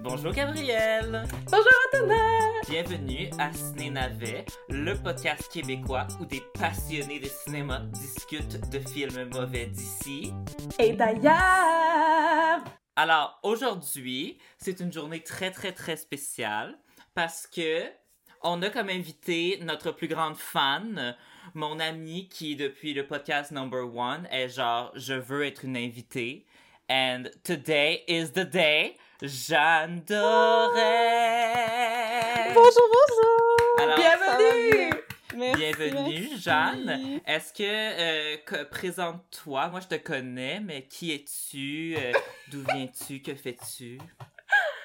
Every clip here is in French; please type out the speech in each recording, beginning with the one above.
Bonjour Gabrielle. Bonjour Antonin. Bienvenue à Ciné Navet, le podcast québécois où des passionnés de cinéma discutent de films mauvais d'ici. Et d'ailleurs. Alors aujourd'hui, c'est une journée très très très spéciale parce que on a comme invité notre plus grande fan, mon amie qui depuis le podcast number one est genre je veux être une invitée. And today is the day. Jeanne Doré. Bonjour, bonjour. Alors, Bienvenue. Merci, Bienvenue, merci. Jeanne. Est-ce que, euh, que- présente-toi, moi je te connais, mais qui es-tu? Euh, D'où viens-tu? Que fais-tu?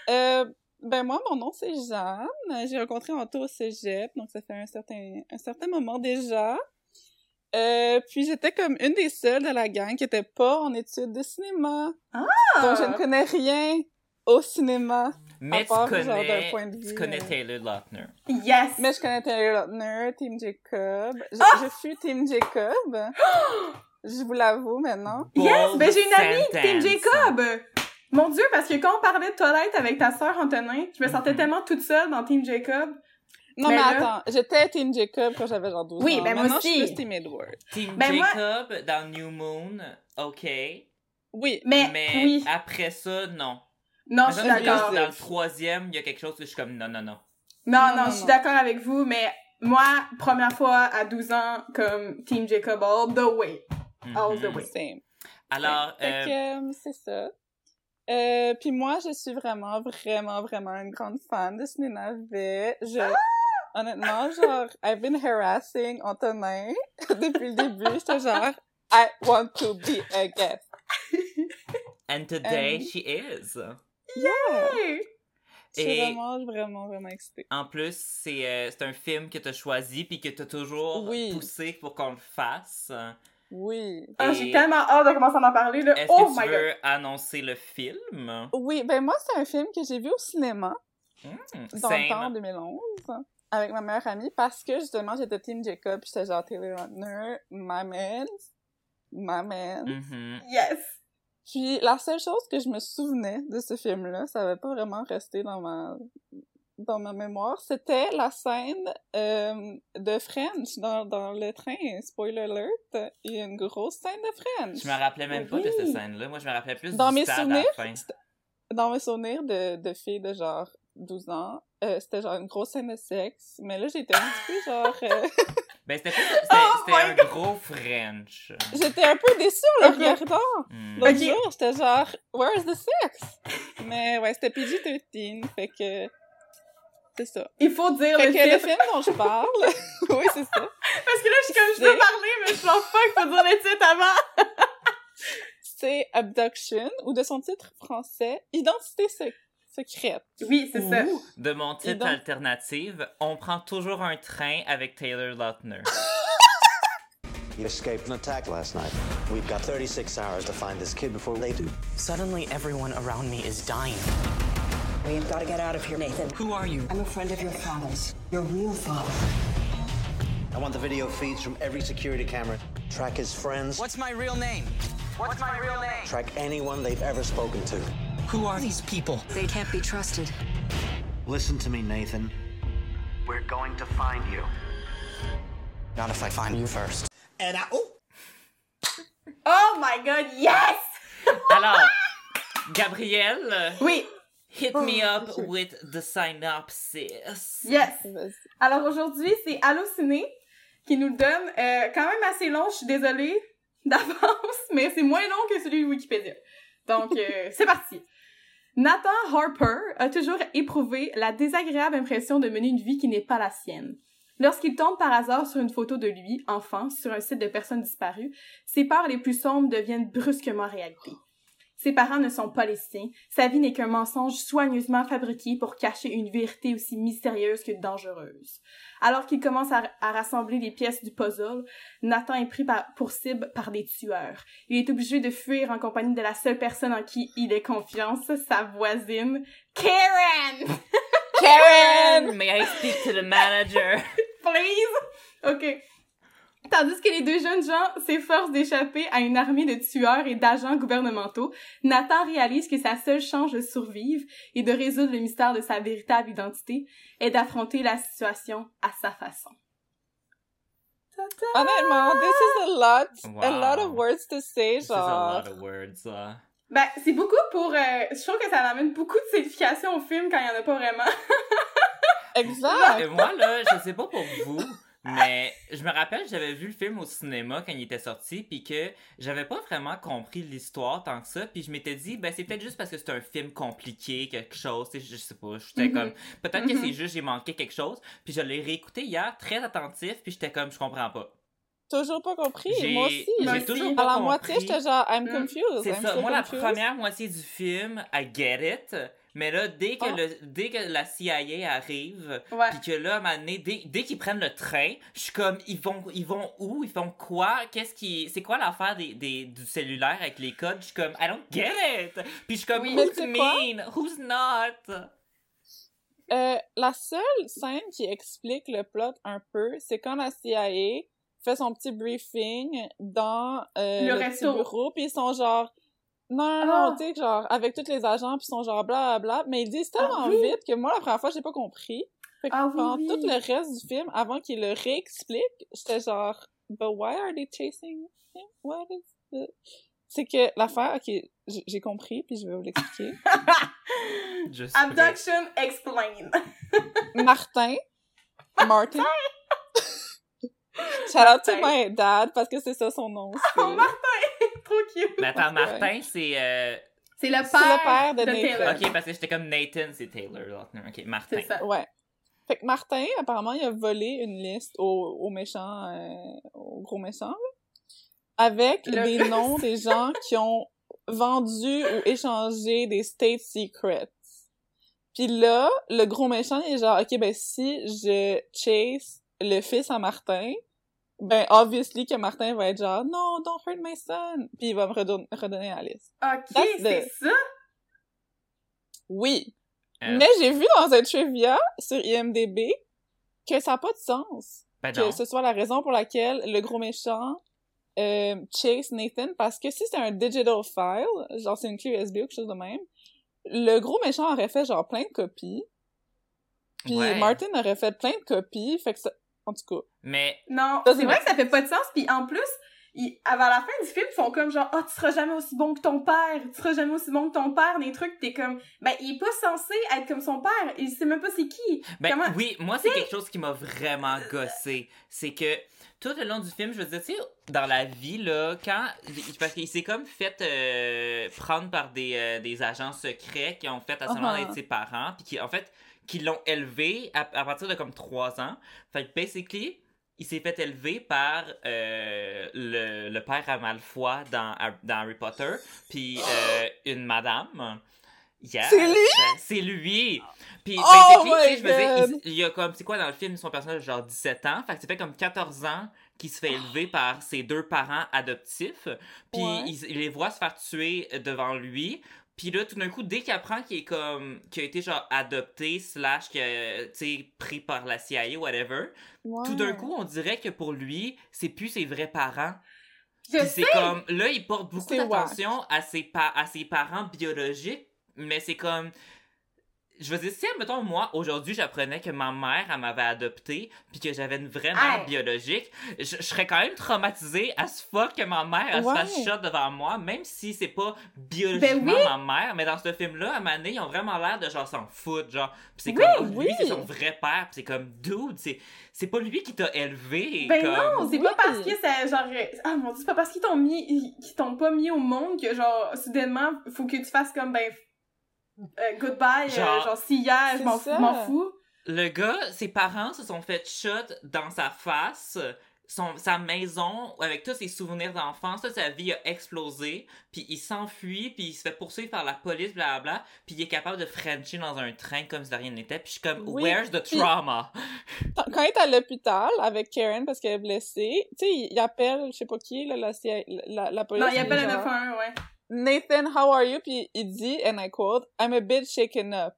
Euh, ben moi, mon nom c'est Jeanne. J'ai rencontré Anto au cégep, donc ça fait un certain, un certain moment déjà. Euh, puis j'étais comme une des seules de la gang qui était pas en études de cinéma. Ah! Donc je ne connais rien au cinéma. Mais tu part, genre, d'un connais, point de tu vue, connais euh, Taylor Lautner. Yes. Mais je connais Taylor Lautner, Team Jacob. Je, Ah! je suis Team Jacob. Je vous l'avoue maintenant. Yes. Bold Ben j'ai une amie, Team. Jacob. Mon Dieu, parce que quand on parlait de toilette avec ta sœur Antonin, je me sentais Mhm. tellement toute seule dans Team Jacob. Non, Mais mais, là- attends, j'étais Team Jacob quand j'avais genre 12 Oui, ans. ben moi Maintenant, aussi. je suis plus Team Edward. Team Ben, moi- Jacob dans New Moon, ok. Oui. Mais, oui. après ça, non. Non, je suis d'accord. Dans le troisième, il y a quelque chose que je suis comme non, non, non. Non, Non, je suis d'accord avec vous, mais moi, première fois à 12 ans, comme Team Jacob all the way. All the Mhm. way. Same. Alors, euh, euh, c'est ça. Euh, puis moi, je suis vraiment, vraiment, vraiment une grande fan de Ciné Navet. Je, Ah! honnêtement, genre, I've been harassing Antonin depuis le début. J'étais genre, I want to be a guest. and today euh, she is. Hey! Je suis vraiment, vraiment, vraiment excitée. En plus, c'est euh, c'est un film que tu as choisi puis que tu as toujours Oui. poussé pour qu'on le fasse. Oui. Ah, j'ai tellement hâte de commencer à en parler. Est-ce Oh que my tu god. veux annoncer le film? Oui, ben moi, c'est un film que j'ai vu au cinéma. Hmm, dans le temps, en same. 2011, avec ma meilleure amie, parce que justement, j'étais Team Jacob, puis j'étais genre Taylor Lautner, my man, my man. Mhm. Yes. Puis la seule chose que je me souvenais de ce film-là, ça avait pas vraiment resté dans ma dans ma mémoire, c'était la scène euh, de French dans, dans le train. Spoiler alert, il y a une grosse scène de French. Je me rappelais même pas de cette scène-là. Moi, je me rappelais plus Dans du mes souvenirs, à la fin. dans mes souvenirs de, de filles de genre 12 ans, euh, c'était genre une grosse scène de sexe, mais là j'étais un petit peu genre... euh, Ben, c'était Oh un gros French. j'étais un peu déçue en le regardant. L'autre Ok. jour, j'étais genre, where's the sex? Mais ouais, c'était PG-13, fait que... C'est ça. Il faut dire Fait le que le titre. film dont je parle, oui, c'est ça. Parce que là, je suis comme, je peux C'est- parler, mais je pense pas qu'il faut dire le titre avant. C'est Abduction, ou de son titre français, Identité sec- secrète. Oui, c'est ça. De mon titre donc- alternative, on prend toujours un train avec Taylor Lautner. You escaped an attack last night. We've got 36 hours to find this kid before they do. Suddenly, everyone around me is dying. We've got to get out of here, Nathan. Who are you? I'm a friend of your father's. Your real father. I want the video feeds from every security camera. Track his friends. What's my real name? What's my real name? Track anyone they've ever spoken to. Who are these people? They can't be trusted. Listen to me, Nathan. We're going to find you. Not if I find you first. And I. Oh! Oh my god, yes! Alors, Gabrielle, Oui, hit me Oh, up with the synopsis. yes. Alors aujourd'hui, c'est Allociné qui nous le donne euh, quand même assez long, je suis désolée d'avance, mais c'est moins long que celui de Wikipédia. Donc, euh, c'est parti. Nathan Harper a toujours éprouvé la désagréable impression de mener une vie qui n'est pas la sienne. Lorsqu'il tombe par hasard sur une photo de lui, enfant, sur un site de personnes disparues, ses peurs les plus sombres deviennent brusquement réalité. Ses parents ne sont pas les siens, sa vie n'est qu'un mensonge soigneusement fabriqué pour cacher une vérité aussi mystérieuse que dangereuse. Alors qu'il commence à, à rassembler les pièces du puzzle, Nathan est pris par- pour cible par des tueurs. Il est obligé de fuir en compagnie de la seule personne en qui il ait confiance, sa voisine, Karen! Karen! May I speak to the manager? Please? Ok. Tandis que les deux jeunes gens s'efforcent d'échapper à une armée de tueurs et d'agents gouvernementaux, Nathan réalise que sa seule chance de survivre et de résoudre le mystère de sa véritable identité est d'affronter la situation à sa façon. Ta-ta! Honnêtement, this is a lot, a lot of words to say, This is a genre. lot of words, là. Ben, c'est beaucoup pour... euh, je trouve que ça amène beaucoup de signification au film quand il y en a pas vraiment. Exact! Et moi, là, je sais pas pour vous, mais je me rappelle, j'avais vu le film au cinéma quand il était sorti, puis que j'avais pas vraiment compris l'histoire tant que ça, puis je m'étais dit, ben c'est peut-être juste parce que c'est un film compliqué, quelque chose, tu sais, je sais pas, j'étais Mhm. comme, peut-être que Mhm. c'est juste j'ai manqué quelque chose, puis je l'ai réécouté hier, très attentif, puis j'étais comme, je comprends pas. Toujours pas compris. Moi aussi. J'ai toujours À pas la compris. moitié, j'étais genre, I'm Mm. confused. C'est ça. so Moi, la première moitié du film, I get it. Mais là, dès que, Ah. le, dès que la CIA arrive, puis que là, à un moment donné, dès, dès qu'ils prennent le train, je suis comme, ils vont, ils vont où? Ils font quoi? Qu'est-ce qui... C'est quoi l'affaire des, des, du cellulaire avec les codes? Je suis comme, I don't get it! Puis je suis comme, Oui, who's mean? Who's not? Euh, la seule scène qui explique le plot un peu, c'est quand la CIA fait son petit briefing dans euh, Le le, resto. petit bureau, puis ils sont genre non, non, non, Ah. tu sais, genre, avec tous les agents, puis ils sont genre bla bla, mais ils disent tellement Ah oui. vite que moi, la première fois, j'ai pas compris. Fait que Ah pendant oui. tout le reste du film, avant qu'ils le réexpliquent, j'étais genre, but why are they chasing him? What is the... C'est que l'affaire, ok, j'ai compris, puis je vais vous l'expliquer. Abduction explain. Martin. Martin. Shout out to my dad, parce que c'est ça son nom. Oh, Martin! Trop cute! Mais attends, Martin, c'est... euh, C'est le père, C'est le père de Taylor. Nathan. Ok, parce que j'étais comme Nathan, c'est Taylor Lautner. Ok, Martin. C'est ça. Ouais. Fait que Martin, apparemment, il a volé une liste aux, aux méchants, euh, aux gros méchants, là, avec Le- des noms des gens qui ont vendu ou échangé des state secrets. Puis là, le gros méchant, il est genre, ok, ben si je chase le fils à Martin, ben obviously que Martin va être genre, non, don't hurt my son. Puis il va me redon- redonner la liste. Ok, c'est the- ça? Oui. Euh, Mais j'ai vu dans un trivia sur IMDB que ça n'a pas de sens. ben que non. ce soit la raison pour laquelle le gros méchant euh, chase Nathan, parce que si c'est un digital file, genre c'est une clé USB ou quelque chose de même, le gros méchant aurait fait genre plein de copies, puis Ouais. Martin aurait fait plein de copies, fait que ça... En tout cas, Mais Non, c'est vrai que ça fait pas de sens, puis en plus, ils, avant la fin du film, ils font comme genre « Ah, tu seras jamais aussi bon que ton père! Tu seras jamais aussi bon que ton père! » Des trucs, t'es comme... Ben, il est pas censé être comme son père, il sait même pas c'est qui! Ben Comment- oui, moi c'est quelque chose qui m'a vraiment gossé. C'est que tout le long du film, je veux dire, tu sais, dans la vie, là, quand. Parce qu'il s'est comme fait euh, prendre par des, euh, des agents secrets qui ont fait à seulement Uh-huh. être ses parents, puis qui, en fait, qui l'ont élevé à, à partir de comme 3 ans. Fait que, basically, il s'est fait élever par euh, le, le père à Malfoy dans, dans Harry Potter, puis euh, une madame. C'est lui? C'est lui! Puis, Oh basically, je dire, God! il, il y a comme, c'est quoi dans le film, son personnage, genre 17 ans, fait que ça fait comme 14 ans qu'il se fait élever par ses deux parents adoptifs, puis Ouais. il, il les voit se faire tuer devant lui, puis là, tout d'un coup, dès qu'il apprend qu'il est comme, qu'il a été genre adopté, slash, que, tu sais, pris par la CIA, whatever, tout d'un coup, on dirait que pour lui, c'est plus ses vrais parents. C'est comme, là, il porte beaucoup d'attention à ses, pa- à ses parents biologiques, mais c'est comme, je veux dire, si, mettons, moi, aujourd'hui, j'apprenais que ma mère, elle m'avait adopté, puis que j'avais une vraie mère Hey. biologique, je, je serais quand même traumatisée à ce fuck que ma mère, elle Ouais. se fasse shot devant moi, même si c'est pas biologiquement Ben oui. ma mère, mais dans ce film-là, à donné, ils ont vraiment l'air de genre s'en foutre, genre, Puis c'est Oui, comme, lui, oui. c'est son vrai père, puis c'est comme, dude, c'est, c'est pas lui qui t'a élevé, Ben comme... non, c'est pas parce que c'est genre... Ah mon dieu, c'est pas parce qu'ils t'ont mis... qu'ils t'ont pas mis au monde que genre, soudainement, faut que tu fasses comme, ben... euh, goodbye, euh, Genre, genre, see ya, je m'en fous. Le gars, ses parents se sont fait shot dans sa face. Son, sa maison, avec tous ses souvenirs d'enfance, sa vie a explosé, puis il s'enfuit, puis il se fait poursuivre par la police, blablabla, puis il est capable de frencher dans un train comme si de rien n'était, puis je suis comme, Oui, where's the trauma? Quand il est à l'hôpital avec Karen parce qu'elle est blessée, tu sais, il, appelle, je sais pas qui, là, la, la, la police. Non, il appelle le genre, 911, ouais. Nathan, how are you? Puis il dit, and I quote, I'm a bit shaken up.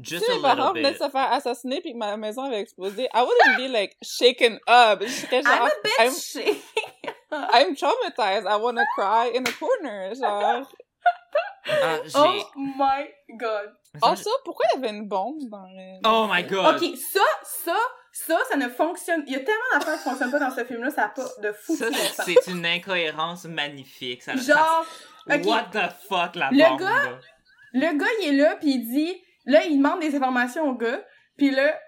Just si a mes parents venaient de se faire assassiner puis que ma maison avait explosé, I wouldn't be like shaken up. Je genre, I'm a bit I'm, shit. I'm traumatized. I wanna cry in a corner. Genre. Ah. Oh my god. Also, pourquoi il y avait une bombe dans le. Oh my god! Ok, ça, ça, ça, ça ne fonctionne. Il y a tellement d'affaires qui fonctionnent pas dans ce film-là, ça a pas de fou. Ça, c'est une incohérence magnifique. Ça, Genre, ça-. What the fuck, la Le bombe? gars- là? le gars, il est là, puis il dit, là, il demande des informations au gars, puis là,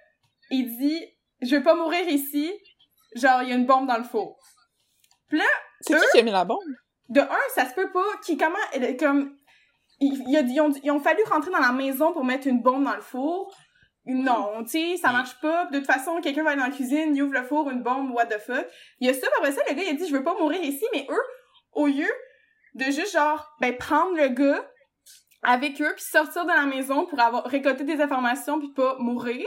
il dit, je veux pas mourir ici, genre, il y a une bombe dans le four. C'est qui qui a mis la bombe? De un, ça se peut pas, qui, comment, elle- comme, il, il a- ils, ont, ils ont fallu rentrer dans la maison pour mettre une bombe dans le four. Non, tu sais, ça marche pas. De toute façon, quelqu'un va aller dans la cuisine, il ouvre le four, une bombe, what the fuck. Il y a ça, après ça, le gars, il a dit, je veux pas mourir ici, mais eux, au lieu de juste, genre, ben, prendre le gars avec eux, puis sortir de la maison pour avoir récolté des informations, puis pas mourir,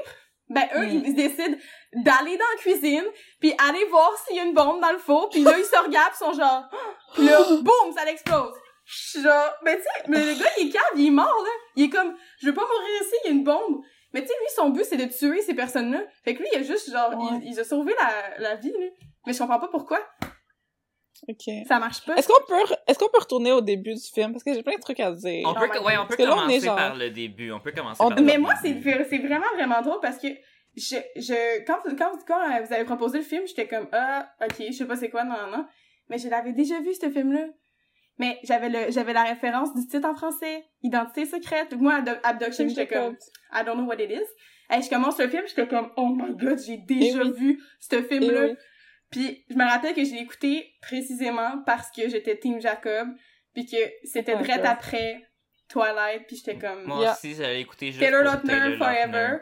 ben, eux, Mm. ils décident d'aller dans la cuisine, puis aller voir s'il y a une bombe dans le four, puis là, ils se regardent, ils sont genre, puis là, boum, ça l'explose. Genre, ben tu sais, mais le gars, il est calme, il est mort, là. Il est comme, je veux pas mourir ici, il y a une bombe. Mais tu sais, lui, son but, c'est de tuer ces personnes-là. Fait que lui, il a juste, genre, Ouais. il, il a sauvé la, la vie, lui. Mais je comprends pas pourquoi. Ok. Ça marche pas. Est-ce qu'on peut, est-ce qu'on peut retourner au début du film? Parce que j'ai plein de trucs à dire. On Oh peut, my ouais, on peut là, on commencer est genre- par le début. On peut commencer On- par le Mais moi, c'est c'est vraiment, vraiment drôle parce que je, je, quand, quand, quand euh, vous avez proposé le film, j'étais comme, ah, ok, je sais pas c'est quoi, non, non, non. Mais je l'avais déjà vu, ce film-là. Mais j'avais le, j'avais la référence du titre en français. Identité secrète. Moi, Abdu- Abduction, j'étais comme, I don't know what it is. Et je commence le film, j'étais comme, oh my god, j'ai déjà Eh oui. vu ce Eh film-là. oui. Puis je me rappelle que je l'ai écouté précisément parce que j'étais Team Jacob, puis que c'était Oh direct après Twilight, puis j'étais comme Moi Yeah. aussi, j'allais écouter juste Taylor pour Lautner Taylor Forever.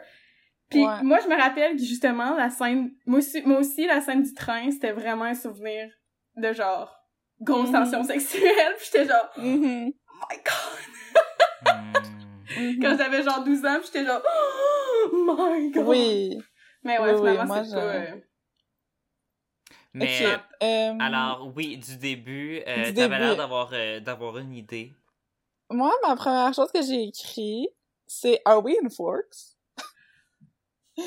Puis Ouais. moi je me rappelle que justement la scène, moi aussi, moi aussi la scène du train, c'était vraiment un souvenir de genre grosse Mhm. tension sexuelle, puis j'étais genre Mhm. oh my god Hmm. Quand j'avais genre 12 ans, puis j'étais genre oh my god. Oui. Mais ouais, Oui, finalement c'est pas euh, Mais, euh, alors, oui, du début, euh, Du t'avais l'air d'avoir euh, d'avoir une idée. Moi, ma première chose que j'ai écrit, c'est Are we in Forks? Ben,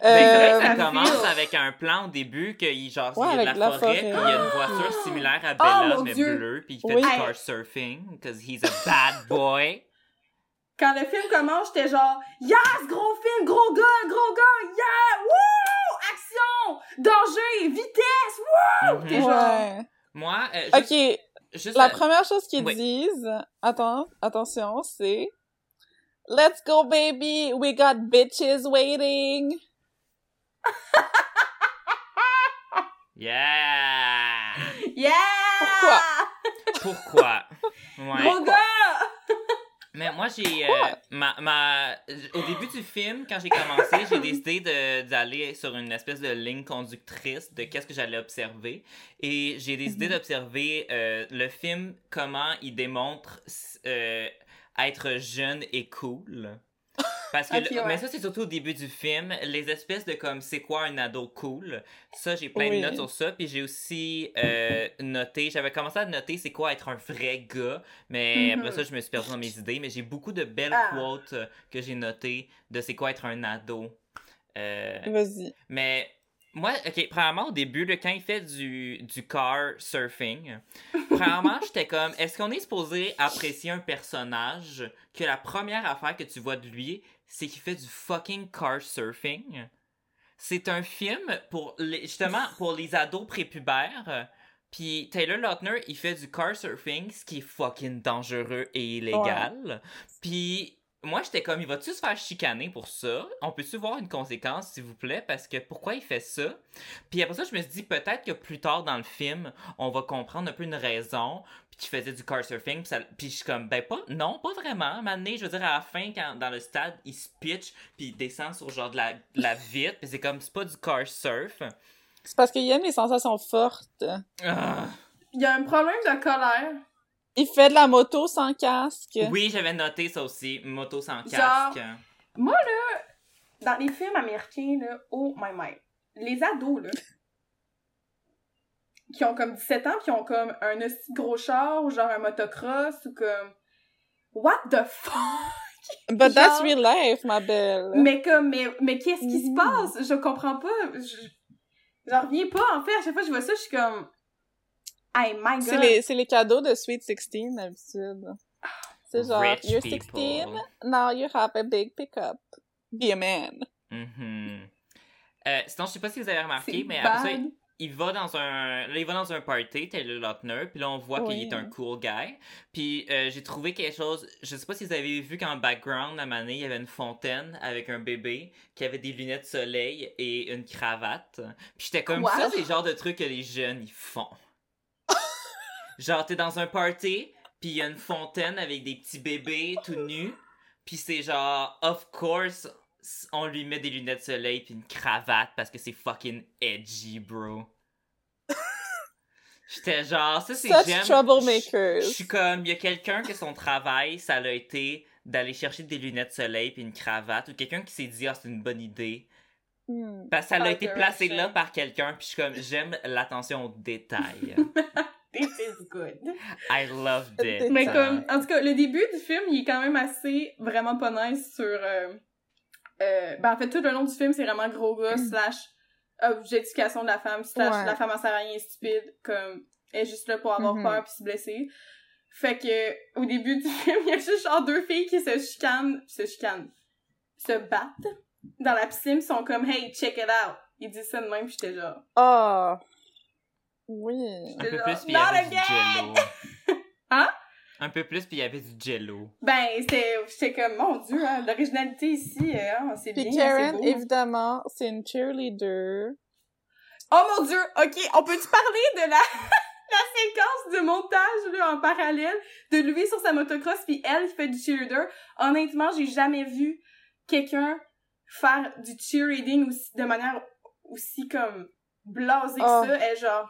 c'est vrai Euh, que ça commence avec un plan au début, qu'il genre, Ouais, il y a de la, la forêt, forêt. puis il y a une voiture similaire à Oh, Bella, mais Dieu. bleue, puis il fait Oui. du car surfing, because he's a bad boy. quand le film commence, j'étais genre yes, gros film, gros gars, gros gars, yeah, wouh, action, danger, vitesse, wouh. T'es genre Ouais. Moi, euh, juste, Ok, juste la première chose qu'ils oui. disent, attends, attention, c'est Let's go baby, we got bitches waiting. Yeah! yeah. Pourquoi? Pourquoi? Ouais. Gros gars. Mais moi, j'ai. euh, ma, ma, au début du film, quand j'ai commencé, j'ai décidé de- d'aller sur une espèce de ligne conductrice de qu'est-ce que j'allais observer. Et j'ai décidé Mhm. d'observer euh, le film, comment il démontre euh, être jeune et cool. Parce que, Ok, le- ouais. mais ça, c'est surtout au début du film, les espèces de comme c'est quoi un ado cool? Ça, j'ai plein Oui. de notes sur ça. Puis j'ai aussi euh, noté, j'avais commencé à noter c'est quoi être un vrai gars. Mais Mhm. après ça, je me suis perdu dans mes idées. Mais j'ai beaucoup de belles Ah. quotes euh, que j'ai notées de c'est quoi être un ado. Euh, Vas-y. mais moi, ok, premièrement, au début, quand il fait du, du car surfing, premièrement, j'étais comme, est-ce qu'on est supposé apprécier un personnage que la première affaire que tu vois de lui, c'est qu'il fait du fucking car surfing? C'est un film pour les, justement pour les ados prépubères. Puis Taylor Lautner, il fait du car surfing, ce qui est fucking dangereux et illégal. Puis moi, j'étais comme, il va-tu se faire chicaner pour ça? On peut-tu voir une conséquence, s'il vous plaît? Parce que pourquoi il fait ça? Puis après ça, je me suis dit, peut-être que plus tard dans le film, on va comprendre un peu une raison, puis qu'il faisait du car surfing, puis, ça- puis je suis comme, ben pas, non, pas vraiment. Maintenant, je veux dire, à la fin, quand dans le stade, il se pitch, puis il descend sur genre de la, de la vitre, puis c'est comme, c'est pas du car surf. C'est parce qu'il aime les sensations fortes. Ah. Il y a un problème de colère. Il fait de la moto sans casque. Oui, j'avais noté ça aussi, moto sans Genre- casque. Moi là, dans les films américains là, oh my my, les ados là, qui ont comme 17 ans, qui ont comme un aussi gros char ou genre un motocross ou comme what the fuck? But that's real life, ma belle. Mais comme, mais, mais qu'est-ce qui se Mhm. passe? Je comprends pas. Je, j'en reviens pas, en fait. À chaque fois que je vois ça, je suis comme, hey, my C'est god. les, c'est les cadeaux de Sweet 16, d'habitude. C'est genre, Rich you're people. 16, now you have a big pickup. Be a man. Mhm. Euh, sinon, je sais pas si vous avez remarqué, mais après ça, il va dans un là, il va dans un party Taylor Lautner puis là on voit qu'il est un cool guy puis euh, j'ai trouvé quelque chose je sais pas si vous avez vu qu'en background à Mané il y avait une fontaine avec un bébé qui avait des lunettes de soleil et une cravate puis j'étais comme ça c'est le genre de truc que les jeunes ils font genre t'es dans un party puis il y a une fontaine avec des petits bébés tout nus puis c'est genre of course on lui met des lunettes de soleil puis une cravate parce que c'est fucking edgy, bro. J'étais genre, ça c'est j'aime. troublemakers. Je suis comme, il y a quelqu'un que son travail, ça l'a été d'aller chercher des lunettes de soleil puis une cravate, ou quelqu'un qui s'est dit, ah, c'est une bonne idée. Hmm. Parce que ça a Ah, été direction. placé là par quelqu'un, puis je suis comme, j'aime l'attention aux détails. This is good. I loved it. Mais comme, en tout cas, le début du film, il est quand même assez vraiment pas nice sur. Euh, euh, ben en fait, tout le long du film, c'est vraiment gros gars slash objectification de la femme slash Ouais. la femme en sert à rien stupide, comme elle est juste là pour avoir Mhm. peur puis se blesser. Fait que au début du film, il y a juste genre deux filles qui se chicanent, se chicanent, se battent dans la piscine, pis sont comme hey check it out. Ils disent ça de même, pis j'étais genre. Ah. Oui. Un peu plus, puis il y avait du jello. Hein? Un peu plus, puis il y avait du jello. Ben c'était, j'étais comme mon dieu, hein, l'originalité ici, euh, hein, c'est bien, Puis c'est Karen, beau. évidemment, c'est une cheerleader. Oh mon dieu, ok, on peut-tu parler de la, la séquence de montage là, en parallèle de lui sur sa motocross puis elle qui fait du cheerleader? Honnêtement, j'ai jamais vu quelqu'un faire du cheerleading aussi, de manière aussi comme blasée Oh. que ça. Elle est genre,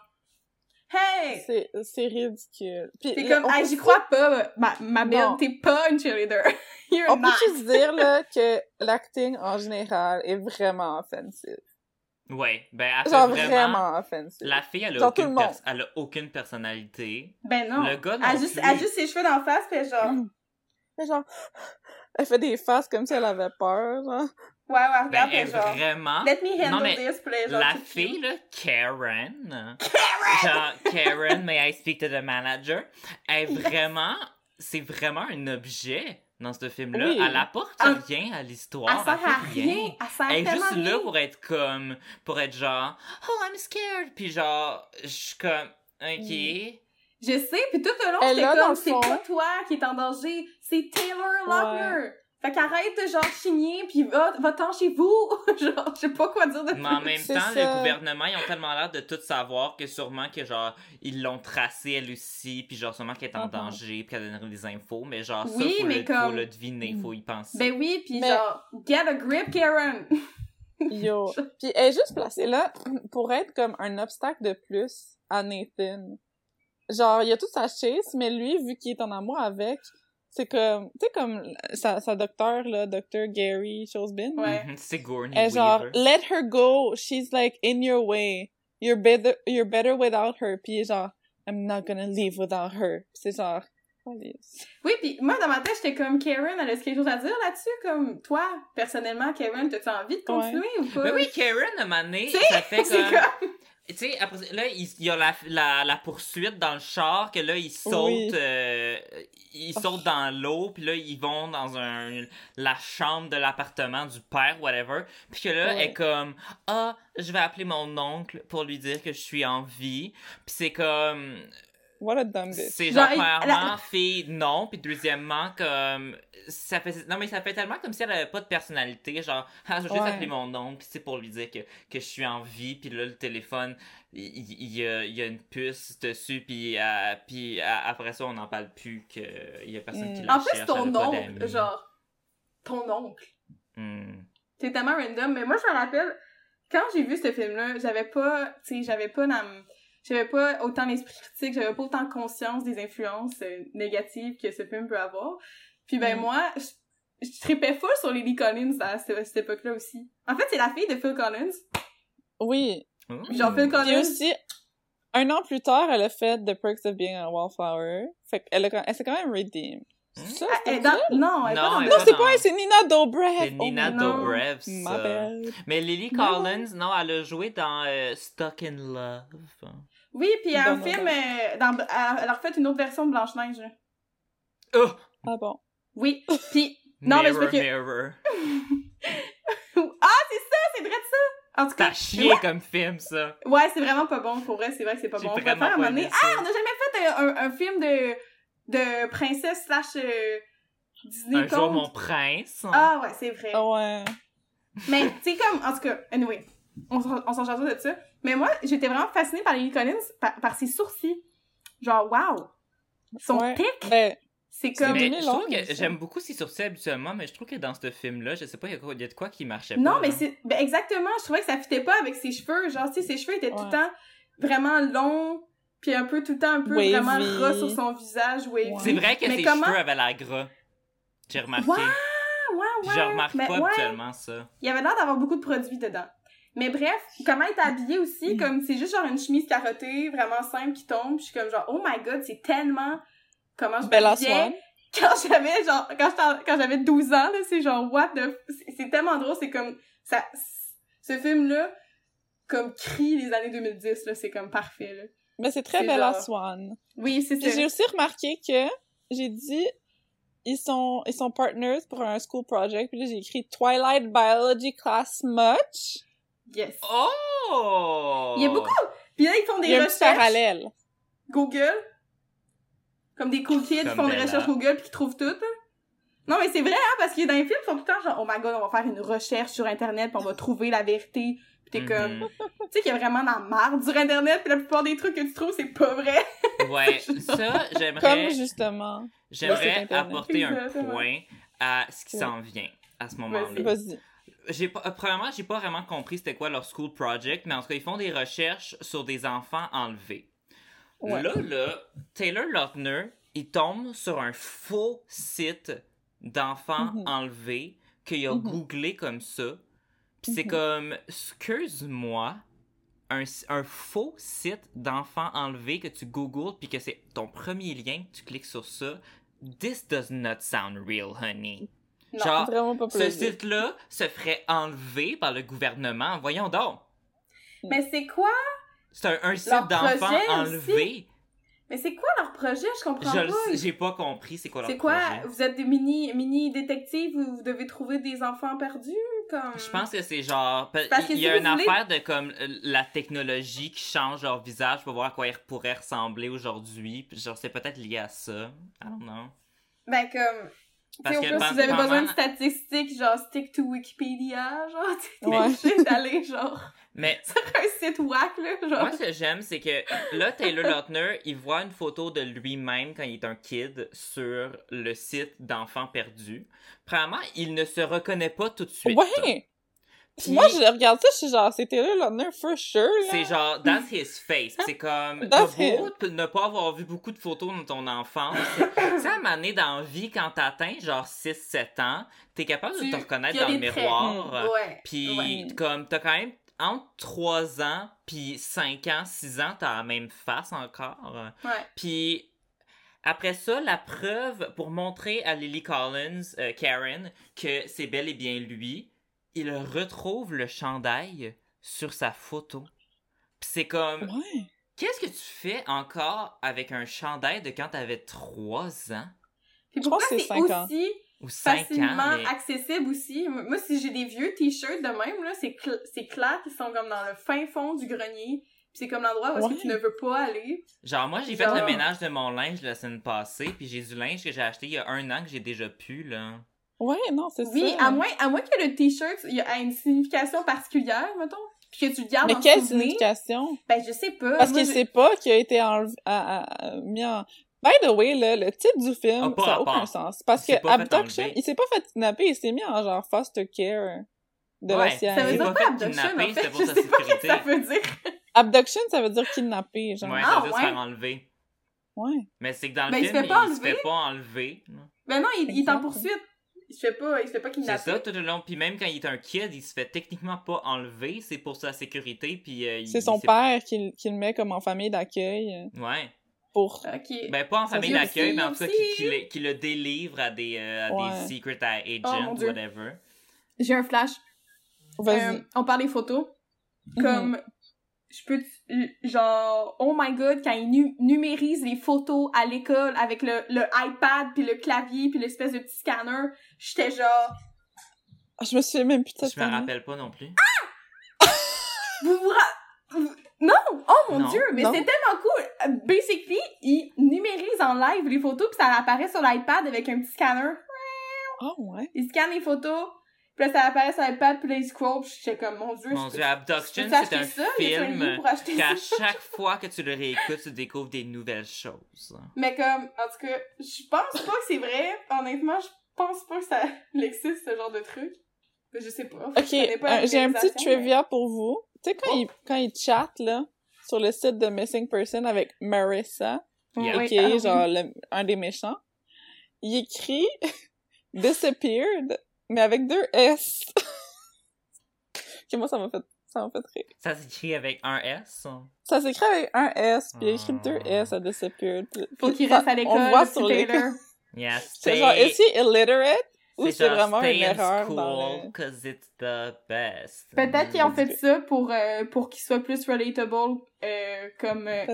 hey! C'est, c'est ridicule. Puis, T'es comme, peut- j'y crois pas, ma, ma belle, Non. t'es pas une cheerleader. You're On peut not. juste dire, là, que l'acting, en général, est vraiment offensif. Ouais, ben, elle fait Genre, vraiment... vraiment offensif. La fille, elle a, Genre, aucune le monde. pers- elle a aucune personnalité. Ben non. Le gars non elle, a juste, elle a juste ses cheveux d'en face est genre, Mais genre, elle fait des faces comme si elle avait peur, genre. Ouais, ouais, Ben, regarde, elle elle est genre, vraiment... let me handle Non, mais this elle est genre, La fille, là, Karen... Karen! Genre, Karen, may I speak to the manager? Elle est vraiment... C'est vraiment un objet dans ce film-là. Oui. Elle apporte Elle- rien à l'histoire. Elle sert fait à rien. Elle sert Elle est juste là rien. pour être comme... Pour être genre... Oh, I'm scared! Puis genre, je suis comme... OK... Je sais, puis tout le long, Elle j'étais comme, c'est pas toi qui est en danger, c'est Taylor Lautner. Fait qu'arrête de genre chigner, puis va, va-t'en chez vous. genre, je sais pas quoi dire de Mais en plus. même C'est temps, ça. le gouvernement, ils ont tellement l'air de tout savoir que sûrement que genre, ils l'ont tracé elle aussi, puis genre, sûrement qu'elle est en Mhm. danger, puis qu'elle donnerait des infos, mais genre, Oui, ça, faut, mais le, comme- faut le deviner, faut y penser. Ben oui, puis Mais- genre, get a grip, Karen. Yo. Puis elle est juste placée là pour être comme un obstacle de plus à Nathan. Genre, il a toute sa chase, mais lui, vu qu'il est en amour avec, c'est comme, tu sais, comme sa, sa docteur, là, Dr. Gary Chosbin. Ouais. C'est Gourney Elle est genre, Weaver. let her go. She's like in your way. You're better, you're better without her. Puis genre, I'm not gonna leave without her. C'est genre, Calisse. Oui, puis moi, dans ma tête, j'étais comme, Karen, elle a quelque chose à dire là-dessus? Comme, toi, personnellement, Karen, t'as-tu envie de continuer ou pas? Ben oui, Karen, à un moment donné, ça fait c'est comme... Tu sais, après, là, il il y a la, la, la poursuite dans le char, que là, ils sautent, Oui. euh, ils sautent dans l'eau, puis là, ils vont dans un, la chambre de l'appartement du père, whatever, puis que là, Ouais. elle est comme, ah, je vais appeler mon oncle pour lui dire que je suis en vie, puis c'est comme, What a dumb bitch. c'est Genre, premièrement, la- fille, non, puis deuxièmement, comme, ça fait, non, mais ça fait tellement comme si elle avait pas de personnalité, genre, ah, je vais juste Ouais. appeler mon oncle, puis c'est pour lui dire que, que je suis en vie, puis là, le téléphone, il, il- il y, a, il y a une puce dessus, puis, euh, puis euh, après ça, on n'en parle plus, qu'il y a personne qui Mm. la En plus, cherche, ton oncle, genre, ton oncle. Hmm. C'est tellement random, mais moi, je me rappelle, quand j'ai vu ce film-là, j'avais pas, tu sais, j'avais pas dans m- j'avais pas autant l'esprit critique, j'avais pas autant conscience des influences euh, négatives que ce film peut avoir. Puis ben Mm. moi, je, je tripais full sur Lily Collins à cette, cette époque-là aussi. En fait, c'est la fille de Phil Collins. Oui. Hmm. Genre Phil Collins. aussi, un an plus tard, elle a fait The Perks of Being a Wallflower. Fait qu'elle a, elle s'est quand même redeemed. C'est ça, Ah, dans-? Non, elle est Non, Non, est c'est pas c'est Nina Dobrev. C'est Oh, Nina. Dobrev, Ma ça. belle. Mais Lily Non. Collins, non, elle a joué dans euh, Stuck in Love. Oui, puis il y a un Dans- film, euh, dans, elle elle a refait une autre version de Blanche-Neige. Oh! Ah bon? Oui, puis... Non, mais parce que... Mirror. Ah, c'est ça, c'est vrai de ça! En tout cas, T'as chié comme film, ça. Ouais, c'est vraiment pas bon. Pour vrai, c'est vrai que c'est pas bon. On faire un moment donné. Ah, on a jamais fait un, un- un film de, de princesse slash euh, Disney Un jour, mon prince. Ah ouais, c'est vrai. Ah ouais. Mais, tu sais, comme, en tout cas, anyway, on, s'en- on s'en charge de ça. Mais moi, j'étais vraiment fascinée par Lily Collins, par, par ses sourcils. Genre, wow! Son Ouais. tic, Ben, c'est comme... mais je trouve que j'aime beaucoup ses sourcils habituellement, mais je trouve que dans ce film-là, je sais pas, il y, a quoi- il y a de quoi qui marchait Non, pas. mais c'est ben exactement, je trouvais que ça fitait pas avec ses cheveux, genre tu sais ses cheveux étaient tout Ouais. le temps vraiment longs, puis un peu tout le temps un peu Wavy. vraiment ras sur son visage, wavy. C'est vrai que Mais ses comment- cheveux avaient l'air gras. J'ai remarqué. Ouais, ouais, Puis ouais. je remarque mais pas ouais, habituellement ça. Il y avait l'air d'avoir beaucoup de produits dedans. Mais bref, comment était habillée aussi, Mm. comme c'est juste genre une chemise carottée, vraiment simple qui tombe, puis je suis comme genre oh my god, c'est tellement comment je Swan. quand j'avais genre quand j'avais 12 ans là, c'est genre what the c'est- tellement drôle, c'est comme ça ce film là comme crie les années 2010 là, c'est comme parfait là. Mais c'est très Bella genre- Swan. Oui, c'est ça. j'ai aussi remarqué que j'ai dit ils sont ils sont partners pour un school project puis là j'ai écrit Twilight Biology Class Much. Yes. Oh! Il y a beaucoup Puis là ils font des Il y a recherches parallèle. Google comme des cool kids qui font des recherches Google puis qui trouvent tout. Non mais c'est vrai hein parce que dans les films ils sont tout le temps genre oh my god, on va faire une recherche sur internet puis on va trouver la vérité. Puis t'es comme tu sais qu'il y a vraiment dans la marde sur internet puis la plupart des trucs que tu trouves c'est pas vrai. Ouais, ça, j'aimerais. Comme justement. J'aimerais apporter un point à ce qui Ouais. s'en vient à ce moment-là. Vas-y. J'ai pas, euh, premièrement, j'ai pas vraiment compris c'était quoi leur school project, mais en tout cas, ils font des recherches sur des enfants enlevés. Ouais. Là, là, Taylor Lautner, il tombe sur un faux site d'enfants Mhm. enlevés qu'il a Mhm. googlé comme ça. Puis c'est Mhm. comme, excuse-moi, un, un faux site d'enfants enlevés que tu googles puis que c'est ton premier lien, tu cliques sur ça. This does not sound real, honey. Non, Genre, Vraiment pas ce site-là se ferait enlever par le gouvernement. Voyons donc. Mais c'est quoi C'est un, un site d'enfants projet enlevé. Mais c'est quoi leur projet? Je comprends Je pas. j'ai pas compris c'est quoi leur C'est quoi? projet. Vous êtes des mini mini détectives où vous devez trouver des enfants perdus comme? Je pense que c'est genre. Parce que Il y a une voulez- affaire de comme euh, la technologie qui change leur visage pour voir à quoi ils pourraient ressembler aujourd'hui. Genre, c'est peut-être lié à ça. I don't know. Ben comme Parce que par- si vous avez besoin de statistiques, genre stick to Wikipédia, genre, t'es Ouais. obligé d'aller genre Mais sur un site whack là, genre. Moi, ce que j'aime, c'est que là, Taylor Lautner, il voit une photo de lui-même quand il est un kid sur le site d'enfants perdus. Premièrement, il ne se reconnaît pas tout de suite. Ouais! Puis, Moi, je regarde ça, je suis genre, c'est Taylor Lautner for sure, là. c'est genre, that's his face. C'est comme, t'as beau ne pas avoir vu beaucoup de photos dans ton enfance. tu sais, à un moment donné, dans la vie, quand t'atteins genre 6-7 ans, t'es capable de te reconnaître dans le miroir. Ouais. Puis, ouais. comme, t'as quand même entre 3 ans, puis 5 ans, 6 ans, t'as la même face encore. Ouais. Puis après ça, la preuve pour montrer à Lily Collins, euh, Karen, que c'est bel et bien lui, il retrouve le chandail sur sa photo. Puis c'est comme, Ouais. qu'est-ce que tu fais encore avec un chandail de quand t'avais 3 ans? Puis pourquoi c'est aussi ou 5 facilement ans? mais- accessible aussi? Moi, si j'ai des vieux t-shirts de même, là, c'est cl- c'est clair qu'ils sont comme dans le fin fond du grenier. Puis c'est comme l'endroit où est-ce Ouais. que tu ne veux pas aller. Genre, moi, j'ai fait le ménage de mon linge la semaine passée, puis j'ai du linge que j'ai acheté il y a un an que j'ai déjà pu, là. Ouais, non, c'est Oui, ça. à moins, à moins que le t-shirt il y a une signification particulière, mettons. Puis que tu le gardes Mais en quelle souvenir. signification? Ben, je sais pas. Parce Moi, qu'il je- sait pas qu'il a été enlevé, à- à- à- mis en... By the way, là, le titre du film, Ah, ça a rapport. aucun sens. Parce Il que s'est pas fait Abduction, il s'est pas fait kidnapper, il s'est mis en genre foster care de Ouais, la Ça CIA. veut Il dire pas abduction, en fait. Je sa sais pas ce que ça veut dire. Abduction, ça veut dire kidnapper, genre. Ouais, Ouais. ça Ah, veut dire se ouais? faire enlever. ouais. Mais c'est que dans le Ben, il se film, fait pas il se enlever. fait pas enlever. Ben non, il, il est en poursuite. Il se fait pas, il se fait pas C'est kidnapper. ça tout le long. Puis même quand il est un kid, il se fait techniquement pas enlever. C'est pour sa sécurité. Puis euh, C'est son père qui, qui le met comme en famille d'accueil. Ouais. pour... Ok. Ben, pas en Ça famille d'accueil, mais en tout cas, qui, qui le, qui le délivre à des, euh, à Ouais. des secret Oh, agents, Dieu. whatever. J'ai un flash. Vas-y. Euh, on parle des photos. Mhm. Comme, je peux, genre, oh my god, quand ils nu- numérisent les photos à l'école avec le, le iPad, puis le clavier, puis l'espèce de petit scanner, j'étais genre, Ah, Je me souviens même plus de Je me rappelle pas non plus. vous vous ra- Non! Oh mon Non. dieu! Mais c'est tellement cool! Basically, ils numérisent en live les photos, puis ça apparaît sur l'iPad avec un petit scanner. Ah ouais? Ils scannent les photos, puis là, ça apparaît sur l'iPad, puis là, ils scrollent, puis j'étais comme, mon dieu, Mon je Dieu, Abduction, c'est un ça? Film pour acheter qu'à chaque fois que tu le réécoutes, tu découvres des nouvelles choses. Mais comme, en tout cas, je pense pas que c'est vrai. Honnêtement, je pense pas que ça existe, ce genre de truc. Mais je sais pas. Ok, euh, j'ai un petit trivia pour vous. Tu sais, quand, Oh. ils, quand ils chattent, là, sur le site de Missing Person avec Marissa, Yeah. Qui est genre le- un des méchants, il écrit Disappeared, mais avec deux S. ok, moi, ça m'a fait, ça m'a fait rire. Ça s'écrit avec un S. Ça? S'écrit avec un S, puis il a écrit Ah. deux S à Disappeared. Faut qu'il reste à l'école, On voit sur. Taylor. Yes, C'est genre, est illiterate? Ou c'est vraiment une erreur le... it's the best. Peut-être qu'ils ont Mm. fait ça pour, euh, pour qu'il soit plus relatable, euh, comme, euh,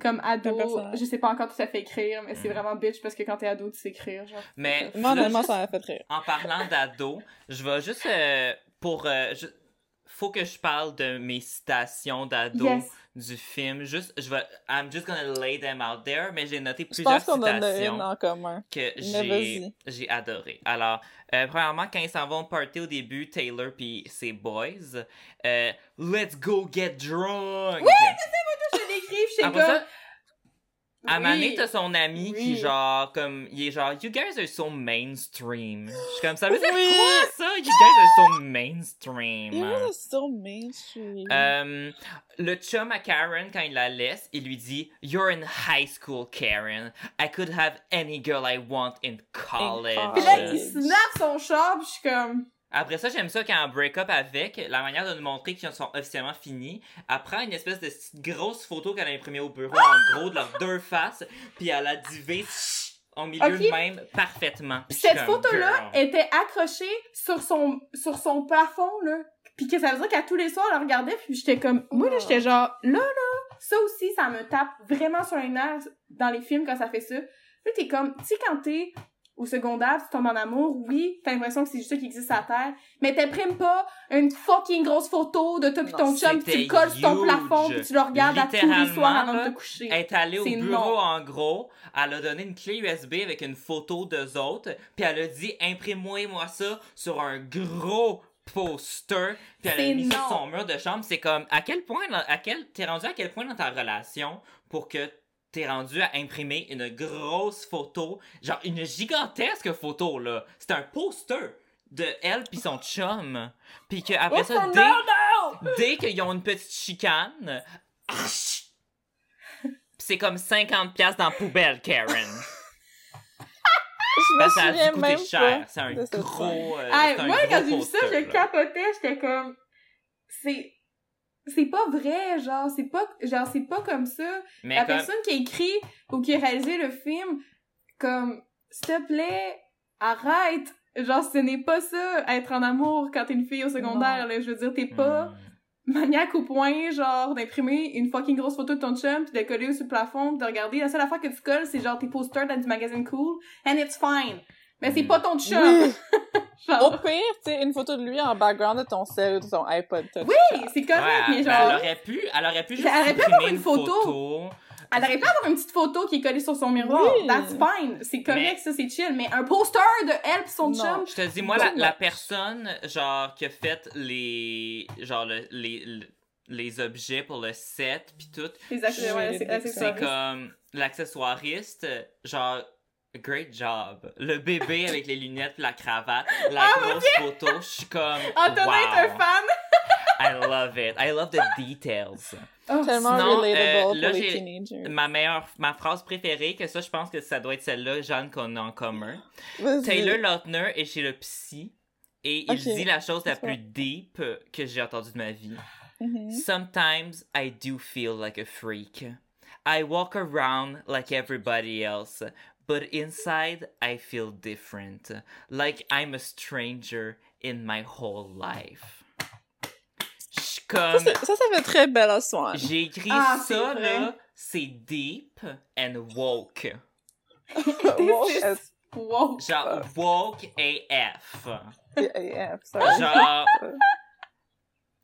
comme ado. Je sais pas encore tout à fait écrire, mais c'est Mm. vraiment bitch parce que quand t'es ado, tu sais écrire, genre. Mais Moi, honnêtement, ça m'a fait rire. en parlant d'ado, je vais juste euh, pour euh, je- faut que je parle de mes citations d'ado Yes. du film. Juste, je vais, I'm just gonna lay them out there, mais j'ai noté Je plusieurs qu'on en a citations une en commun. que j'ai adoré. Alors, euh, premièrement, quand ils s'en vont party au début, Taylor puis ses boys, euh, Let's go get drunk! Oui, Je l'écris, j'étais Après comme... à Oui. t'as son ami qui, Oui. genre, comme, il est genre, You guys are so mainstream. Je suis comme, ça veut dire Oui. quoi, ça? You guys are so mainstream. Il est so mainstream. Euh, le chum à Karen, quand il la laisse, il lui dit You're in high school, Karen. I could have any girl I want in college. Puis là, il snap son char, pis je suis comme... Après ça, j'aime ça quand on break up avec, la manière de nous montrer qu'ils sont officiellement finis. Elle prend une espèce de petite grosse photo qu'elle a imprimée au bureau, en gros, de leurs deux faces, puis elle a divisé au milieu Ok. de même parfaitement. Pis cette photo-là était accrochée sur son, sur son plafond, là. Puis que ça veut dire qu'à tous les soirs, elle la regardait, puis j'étais comme... Moi, là, j'étais genre... Là, là, ça aussi, ça me tape vraiment sur les nerfs dans les films quand ça fait ça. Là, t'es comme... Tu sais, quand t'es au secondaire, tu tombes en amour, oui, t'as l'impression que c'est juste ça qui existe à terre, mais t'imprimes pas une fucking grosse photo de toi pis ton chum, pis tu le colles sur ton plafond, pis tu le regardes à tous les soirs avant là, de te coucher. Elle est allée au bureau non. en gros, elle a donné une clé USB avec une photo d'eux autres, puis elle a dit imprime-moi ça sur un gros poster, puis elle a mis ça sur son mur de chambre. C'est comme à quel point, à quel, t'es rendu à quel point dans ta relation pour que t'es rendu à imprimer une grosse photo, genre une gigantesque photo là. C'est un poster de elle puis son chum, puis que après Oh, ça dès, no, dès qu'ils ont une petite chicane, Pis c'est comme 50 pièces dans la poubelle, Karen. je me ça a dû coûter cher. C'est un gros. euh, Hey, un moi, gros quand j'ai vu ça, je capotais, j'étais comme... C'est... C'est pas vrai, genre, c'est pas... Genre, c'est pas comme ça. Mais La comme, personne qui a écrit ou qui a réalisé le film, comme, s'il te plaît, arrête! Genre, ce n'est pas ça, être en amour quand t'es une fille au secondaire, là. Je veux dire, t'es pas hmm, maniaque au point, genre, d'imprimer une fucking grosse photo de ton chum, pis de coller sur le plafond, pis de regarder. La seule affaire que tu colles, c'est genre tes posters dans du magazine Cool, and it's fine. Mais c'est Mm. pas ton chum! Oui! Au pire, tu sais, une photo de lui en background de ton cell ou de ton iPod Touch. oui, c'est Ouais, correct, mais ben, genre... elle aurait pu, elle aurait pu juste Elle aurait pu avoir une photo. photo. Elle aurait pu avoir une petite photo qui est collée sur son miroir. Oui. That's fine. C'est correct, Mais- ça, c'est chill. Mais un poster de elle pis son Non. chum? Je te dis, moi, la, la personne, genre, qui a fait les, genre, le- les, le- les objets pour le set, puis tout, Les ouais, accessoires. c'est comme l'accessoiriste, genre, great job. Le bébé avec les lunettes, la cravate, la grosse photo, je suis comme, Antonin wow. est un fan. I love it. I love the details. Oh, Tellement Sinon, relatable euh, là, pour les j'ai- teenagers. Ma meilleure, ma phrase préférée, que ça, je pense que ça doit être celle-là, Jeanne, qu'on a en commun. Taylor Lautner est chez le psy et il Ok. dit la chose la plus deep que j'ai entendue de ma vie. Mhm. Sometimes I do feel like a freak. I walk around like everybody else, but inside I feel different, like I'm a stranger in my whole life. Je suis Ça, comme. c'est- ça, ça fait très belle à soi. J'ai écrit Ah, c'est ça, là, c'est deep and woke. Is- it's- Wow. Genre, woke AF. AF, sorry. Genre,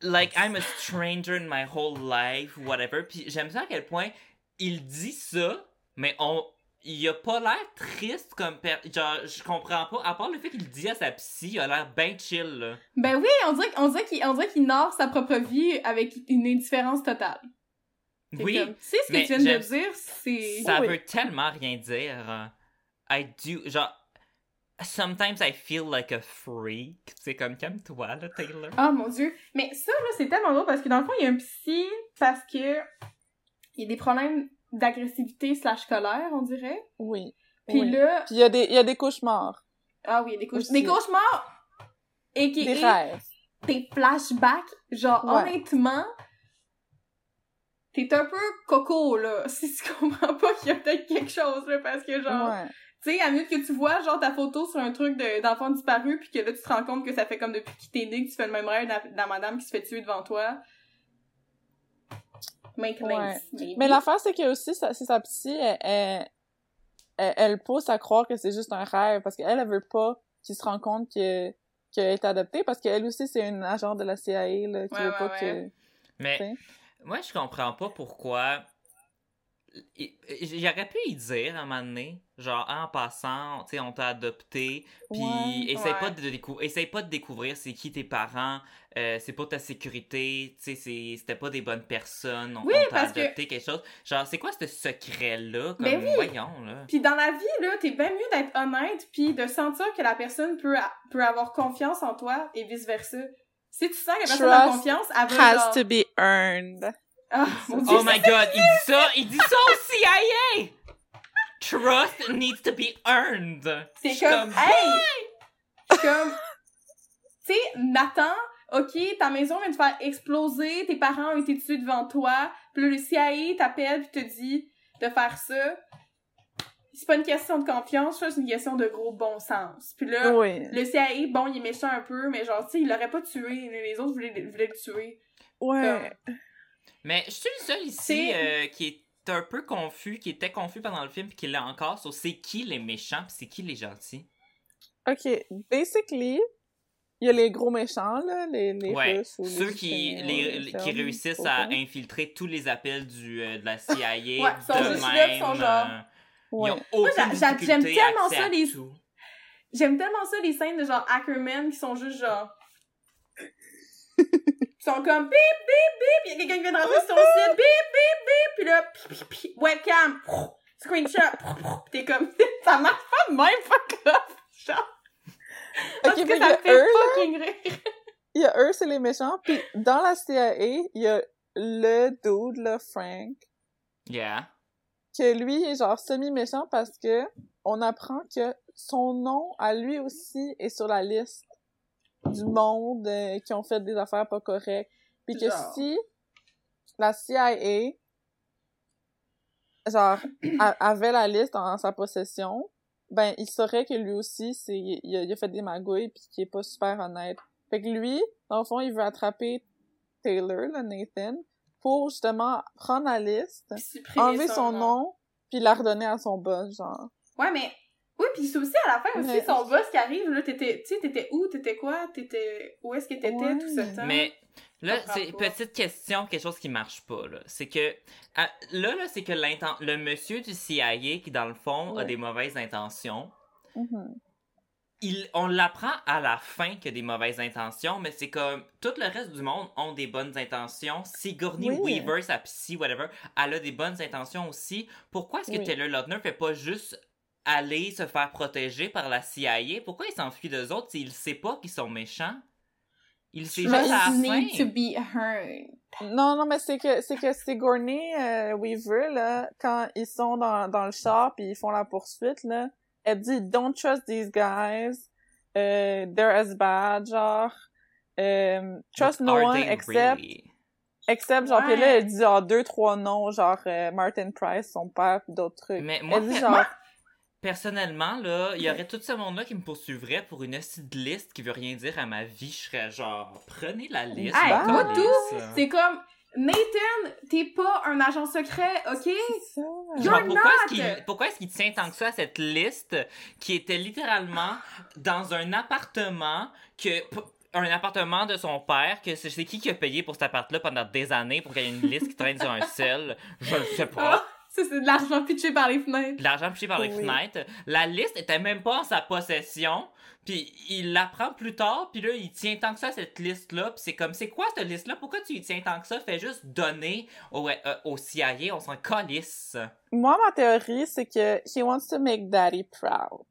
like, I'm a stranger in my whole life, whatever. Puis j'aime ça à quel point il dit ça, mais on. Il a pas l'air triste comme. per- Genre, je comprends pas. À part le fait qu'il le dit à sa psy, il a l'air ben chill, là. Ben oui, on dirait, on dirait qu'il on dirait qu'il narre sa propre vie avec une indifférence totale. C'est Oui, sais ce que tu viens de dire, c'est... ça Oui. veut tellement rien dire. I do. Genre, sometimes I feel like a freak. C'est comme, calme-toi, là, Taylor. Oh mon dieu. Mais ça, là, c'est tellement drôle parce que dans le fond, il y a un psy parce que il y a des problèmes d'agressivité slash colère, on dirait. Oui. Puis oui. là... Puis il y, a des- y a des cauchemars, Ah oui, il y a des, cauch- Aussi. des cauchemars et qui des rêves. des flashbacks. Genre, Ouais. honnêtement, t'es un peu coco, là, si tu comprends pas qu'il y a peut-être quelque chose, là, parce que genre... Ouais. Tu sais, à minute que tu vois, genre, ta photo sur un truc de- d'enfant disparu, puis que là, tu te rends compte que ça fait comme depuis qu'il t'est né que tu fais le même rêve dans, dans madame qui se fait tuer devant toi. Make Ouais. sense. Mais l'affaire, c'est que aussi, sa- c'est sa psy, elle, elle, elle- elle pousse à croire que c'est juste un rêve, parce qu'elle, elle veut pas qu'il se rende compte que qu'elle est adoptée, parce qu'elle aussi, c'est une agent de la CIA, là, qui Ouais, veut ouais, pas ouais. Mais T'sais. moi, je comprends pas pourquoi. J'aurais pu y dire à un moment donné, genre en passant, tu sais, on t'a adopté, puis Ouais. essaye, Ouais. pas de décou- essaye pas de découvrir c'est qui tes parents, euh, c'est pas ta sécurité, tu sais, c'est- c'était pas des bonnes personnes, on, Oui, on t'a que- adopté quelque chose. Genre, c'est quoi ce secret-là? Comme, Ben oui. voyons, là. Puis dans la vie, là, t'es bien mieux d'être honnête, puis de sentir que la personne peut, a- peut avoir confiance en toi, et vice-versa. Si tu sens que la personne a confiance, elle veut Has genre... to be earned. Ah, mon Dieu, Oh my god, il dit ça, il dit ça au CIA! Trust needs to be earned. C'est comme, hey! Je suis comme, tu sais, Nathan, ok, ta maison vient de faire exploser, tes parents ont été tués devant toi, puis là, le CIA t'appelle puis te dit de faire ça. C'est pas une question de confiance, c'est une question de gros bon sens. Puis là, Oui. le CIA, bon, il est méchant un peu, mais genre, tu sais, il l'aurait pas tué, les autres voulaient, voulaient le tuer. Ouais. Mais je suis le seul ici euh, qui est un peu confus, qui était confus pendant le film, puis qui l'est encore sur c'est qui les méchants, puis c'est qui les gentils. OK. Basically, il y a les gros méchants, là, les, les ouais, Russes ou les ceux qui, les, qui réussissent à infiltrer tous les appels du, euh, de la CIA Ouais, sont de juste là, même. sont genre- euh, Ouais. Ils ont j'aime tellement ça, les- tout. J'aime tellement ça, les scènes de genre Ackerman qui sont juste genre. Ils sont comme bip bip bip, il y a quelqu'un qui vient de rentrer sur ton site, bip bip bip, puis là, pi, pi, pi, webcam, screenshot, pis t'es comme, ça marche pas de même, fuck off, genre. Ok, Parce que mais ça il y a me fait eux, là. fucking rire. Il y a eux, c'est les méchants. Puis dans la CIA, il y a le dude, là, Frank, Yeah. que lui est genre semi-méchant parce que on apprend que son nom à lui aussi est sur la liste du monde euh, qui ont fait des affaires pas correctes. Puis que Genre. si la CIA genre a- avait la liste en sa possession, ben il saurait que lui aussi c'est il a, il a fait des magouilles puis qu'il est pas super honnête. Fait que lui, dans le fond, il veut attraper Taylor, là, Nathan, pour justement prendre la liste, enlever son nom, puis la redonner à son boss, genre. Ouais, mais. Oui, puis c'est aussi à la fin aussi, Mais- son boss qui arrive, là, t'étais, tu sais, t'étais où, t'étais quoi, t'étais, où est-ce que t'étais Ouais. tout ce temps? Mais là, c'est petite question, quelque chose qui marche pas là. C'est que à- là, là, c'est que l'inten- le monsieur du CIA qui dans le fond a des mauvaises intentions. Mhm. Il, on l'apprend à la fin qu'il a des mauvaises intentions, mais c'est comme tout le reste du monde ont des bonnes intentions. Sigourney Oui. Weaver, sa psy, whatever, elle a des bonnes intentions aussi. Pourquoi est-ce que Oui. Taylor Lautner fait pas juste aller se faire protéger par la CIA? Pourquoi il s'enfuit d'eux autres s'il sait pas qu'ils sont méchants? Il sait juste à la fin. need to be heard. Non, non, mais c'est que c'est que Sigourney euh, Weaver, là, quand ils sont dans, dans le char puis ils font la poursuite, là, elle dit « Don't trust these guys. Euh, they're as bad, genre. Euh, trust no one except... really? Except, genre, Ouais. pis là, elle dit genre deux, trois noms, genre euh, Martin Price, son père, pis d'autres trucs. Mais moi, elle dit genre, moi, personnellement, là, il y aurait tout ce monde-là qui me poursuivrait pour une petite liste qui veut rien dire à ma vie. Je serais genre, prenez la liste. Hey, moi, tout, C'est comme, Nathan, t'es pas un agent secret, ok? c'est ça. Genre, pourquoi est-ce qu'il pourquoi est-ce qu'il tient tant que ça à cette liste qui était littéralement dans un appartement que p- un appartement de son père que c'est c'est qui qui a payé pour cet appart-là pendant des années pour qu'il y ait une liste qui traîne sur un sel? Je ne sais pas ça, c'est de l'argent pitché par les fenêtres. de l'argent piché par les Oui. fenêtres. La liste était même pas en sa possession. Puis il l'apprend plus tard puis là il tient tant que ça à cette liste là puis c'est comme c'est quoi cette liste là pourquoi tu y tiens tant que ça? Fais juste donner au, euh, au CIA on s'en calisse. Moi, ma théorie, c'est que he wants to make daddy proud.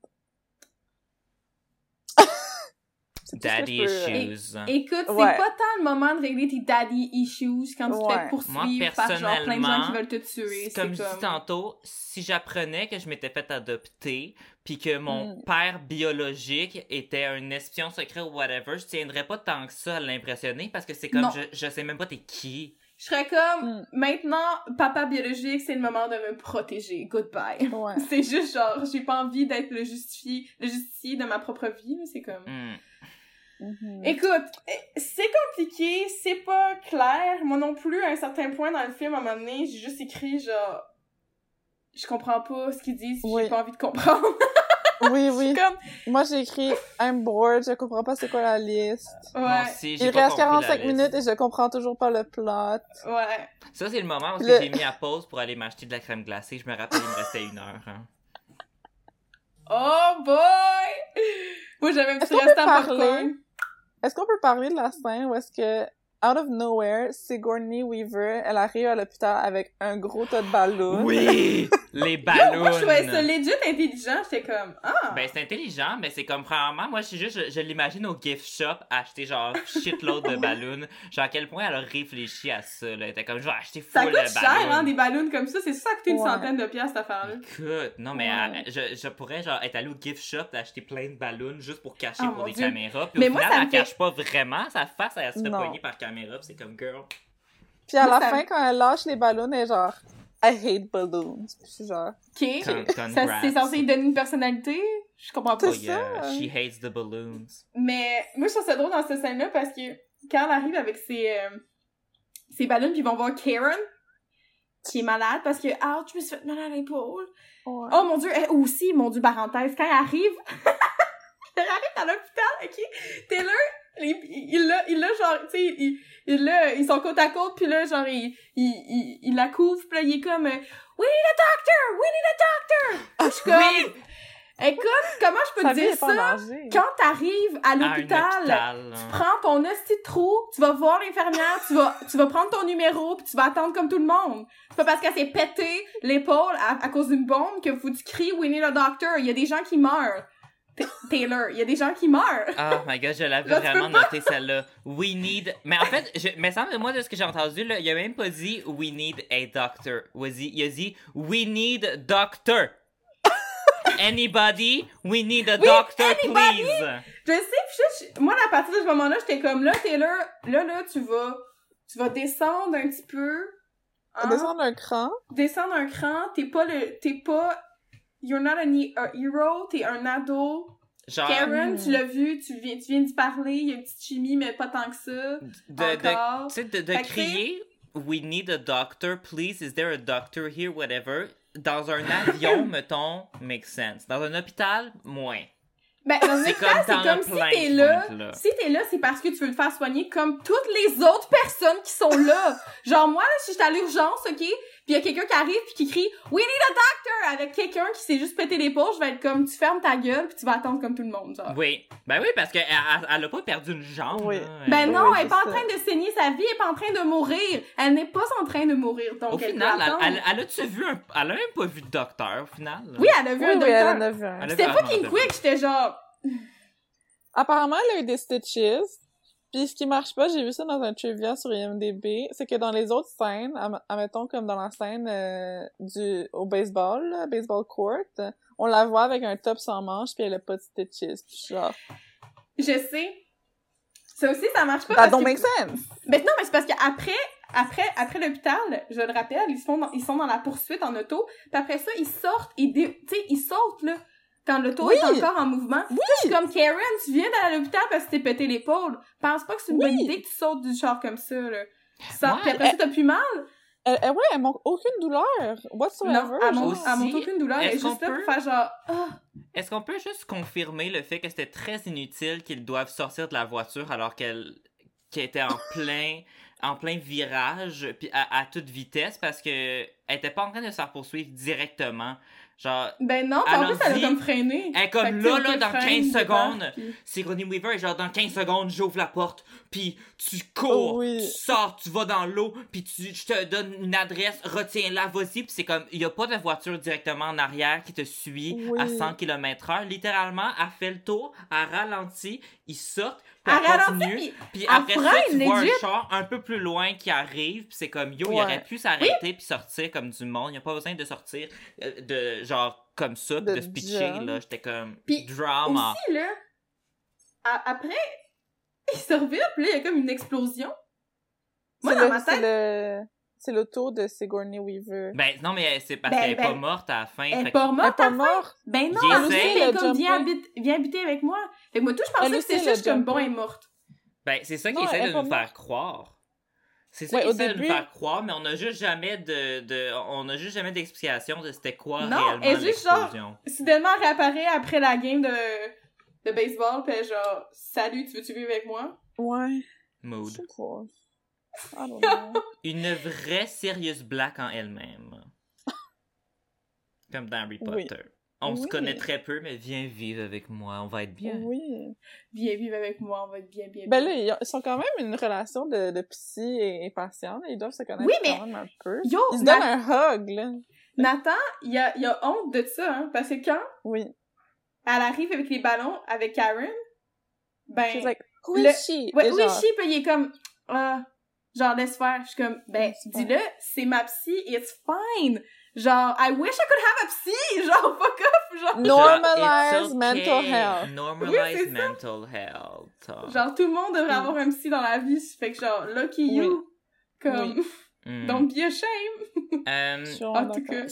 C'est tout ce que daddy je peux, euh, issues Écoute, c'est Ouais. pas tant le moment de régler tes daddy issues quand tu te Ouais. fais poursuivre Moi, par genre plein de gens personnellement, qui veulent te tuer. Comme je c'est dis comme... tantôt, si j'apprenais que je m'étais fait adopter, puis que mon Mm. père biologique était un espion secret ou whatever, je tiendrais pas tant que ça à l'impressionner parce que c'est comme je, je sais même pas t'es qui. Je serais comme, Mm. maintenant, papa biologique, c'est le moment de me protéger. Goodbye. Ouais. C'est juste genre, j'ai pas envie d'être le justifié, le justicier de ma propre vie, mais c'est comme... Hmm. Mhm. Écoute, c'est compliqué, c'est pas clair. Moi non plus, à un certain point dans le film, à un moment donné, j'ai juste écrit genre... Je comprends pas ce qu'ils disent, Oui. j'ai pas envie de comprendre. Oui, oui. comme, Moi, j'ai écrit I'm bored, je comprends pas c'est quoi la liste. Moi ouais, aussi, j'ai Il pas reste compris la 45 liste. minutes et je comprends toujours pas le plot. ouais. Ça, c'est le moment où Le- j'ai mis à pause pour aller m'acheter de la crème glacée. Je me rappelle, il me restait une heure. hein. Oh boy! Moi j'avais un petit restant parler? Est-ce qu'on peut parler de la scène où est-ce que, out of nowhere, Sigourney Weaver, elle arrive à l'hôpital avec un gros tas de ballons? Oui! Les ballons! moi je trouvais ça legit intelligent, j'étais comme, ah! Ben, c'est intelligent, mais c'est comme, premièrement, moi, je suis juste, je, je l'imagine au gift shop acheter genre shitload de ballons. Genre, à quel point elle a réfléchi à ça, là. Elle était comme, je vais acheter full ça de coûte cher, ballons. hein, des ballons comme ça, c'est ça, ça coûté une Ouais. centaine de piastres cette affaire-là. Écoute, non, mais Ouais. elle- je, je pourrais, genre, être allé au gift shop acheter plein de ballons juste pour cacher Oh, pour des Dieu. caméras. Puis Mais au moi, final, ça elle fait- cache pas vraiment sa face, elle se fait par caméra, puis c'est comme, girl. Puis à la ça- fin, quand elle lâche les ballons, elle est genre, I hate balloons. Puis je suis genre, Ok. Con- Ça, c'est censé lui donner une personnalité? Je comprends pas. Oh, yeah, ça. she hates the balloons. Mais moi, je trouve ça drôle dans cette scène-là parce que quand elle arrive avec ses, euh, ses ballons, puis ils vont voir Karen, qui est malade parce que, ouch, je me suis fait mal à l'épaule. ouais. Oh mon dieu, elle aussi, mon dieu, parenthèse, quand elle arrive, elle arrive à l'hôpital, ok? Taylor, il, il l'a, il l'a genre, tu sais, il, il l'a, ils sont côte à côte, puis là, genre, il, il, il, il la couvre, puis là, il est comme, euh, we need a doctor, we need a doctor! Je suis comme, Oui! écoute, comment je peux te dire ça? Quand t'arrives à l'hôpital, hôpital, tu hein. prends ton hostie de trou, tu vas voir l'infirmière, tu vas, tu vas prendre ton numéro, puis tu vas attendre comme tout le monde. C'est pas parce qu'elle s'est pété l'épaule à, à cause d'une bombe que faut que tu cries We need a doctor. Il y a des gens qui meurent. Taylor, il y a des gens qui meurent. Oh my god, je l'avais vraiment noté celle-là. We need. Mais en fait, je... mais semble moi de ce que j'ai entendu là, il a même pas dit we need a doctor. Il a dit, il a dit we need doctor. Anybody, we need a doctor, anybody? please. Je sais, puis je- moi, à partir de ce moment-là, j'étais comme, là, Taylor, là, là, tu vas, tu vas descendre un petit peu. hein? Descendre un cran. descendre un cran, t'es pas le, t'es pas, you're not a, ne- a hero, t'es un ado. Genre, Karen, tu l'as vu, tu viens, tu viens d'y parler, il y a une petite chimie, mais pas tant que ça. de, sais, de, de que, crier we need a doctor, please, is there a doctor here, whatever. Dans un avion, mettons, makes sense. Dans un hôpital, moins. Ben, dans un C'est hôpital, c'est comme si t'es là. là. Si t'es là, c'est parce que tu veux te faire soigner comme toutes les autres personnes qui sont là. Genre, moi, là, si j'étais à l'urgence, ok, pis y a quelqu'un qui arrive pis qui crie We need a doctor! Avec quelqu'un qui s'est juste pété l'épaule, je vais être comme, tu fermes ta gueule pis tu vas attendre comme tout le monde, genre. Oui. Ben oui, parce qu'elle elle, elle a pas perdu une jambe. Oui. Ben non, oui, elle est pas en train de saigner sa vie, elle est pas en train de mourir. Elle n'est pas en train de mourir, donc Au elle final, elle, elle, elle a-tu vu un. Elle a même pas vu de docteur, au final? là? Oui, elle a vu Oui, un oui, docteur. elle en a vu un. Elle a C'était fucking ah, quick, j'étais genre... Apparemment, elle a eu des stitches. Puis ce qui marche pas, j'ai vu ça dans un trivia sur IMDb, c'est que dans les autres scènes, admettons comme dans la scène euh, du au baseball, là, baseball court, on la voit avec un top sans manche puis elle a pas de stitches. Genre, Je sais. Ça aussi, ça marche pas. Parce don't que- make sense. Ben non, mais c'est parce qu'après, après, après l'hôpital, je le rappelle, ils sont dans, ils sont dans la poursuite en auto, puis après ça, ils sortent et dé- tu sais, ils sautent, là, quand l'auto Oui. est encore en mouvement. Oui! Je suis comme, Karen, tu viens d'aller à l'hôpital parce que t'es pété l'épaule. Pense pas que c'est une bonne idée que tu sautes du char comme ça, là. Ça, Ouais. puis après ça, t'as plus mal? Elle, elle- ouais, elle manque aucune douleur whatsoever. Non, elle monte, aussi, elle aucune douleur, elle est est-ce juste qu'on là peut- pour faire genre, ah, Est-ce qu'on peut juste confirmer le fait que c'était très inutile qu'ils doivent sortir de la voiture alors qu'elle qu'elle était en plein en plein virage puis à, à toute vitesse parce que elle était pas en train de se faire poursuivre directement. Genre ben non, en plus, elle a comme freiné. Elle est comme là, là, dans freine, 15 débarque, secondes. puis- Sigourney Weaver est genre dans 15 secondes, j'ouvre la porte, puis tu cours, Oh oui. tu sors, tu vas dans l'eau, puis tu, je te donne une adresse, retiens-la, vas-y, puis c'est comme, il y a pas de voiture directement en arrière qui te suit Oui. à 100 km heure. Littéralement, elle fait le tour, elle ralentit, ils sortent, Elle elle ralentit, continue, puis après ça, freine, tu vois un char un peu plus loin qui arrive, puis c'est comme, yo, il Ouais. aurait pu s'arrêter puis sortir comme du monde, il n'y a pas besoin de sortir euh, de, genre, comme ça, De de se pitcher, là, j'étais comme, Puis drama. Aussi, là, après, il se revire, puis là, il y a comme une explosion. Moi, dans le- ma tête, le, c'est le tour de Sigourney Weaver. Ben non, mais c'est parce Ben, qu'elle est pas ben, morte à la fin. elle fait est pas morte. pas à la fin? Ben non, elle aussi, elle est comme, viens, jumpé. habite- viens habiter avec moi. Fait que moi, tout, je pensais Elle que c'était juste comme, bon, elle est morte. Ben, c'est ça qu'il essaie elle de nous faire croire. C'est ça Ouais, qu'il essaie de nous faire croire, mais on a juste jamais de, de on a juste jamais d'explication de c'était quoi Non, réellement elle juste genre- l'explosion. Soudainement, réapparaît après la game de, de baseball, puis genre, salut, tu veux-tu vivre avec moi? Ouais. Je Mood. sais pas. I don't know. Une vraie Sirius Black en elle-même. Comme dans Harry Oui. Potter. On se connaît très peu, mais viens vivre avec moi, on va être bien. Oui. Viens vivre avec moi, on va être bien, bien, Ben bien. là, ils ont- ils sont quand même une relation de, de psy et, et patient. là. Ils doivent se connaître Oui, mais- quand même un peu. Yo, Ils se donnent un hug, là. Nathan, il a, il a honte de ça, hein, parce que quand Oui. elle arrive avec les ballons avec Karen, ben... She's like, who le- is she? Ouais, chi, puis il est comme, ah, genre, laisse faire. Je suis comme, ben, dis-le, c'est ma psy, it's fine. Genre, I wish I could have a psy. Genre, fuck off. Genre, Normalize okay. mental health. Normalize Oui, c'est ça. mental health. genre, tout le monde devrait Mm. avoir un psy dans la vie. Fait que, genre, lucky you. Comme, Hmm. don't be ashamed. Euh, En tout cas.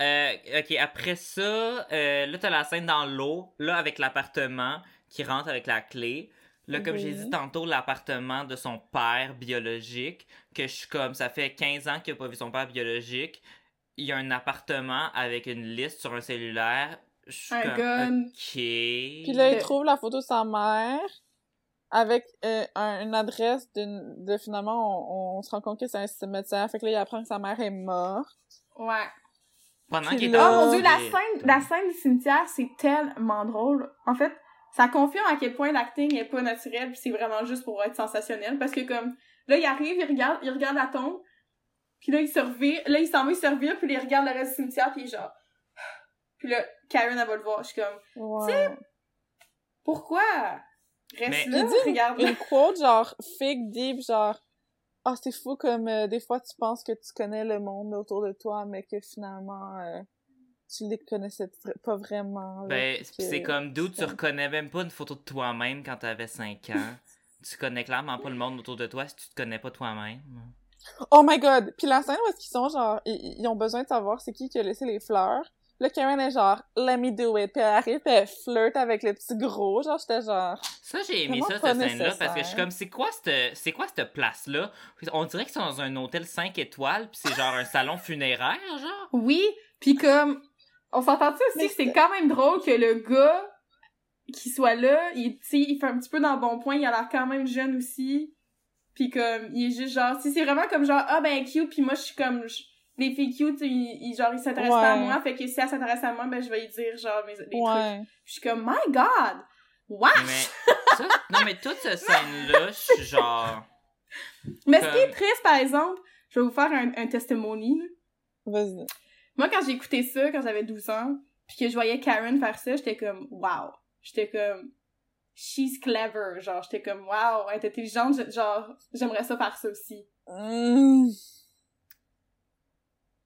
Euh, ok, après ça, euh, là, t'as la scène dans l'eau, là, avec l'appartement qui rentre avec la clé. Là, comme j'ai dit tantôt, l'appartement de son père biologique, que je suis comme, ça fait 15 ans qu'il a pas vu son père biologique. Il y a un appartement avec une liste sur un cellulaire. Je suis Un comme, gun. ok. Puis là, il trouve la photo de sa mère avec euh, un- une adresse d'une, de finalement, on, on se rend compte que c'est un cimetière. Fait que là, il apprend que sa mère est morte. Ouais. Pendant qu'il là- était Oh mon dieu, la scène, la scène du cimetière, c'est tellement drôle. En fait, ça confirme à quel point l'acting est pas naturel, puis c'est vraiment juste pour être sensationnel. Parce que comme, là, il arrive, il regarde, il regarde la tombe, puis là, il se revire, là, il s'en va il se revire, puis il regarde le reste du cimetière, puis il est genre... Puis là, Karen, elle va le voir, je suis comme, Ouais. pourquoi? Reste Mais- là, Il dit regarde Une quote genre fake deep, genre Ah, c'est fou comme euh, des fois tu penses que tu connais le monde autour de toi, mais que finalement euh, tu les connaissais pas vraiment. là, Ben, c'est comme d'où tu reconnais même pas une photo de toi-même quand t'avais 5 ans. tu connais clairement pas le monde autour de toi si tu te connais pas toi-même. Oh my god! Puis la scène où est-ce qu'ils sont, genre, ils, ils ont besoin de savoir c'est qui qui a laissé les fleurs. Là, Karen est genre, let me do it. Puis elle arrive, puis elle flirte avec le petit gros. Genre, j'étais genre, Ça, j'ai aimé ça, cette scène-là, parce que je suis comme, c'est quoi cette, c'est quoi cette place-là? On dirait qu'ils sont dans un hôtel 5 étoiles, puis c'est genre un salon funéraire, genre? Oui, puis comme on s'entend-tu aussi Mais que c'est quand même drôle que le gars qui soit là, il il fait un petit peu dans le bon point, il a l'air quand même jeune aussi. Puis comme il est juste genre si c'est vraiment comme genre ah ben cute puis moi je suis comme je- les filles cute ils, ils- genre ils s'intéressent pas à Ouais. moi fait que si elle s'intéresse à moi ben je vais lui dire genre mes les trucs. ouais. Puis je suis comme my god. Mais, ça, non, mais toute cette scène-là, je suis genre. Mais ce qui est comme- triste par exemple, je vais vous faire un, un testimony. là. Vas-y. Moi, quand j'ai écouté ça, quand j'avais 12 ans, puis que je voyais Karen faire ça, j'étais comme, wow. J'étais comme, she's clever. Genre, j'étais comme, wow, elle est intelligente. Genre, j'aimerais ça faire ça aussi. Mm.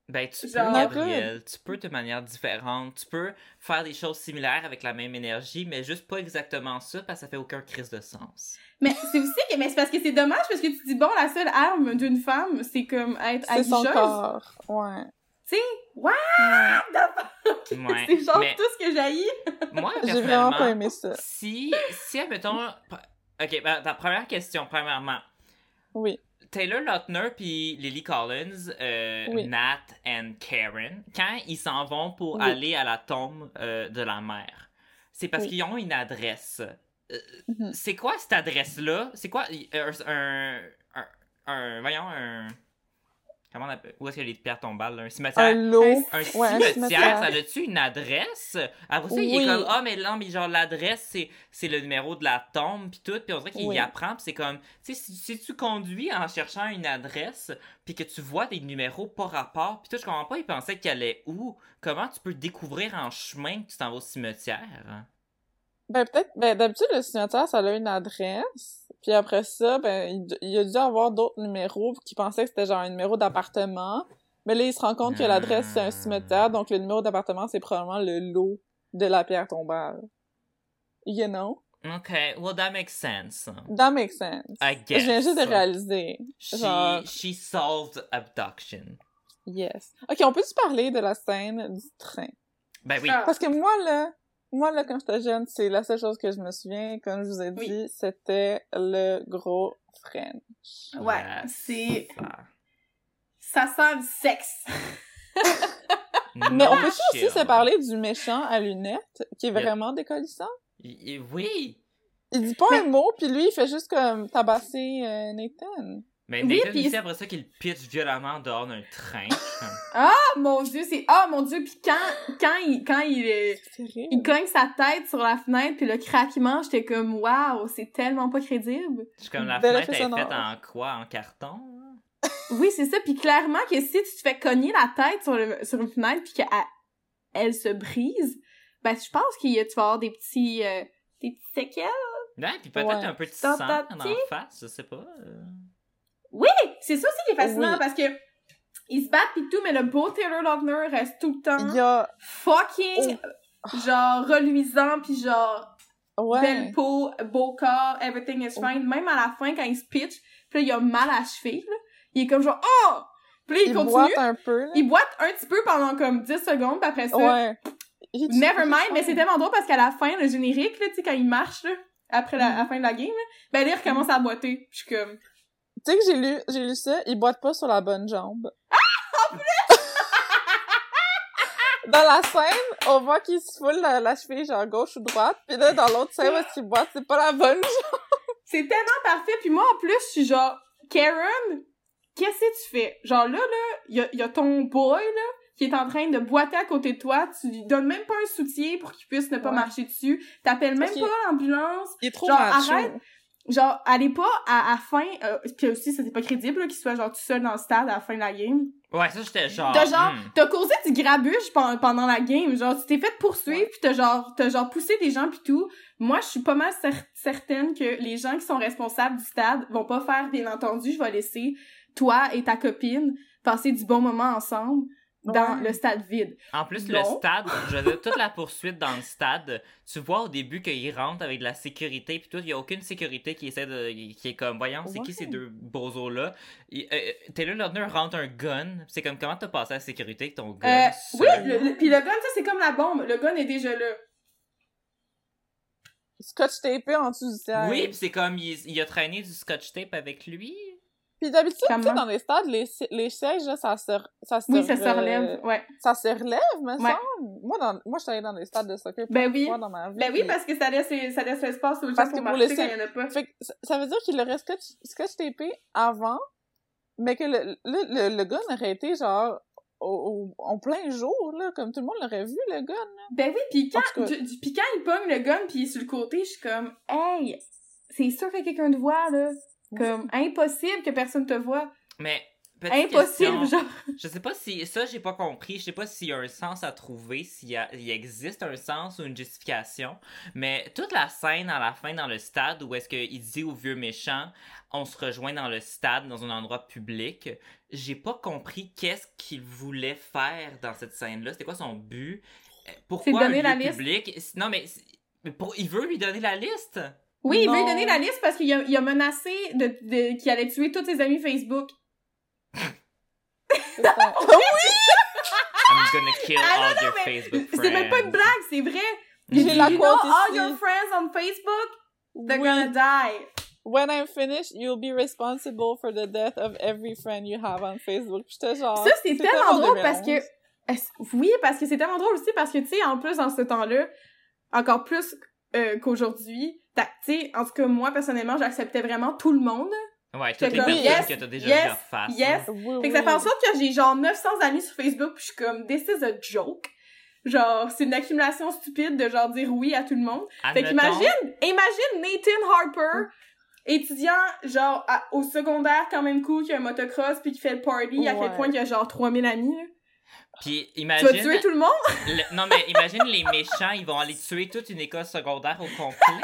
Ben, tu peux, Genre- Gabriel. Tu peux de manière différente. Tu peux faire des choses similaires avec la même énergie, mais juste pas exactement ça, parce que ça fait aucun crise de sens. Mais c'est aussi que, mais c'est parce que c'est dommage parce que tu dis, bon, la seule arme d'une femme, c'est comme être C'est son corps. Ouais. Tu sais, what the fuck? Ouais. c'est genre mais tout ce que j'haïs. moi, J'ai vraiment pas aimé ça. Si, si, admettons... Ok, ben, ta première question, premièrement. Oui. Taylor Lautner puis Lily Collins, euh, Oui. Nat and Karen, quand ils s'en vont pour Oui. aller à la tombe euh, de la mère, c'est parce Oui. qu'ils ont une adresse. Euh, Mhm. C'est quoi cette adresse-là? C'est quoi un, un, un, un- Voyons, un... Comment on appelle? Où est-ce qu'il y a les pierres tombales? là? Un cimetière? Un lot. Un Un Ouais, un cimetière, ça a-tu une adresse? Après ça, il est Oui. comme, ah, mais non, mais genre, l'adresse, c'est, c'est le numéro de la tombe, puis tout, puis on dirait qu'il Oui. y apprend, puis c'est comme, tu sais, si, si tu conduis en cherchant une adresse, puis que tu vois des numéros pas rapport, puis tout, je comprends pas, il pensait qu'il allait où? Comment tu peux découvrir en chemin que tu t'en vas au cimetière? Ben, peut-être, ben, d'habitude, le cimetière, ça a une adresse. Puis après ça, ben, il, il a dû avoir d'autres numéros qui pensaient que c'était genre un numéro d'appartement. Mais là, il se rend compte que l'adresse, c'est un cimetière, donc le numéro d'appartement, c'est probablement le lot de la pierre tombale. You know? Ok, well, that makes sense. That makes sense. I Je guess. viens juste de réaliser. She, Genre- she solved abduction. Yes. Ok, on peut-tu parler de la scène du train? Ben oui. Ah. Parce que moi, là, moi, là, quand j'étais jeune, c'est la seule chose que je me souviens, comme je vous ai Oui. dit, c'était le gros French. Ouais, c'est- Ça. Ça sent du sexe. Mais on peut aussi se parler du méchant à lunettes, qui est Yep. vraiment décollissant? Y- Oui. Il dit pas Mais- un mot, puis lui, il fait juste comme tabasser euh, Nathan. Mais Oui, Nathan aussi, après ça, qu'il pitch violemment dehors d'un train. Comme, Ah, mon dieu, c'est, ah, mon dieu, puis quand, quand il, quand il, euh, terrible. il cogne sa tête sur la fenêtre puis le craquement, j'étais comme, waouh, c'est tellement pas crédible. je suis comme la Bel fenêtre est faite en quoi? En carton? Oui, c'est ça. Puis clairement que si tu te fais cogner la tête sur, le, sur une fenêtre puis qu'elle elle se brise, ben je pense qu'il y a, tu vas avoir des petits, euh, des petites séquelles. Ouais, puis peut-être Ouais. un peu de sang en face, je sais pas. euh. Oui, c'est ça aussi qui est fascinant Oui. parce que ils se battent pis tout, mais le beau Taylor Lautner reste tout le temps Il y a... fucking genre reluisant puis genre Ouais. belle peau, beau corps, everything is fine. Même à la fin quand il se pitch, puis là, il a mal à la cheville, là. Il est comme genre oh, puis là, il, Il continue. boite un peu, là. Il boite un petit peu pendant comme 10 secondes, après ça, Ouais. Never mind, mais c'est tellement drôle parce qu'à la fin, le générique, là, tu sais, quand il marche, là, après la, à la fin de la game, là, ben là, il recommence à boiter. Puis je suis comme, Tu sais que j'ai lu, j'ai lu ça, il boite pas sur la bonne jambe. Dans la scène, on voit qu'il se foule la, la cheville genre gauche ou droite, puis là dans l'autre scène où est-ce qu'il boite, c'est pas la bonne jambe? c'est tellement parfait. Puis moi, en plus, je suis genre, Karen, qu'est-ce que tu fais? Genre là, là, il y a, y a ton boy, là, qui est en train de boiter à côté de toi. Tu lui donnes même pas un soutien pour qu'il puisse ne pas Ouais. marcher dessus. T'appelles même Parce pas l'ambulance. Il est trop Genre, macho. arrête. Genre, allez pas à, à fin, euh, puis aussi, c'était pas crédible, là, qu'il soit genre tout seul dans le stade à la fin de la game. Ouais, ça, j'étais genre. T'as genre, hmm. t'as causé du grabuge pen- pendant la game, genre, tu t'es fait poursuivre, pis t'as genre, t'as genre poussé des gens pis tout. Moi, je suis pas mal cer- certaine que les gens qui sont responsables du stade vont pas faire, bien entendu, je vais laisser toi et ta copine passer du bon moment ensemble dans Ouais. le stade vide. En plus, le stade, je veux dire, toute la poursuite dans le stade, tu vois au début qu'il rentre avec de la sécurité, puis tout, il y a aucune sécurité qui essaie de. qui est comme, voyons, c'est qui ces deux bozos-là? Euh, Taylor Lautner rentre un gun, c'est comme, comment t'as passé à la sécurité avec ton gun? Euh, oui, le, le- pis le gun, ça, c'est comme la bombe. Le gun est déjà là. Scotch tapé en dessous du siège. Oui, puis c'est comme, il, il a traîné du scotch tape avec lui. Puis d'habitude, tu sais, dans les stades, les, les sièges, là, ça se, ça se, Oui, ça se relève, ouais. Ça se relève, me Ouais. semble. Moi, dans, moi, je suis allée dans des stades de soccer Ben oui. dans ma vie. Ben oui, puis- parce que ça laisse, ça laisse l'espace aux gens Parce pour que pour marcher quand il en a pas. Fait que ça, veut dire qu'il aurait scotch, scotch tapé avant, mais que le, le, le, le gun aurait été genre au, au- en plein jour, là, comme tout le monde l'aurait vu, le gun. Là. Ben oui, pis En quand, du- du- pis quand il pogne le gun pis il est sur le côté, je suis comme, hey, c'est sûr a quelqu'un te voit, là. Comme, impossible que personne te voit. Mais Impossible, question. genre. Je sais pas si ça j'ai pas compris, je sais pas s'il y a un sens à trouver, s'il y, existe un sens ou une justification, mais toute la scène à la fin dans le stade où est-ce qu'il dit au vieux méchant on se rejoint dans le stade dans un endroit public, j'ai pas compris qu'est-ce qu'il voulait faire dans cette scène-là, c'était quoi son but? Euh, Pourquoi donner un la lieu liste? public? Non mais c'est- mais pour, il veut lui donner la liste. Oui, il veut lui Non. donner la liste parce qu'il a, il a menacé de, de- qu'il allait tuer tous ses amis Facebook. C'est ça. I'm gonna kill Ah, non, all non, your Facebook C'est même pas une friends. blague, c'est vrai. J'ai la you quote know all ici. your friends on Facebook, they're Oui. gonna die. When I'm finished, you'll be responsible for the death of every friend you have on Facebook. J'étais genre. Ça, c'est tellement drôle 2011. parce que... Oui, parce que c'est tellement drôle aussi parce que, tu sais, en plus, dans ce temps-là, encore plus euh, qu'aujourd'hui, tu sais, en tout cas, moi, personnellement, j'acceptais vraiment tout le monde. Ouais, toutes les comme, personnes yes, que t'as déjà yes, vu en face. yes. Oui, Fait que ça fait en sorte que j'ai genre 900 amis sur Facebook pis je suis comme, this is a joke. Genre, c'est une accumulation stupide de genre dire oui à tout le monde. Fait Admettons- qu'imagine, imagine Nathan Harper, étudiant genre à- au secondaire quand même cool, qui a un motocross puis qui fait le party, à quel Ouais. point il a genre 3000 amis. là. Puis Tu imagine. vas tuer tout le monde? le- non, mais imagine les méchants, ils vont aller tuer toute une école secondaire au complet.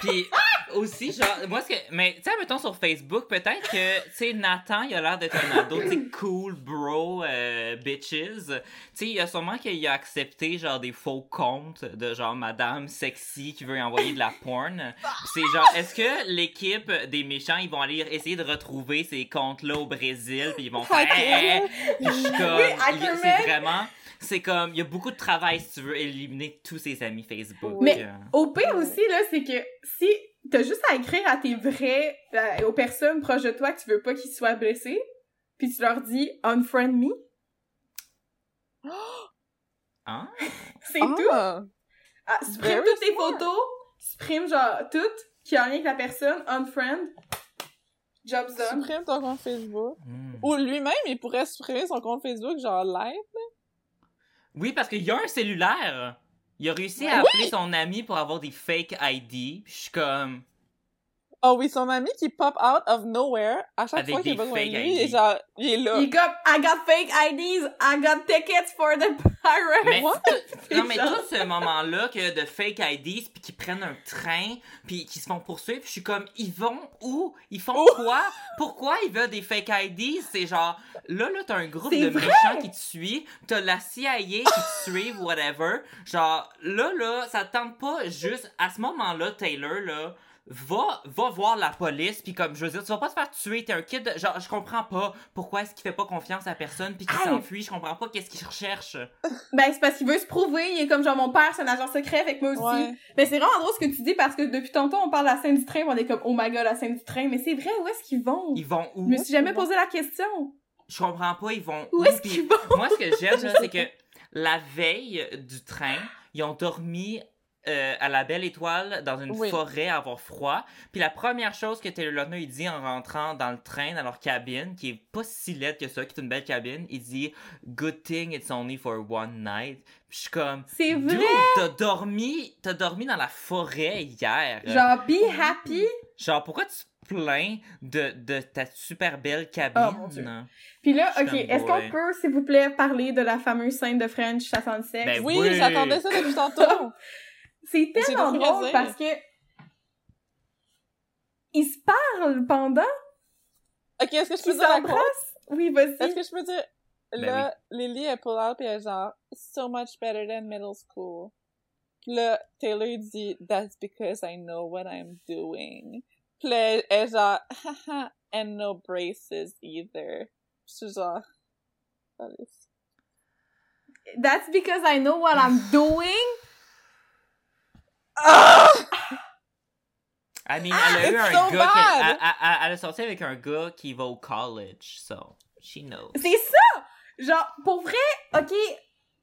Puis aussi, genre, moi, ce que. Mais, tu sais, mettons sur Facebook, peut-être que, tu sais, Nathan, il a l'air d'être un ado, tu sais, cool, bro, euh, bitches. Tu sais, il y a sûrement qu'il a accepté, genre, des faux comptes de, genre, madame sexy qui veut envoyer de la porn. C'est genre, est-ce que l'équipe des méchants, ils vont aller essayer de retrouver ces comptes-là au Brésil, puis ils vont faire. Hacker. Puis je suis comme, c'est vraiment, c'est comme, il y a beaucoup de travail si tu veux éliminer tous ses amis Facebook. Mais- Euh, Au pire aussi, là, c'est que si t'as juste à écrire à tes vrais, euh, aux personnes proches de toi que tu veux pas qu'ils soient blessés, puis tu leur dis unfriend me, hein? c'est tout. Ah. Ah, supprime Very toutes tes smart. photos, supprime genre toutes qui ont rien avec la personne, unfriend, job's done. Supprime ton compte Facebook. Hmm. Ou lui-même, il pourrait supprimer son compte Facebook, genre live. Oui, parce qu'il y a un cellulaire. Il a réussi à appeler son ami pour avoir des fake ID. Je suis comme, Oh oui, son ami qui pop out of nowhere, à chaque Avec fois qu'il des a besoin de fake lui, ID. il est genre, il est là. You got, I got fake IDs, I got tickets for the pirates. Mais What? non mais tout ce moment-là que de fake IDs puis qui prennent un train puis qui se font poursuivre, puis je suis comme ils vont où? Ils font quoi? Pourquoi ils veulent des fake IDs C'est genre là là t'as un groupe de vrai! méchants qui te suit, t'as la CIA qui te suivent whatever. Genre là là ça te tente pas juste à ce moment-là Taylor là Va, va voir la police, puis comme, je veux dire, tu vas pas te faire tuer, t'es un kid, de- genre, je comprends pas pourquoi est-ce qu'il fait pas confiance à personne, puis qu'il s'enfuit, je comprends pas qu'est-ce qu'il recherche. Ben, c'est parce qu'il veut se prouver, il est comme genre mon père, c'est un agent secret, avec moi aussi. Ouais. Mais c'est vraiment drôle ce que tu dis parce que depuis tantôt on parle de la scène du train, on est comme oh my god, la scène du train, mais c'est vrai, où est-ce qu'ils vont? Ils vont où? Je me suis jamais posé la question. Je comprends pas, ils vont Où où? est-ce qu'ils vont? Moi, ce que j'aime, là, c'est que la veille du train, ils ont dormi euh, à la Belle Étoile dans une Oui. forêt à avoir froid. Puis la première chose que Taylor Lautner il dit en rentrant dans le train, dans leur cabine, qui est pas si laide que ça, qui est une belle cabine, il dit « Good thing it's only for one night ». Puis je suis comme C'est « Dude, vrai! t'as dormi, t'as dormi dans la forêt hier. » Genre, be happy? Genre, pourquoi tu te plains de, de ta super belle Oh, mon cabine? Dieu. Puis là, Je ok, est-ce qu'on peut, s'il vous plaît, parler de la fameuse scène de French chassant le sexe? Ben Oui, oui. j'attendais ça depuis tantôt. c'est tellement drôle parce que ils se parlent pendant Ok, est-ce que je peux dire la. Oui, Est-ce vas-y. que je peux dire... Ben Là, Lily, elle pull out, pis elle est genre, so much better than middle school. Pis là, Taylor il dit, that's because I know what I'm doing. Pis là, elle est genre, haha, and no braces either. Je suis genre. That's because I know what I'm doing? I mean, elle a eu It's un so gars qui... bad. Elle, elle- sortie avec un gars qui va au college, so she knows. C'est ça! Genre, pour vrai, ok.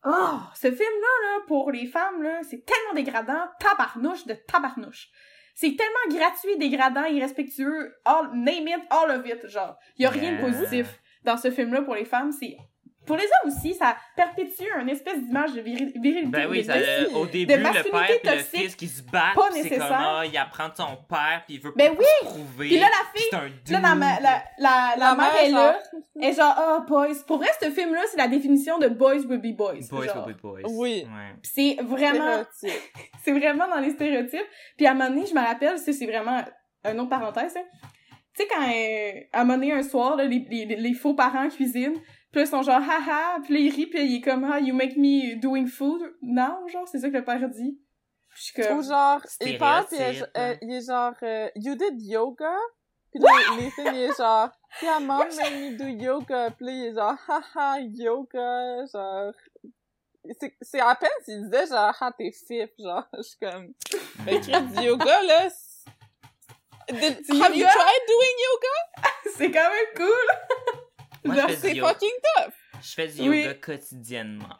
Oh, ce film-là, là, pour les femmes, là, c'est tellement dégradant. Tabarnouche de tabarnouche. C'est tellement gratuit, dégradant, irrespectueux. All, name it, all of it, genre. Y a rien de positif dans ce film-là pour les femmes. C'est pour les hommes aussi, ça perpétue une espèce d'image de viri- virilité. Ben oui, de- ça, de- euh, au début, le masculinité père et le toxique, fils qui se battent, pas nécessaire. comme, ah, il apprend de son père, puis il veut Ben oui! se prouver. Puis là, la fille, un Là, la, la, la, la, La mère mère, est là. genre- Et genre, oh, boys. Pour vrai, ce film-là, c'est la définition de boys will be boys. Boys genre. will be boys. Oui. Ouais. Pis C'est vraiment, c'est vraiment dans les stéréotypes. Puis à un moment donné, je me rappelle, c'est vraiment une autre parenthèse, hein. Tu sais, quand, euh, à un moment donné, un soir, là, les, les, les faux parents cuisinent, puis là, ils sont genre, haha, puis là, il rit, puis il est comme, ah, you make me doing food now, genre, c'est ça que le père dit. Puis je suis comme, Ou genre, il pis il est, Stéréotype. euh, il est genre, euh, you did yoga? Pis là, les filles, il est genre, yeah, mom made me do yoga. Pis là, il est genre, haha, yoga, genre... C'est, c'est à peine s'il disait genre, ah, t'es fif, genre, je suis comme, mais écrire du yoga, là, c'est- Did- have you tried doing yoga? c'est quand même cool! Moi, Genre, je fais C'est du yoga. fucking tough! Je fais du Oui. yoga quotidiennement.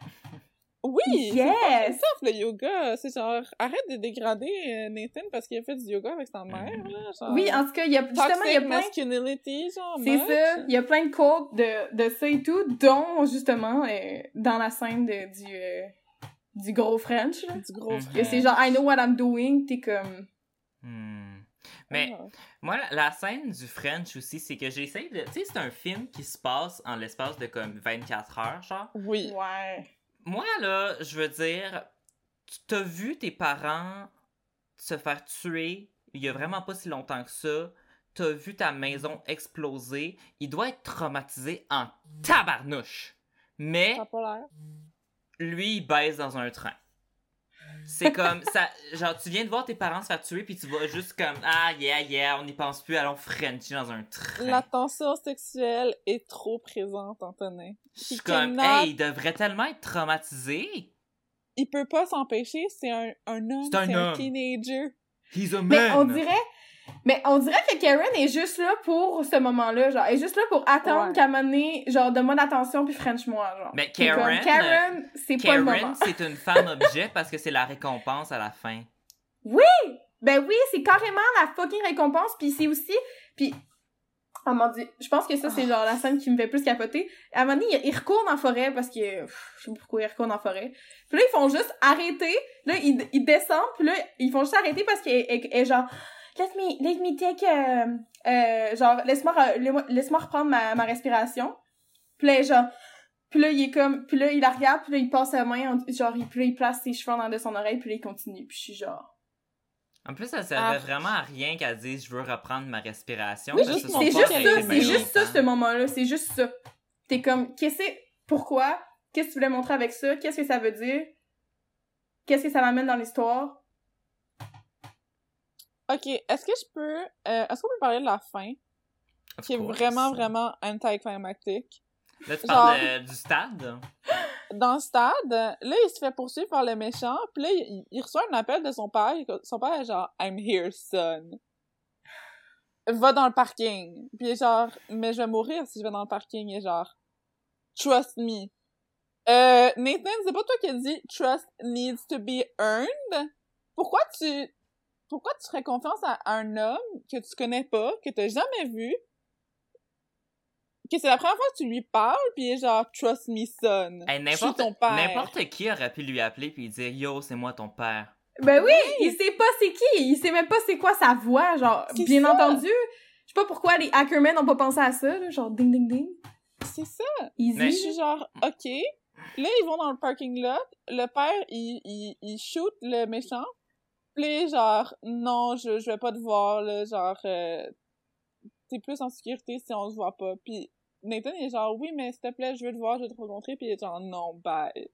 Oui! C'est Yes! fucking tough, le yoga! C'est genre, arrête de dégrader euh, Nathan parce qu'il a fait du yoga avec sa mère, là, genre... Oui, en tout cas, il y a, justement, il y a plein, masculinity, genre, C'est ça. Il y a plein de quotes de, de ça et tout, dont, justement, euh, dans la scène de, du, euh, du gros French, là. Du gros frère. Que c'est genre, I know what I'm doing, t'es comme... Hmm. Mais Ah. moi, la, la scène du French aussi, c'est que j'essaie de. Tu sais, c'est un film qui se passe en l'espace de comme 24 heures, genre. Oui. Ouais. Moi, là, je veux dire, tu t'as vu tes parents se faire tuer il y a vraiment pas si longtemps que ça. T'as vu ta maison exploser. Il doit être traumatisé en tabarnouche. Mais Ça a pas l'air. lui, il baise dans un train. C'est comme ça, genre tu viens de voir tes parents se faire tuer puis tu vas juste comme ah yeah yeah on n'y pense plus allons Frenchie dans un train. La tension sexuelle est trop présente, Antonin. Je suis comme cannot- hey il devrait tellement être traumatisé. Il peut pas s'empêcher, c'est un, un homme, C'est un un, teenager. He's a man. Mais on dirait... Mais on dirait que Karen est juste là pour ce moment-là, genre. Elle est juste là pour attendre Ouais. qu'à un moment donné, genre, donne-moi d'attention puis French-moi, genre. Mais comme, Karen, Karen, c'est pas le moment. Karen c'est une femme objet parce que c'est la récompense à la fin. Ben oui, c'est carrément la fucking récompense, puis c'est aussi... Puis... Oh mon dieu, je pense que ça, c'est genre la scène qui me fait plus capoter. À un moment donné, recourent dans la forêt parce que... pff, je sais pas pourquoi ils recourent dans la forêt. Puis là, ils font juste arrêter. Là, ils, ils descendent, puis là, ils font juste arrêter parce qu'elle elle- elle est genre... Let me, let me take... euh, euh, genre, laisse-moi re- laisse-moi- reprendre ma, ma respiration. Puis là, genre... Puis là, il est comme... Puis là, il la regarde, puis là, il passe sa main, en- genre, il, puis là, il place ses cheveux en de son oreille, puis là, il continue. Puis je suis genre... En plus, ça servait Ah. vraiment à rien qu'elle dise je veux reprendre ma respiration. Oui, juste c'est juste ça, c'est juste ça, ce moment-là, c'est juste ça. T'es comme, qu'est-ce que, pourquoi? Qu'est-ce que tu voulais montrer avec ça? Qu'est-ce que ça veut dire? Qu'est-ce que ça m'amène dans l'histoire? Ok, est-ce que je peux... euh, est-ce qu'on peut parler de la fin, Of qui est course. vraiment, vraiment anticlimactique? Là, tu genre- parles de- du stade. Dans le stade, là, il se fait poursuivre par le méchant, puis là, il, il reçoit un appel de son père. Son père est genre « I'm here, son. Va dans le parking. » Puis il est genre « Mais je vais mourir si je vais dans le parking. » Il est genre « Trust me. » Euh, Nathan, c'est pas toi qui as dit « Trust needs to be earned. » Pourquoi tu... Pourquoi tu ferais confiance à un homme que tu connais pas, que t'as jamais vu, que c'est la première fois que tu lui parles, puis il est genre « Trust me, son. Hey, Je suis n'importe, ton père. n'importe qui aurait pu lui appeler puis dire Yo, c'est moi ton père. Ben oui, il sait pas c'est qui, il sait même pas c'est quoi sa voix, genre, C'est bien ça. entendu. Je sais pas pourquoi les Hackermen ont pas pensé à ça, là, genre ding ding ding. C'est ça. Easy. Mais- Je suis genre, OK. Là, ils vont dans le parking lot. Le père, il, il, il shoot le méchant. Est genre, non, je, je vais pas te voir, là. Genre, euh, t'es plus en sécurité si on se voit pas. Puis Nathan, est genre, oui, mais s'il te plaît, je veux te voir, je veux te rencontrer. Puis il est genre, non, bye.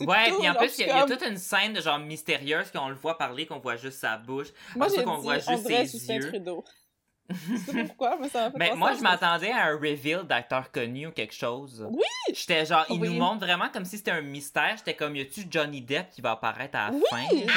Ouais, puis en plus, il y, a- y toute une scène de genre mystérieuse qu'on le voit parler, qu'on voit juste sa bouche. Moi, j'ai qu'on voit juste ses Justin yeux. Trudeau. je sais pas pourquoi, mais ça Mais moi, je m'attendais à un reveal d'acteur connu ou quelque chose. Oui! J'étais genre, il Oui. nous montre vraiment comme si c'était un mystère. J'étais comme, y a-tu Johnny Depp qui va apparaître à la Oui! fin?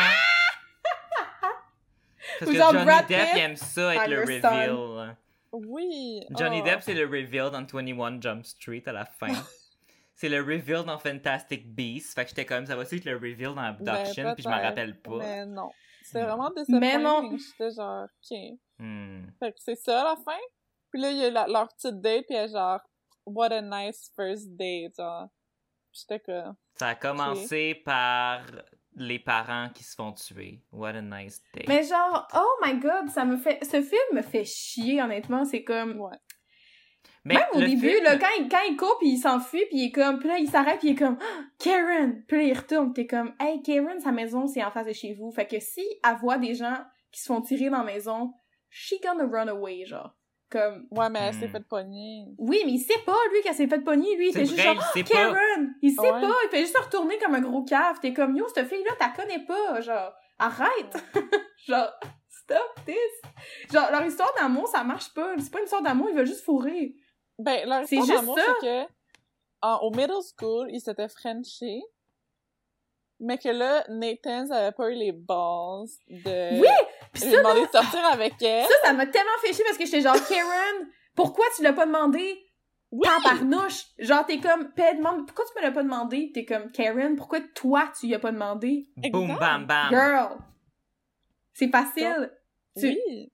Parce Ou que genre Johnny Brad Depp, Pitt, il aime ça être le reveal. Oui! Johnny oh. Depp, c'est le reveal dans 21 Jump Street à la fin. c'est le reveal dans Fantastic Beasts. Fait que j'étais comme, ça va être le reveal dans Abduction, Ben, puis je m'en rappelle pas. Mais non. Hmm. C'est vraiment décevant. Mais non. J'étais genre, OK. Hmm. Fait que c'est ça, la fin. Puis là, il y a la- leur petite date, puis elle genre, what a nice first date, genre. J'étais comme, Ça a commencé par les parents qui se font tuer. What a nice day. Mais genre, oh my god, ça me fait. Ce film me fait chier, honnêtement. C'est comme. ouais. Mais Même au début, film- là, quand il, quand il court puis il s'enfuit puis il est comme, puis là, il s'arrête puis il est comme, Ah, Karen! Puis là, il retourne t'es comme, hey, Karen, sa maison, c'est en face de chez vous. Fait que si elle voit des gens qui se font tirer dans la maison, she gonna run away, genre. Comme, Ouais, mais elle s'est Hmm. fait pogner. oui, mais il sait pas, lui, qu'elle s'est fait pogner, lui. Il C'est fait juste vrai, genre, il sait pas. Karen! Il sait Ouais. pas, il fait juste se retourner comme un gros cave. T'es comme, yo, cette fille-là, t'as connais pas, genre, arrête! genre, stop this! Genre, leur histoire d'amour, ça marche pas. C'est pas une histoire d'amour, ils veulent juste fourrer. Ben, leur C'est histoire juste d'amour, ça. c'est que, en- au middle school, ils s'étaient frenchés, mais que là, Nathan avait pas eu les balls de Oui! Pis lui ça, demander de sortir avec elle. Ça, ça m'a tellement fait chier parce que j'étais genre, Karen, pourquoi tu l'as pas demandé? Oui! Tabarnouche! Genre, t'es comme, elle demande, pourquoi tu me l'as pas demandé? T'es comme, Karen, pourquoi toi tu y as pas demandé? Boom, bam, bam. Girl! C'est facile. Tu Oui!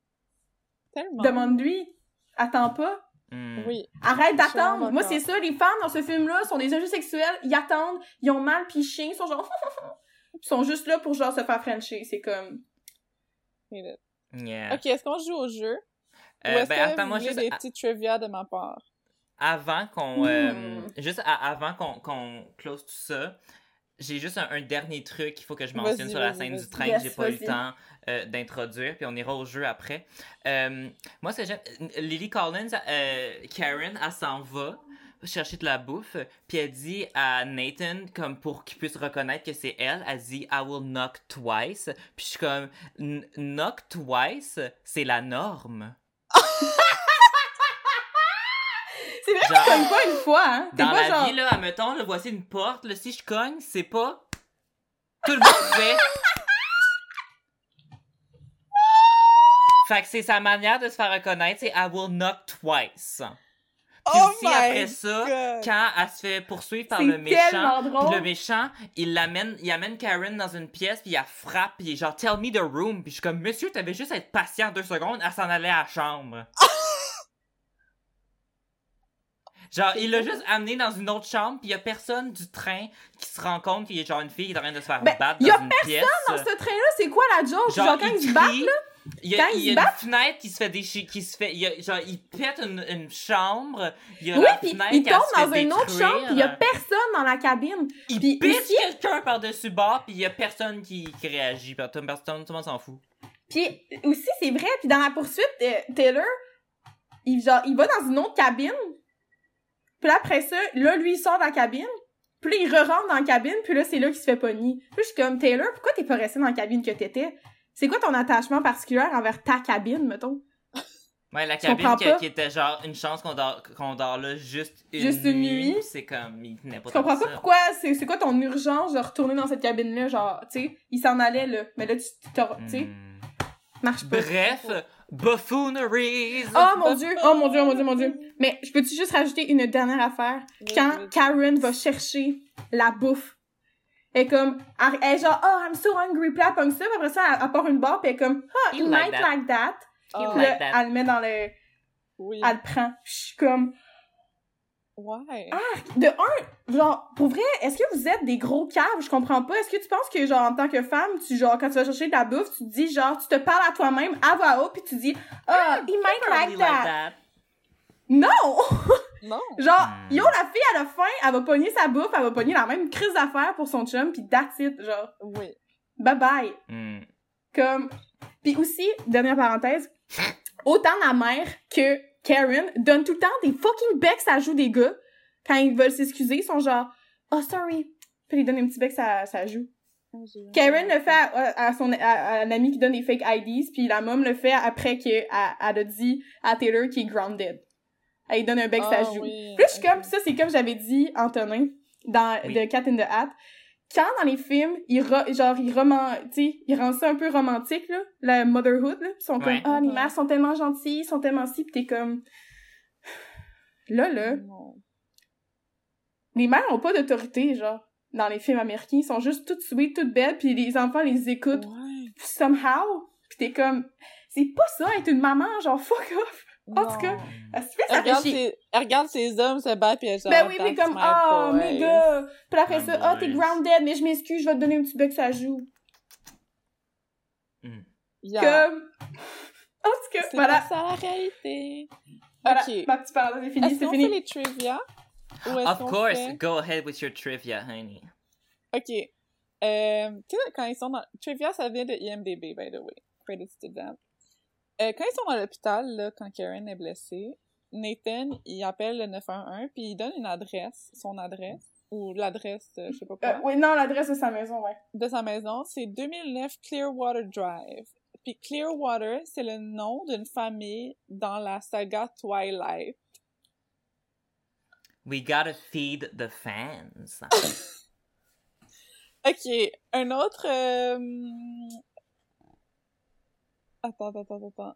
Tellement. demande-lui. Attends pas. Hmm. Oui. Arrête d'attendre. Moi, c'est ça, les femmes dans ce film-là sont des objets sexuels, ils attendent, ils ont mal pis chiens, ils sont genre, ils sont juste là pour genre se faire frencher. C'est comme, Yeah. Ok, est-ce qu'on joue au jeu? Ou Euh, est-ce ben, que attends, vous moi, voulez juste des petits trivia de ma part? avant qu'on. euh, Hmm. juste à- avant qu'on qu'on close tout ça, j'ai juste un, un dernier truc qu'il faut que je mentionne sur la scène du train Yes, que j'ai pas eu le temps euh, d'introduire, puis on ira au jeu après. Euh, moi, ce que j'aime. Lily Collins, euh, Karen, elle s'en va chercher de la bouffe, puis elle dit à Nathan, comme pour qu'il puisse reconnaître que c'est elle, elle dit I will knock twice. Puis je suis comme knock twice, c'est la norme. c'est vrai que Genre- tu cognes pas une fois, hein. Dans pas la genre, vie, là, admettons, là, voici une porte, là, si je cogne, c'est pas. Tout le monde fait. fait que c'est sa manière de se faire reconnaître, c'est I will knock twice. Puis Oh aussi, après ça, quand elle se fait poursuivre par le méchant, le méchant, il l'amène, il amène Karen dans une pièce, puis il la frappe, puis il est genre, tell me the room, puis je suis comme, monsieur, t'avais juste à être patient deux secondes, elle s'en allait à la chambre. Genre, il l'a juste amené dans une autre chambre, puis il y a personne du train qui se rend compte qu'il y a genre une fille qui est en train de se faire Ben, battre y dans a une pièce. dans ce train-là, c'est quoi la joke? Genre, quand ils se crie, battent, là, Il y a, il y une battent- fenêtre qui se fait déchirer, qui se fait, il y a, genre, il pète une, une chambre, il y a oui, la fenêtre tombent se fait dans une autre chambre, puis il y a personne dans la cabine. Il Puis pitch aussi- quelqu'un par-dessus bord, puis il y a personne qui, qui réagit. Personne, personne, tout le monde s'en fout. Puis aussi, c'est vrai, puis dans la poursuite, euh, Taylor, il, genre, il va dans une autre cabine. Puis là, après ça, là, lui, il sort de la cabine. Puis là, il re-rentre dans la cabine, puis là, c'est là qu'il se fait pogner. Puis là, je suis comme, Taylor, pourquoi t'es pas resté dans la cabine que t'étais? C'est quoi ton attachement particulier envers ta cabine, mettons? Ouais, la cabine qui, était genre une chance qu'on dort, qu'on dort là juste une Juste une nuit. C'est comme, il tenait pas Je comprends pas ça. pourquoi, c'est c'est quoi ton urgence de retourner dans cette cabine-là, genre, tu sais, il s'en allait, là. Mais là, tu, sais, Hmm. marche pas. Bref, buffooneries. Oh mon dieu, oh mon dieu, oh mon dieu, mon dieu. Mais je peux-tu juste rajouter une dernière affaire? Quand Karen va chercher la bouffe, elle est comme, elle elle est genre, oh, I'm so hungry, puis elle ça, puis après ça, elle, elle part une barre, puis elle est comme, oh, You like might that. like that. Oh, You Puis like là, that. elle le met dans le, oui. elle le prend. Puis je suis comme, Ouais. de un, genre, pour vrai, est-ce que vous êtes des gros caves? Je comprends pas. Est-ce que tu penses que, genre, en tant que femme, tu, genre, quand tu vas chercher de la bouffe, tu te dis, genre, tu te parles à toi-même à voix haute, puis tu dis, oh, he might like that. that. Non! Non. Genre, Hmm. yo, la fille, elle a faim, elle va pogner sa bouffe, elle va pogner la même crise d'affaires pour son chum, pis that's it, genre, Oui. bye bye. Hmm. Comme, pis aussi, dernière parenthèse, autant la mère que Karen donne tout le temps des fucking becs à joue des gars, quand ils veulent s'excuser, ils sont genre, oh sorry, puis ils donnent un petit bec à sa joue. Karen le fait à, à son à, à l'ami qui donne des fake IDs, puis la mom le fait après qu'elle elle a dit à Taylor qu'il est grounded. Elle lui donne un bec Ah, sa joue. oui, Puis je suis comme, ça, c'est comme j'avais dit, Antonin, dans Oui. The Cat in the Hat. Quand dans les films, ils ro- genre, ils roman, tu sais, ils rendent ça un peu romantique, là, la motherhood, là. Ils sont Ouais. comme, ah, les Ouais. mères sont tellement gentilles, ils sont tellement si, pis t'es comme, là, là, Non. les mères ont pas d'autorité, genre, dans les films américains. Ils sont juste toutes sweet, toutes belles, puis les enfants les écoutent Ouais. somehow. Pis t'es comme, c'est pas ça être une maman, genre, fuck off. En tout cas, elle se fait Elle ça regarde, ses, elle regarde ses hommes se battre puis elle genre, Ben oui, puis comme, my ah, boy. mes gars. Puis après My ça, ah, t'es boys. grounded, mais je m'excuse, je vais te donner un petit bec ça joue. Yeah. Comme. En tout cas, C'est voilà. pas ça la réalité. Voilà, Ok. ma petite parenthèse est finie, Est-ce c'est qu'on fait fini. les trivia? Ou est-ce Of course, fait- go ahead with your trivia, honey. Ok. Euh, tu sais, quand ils sont dans... Trivia, ça vient de IMDB, by the way. Credits to them. Euh, quand ils sont dans l'hôpital, là, quand Karen est blessée, Nathan, il appelle le 911, puis il donne une adresse, son adresse, ou l'adresse, euh, je sais pas quoi, Euh, oui, non, l'adresse de sa maison, ouais. de sa maison. C'est 2009 Clearwater Drive. Puis Clearwater, c'est le nom d'une famille dans la saga Twilight. We gotta feed the fans. Ok, un autre... Attends, attends, attends, attends.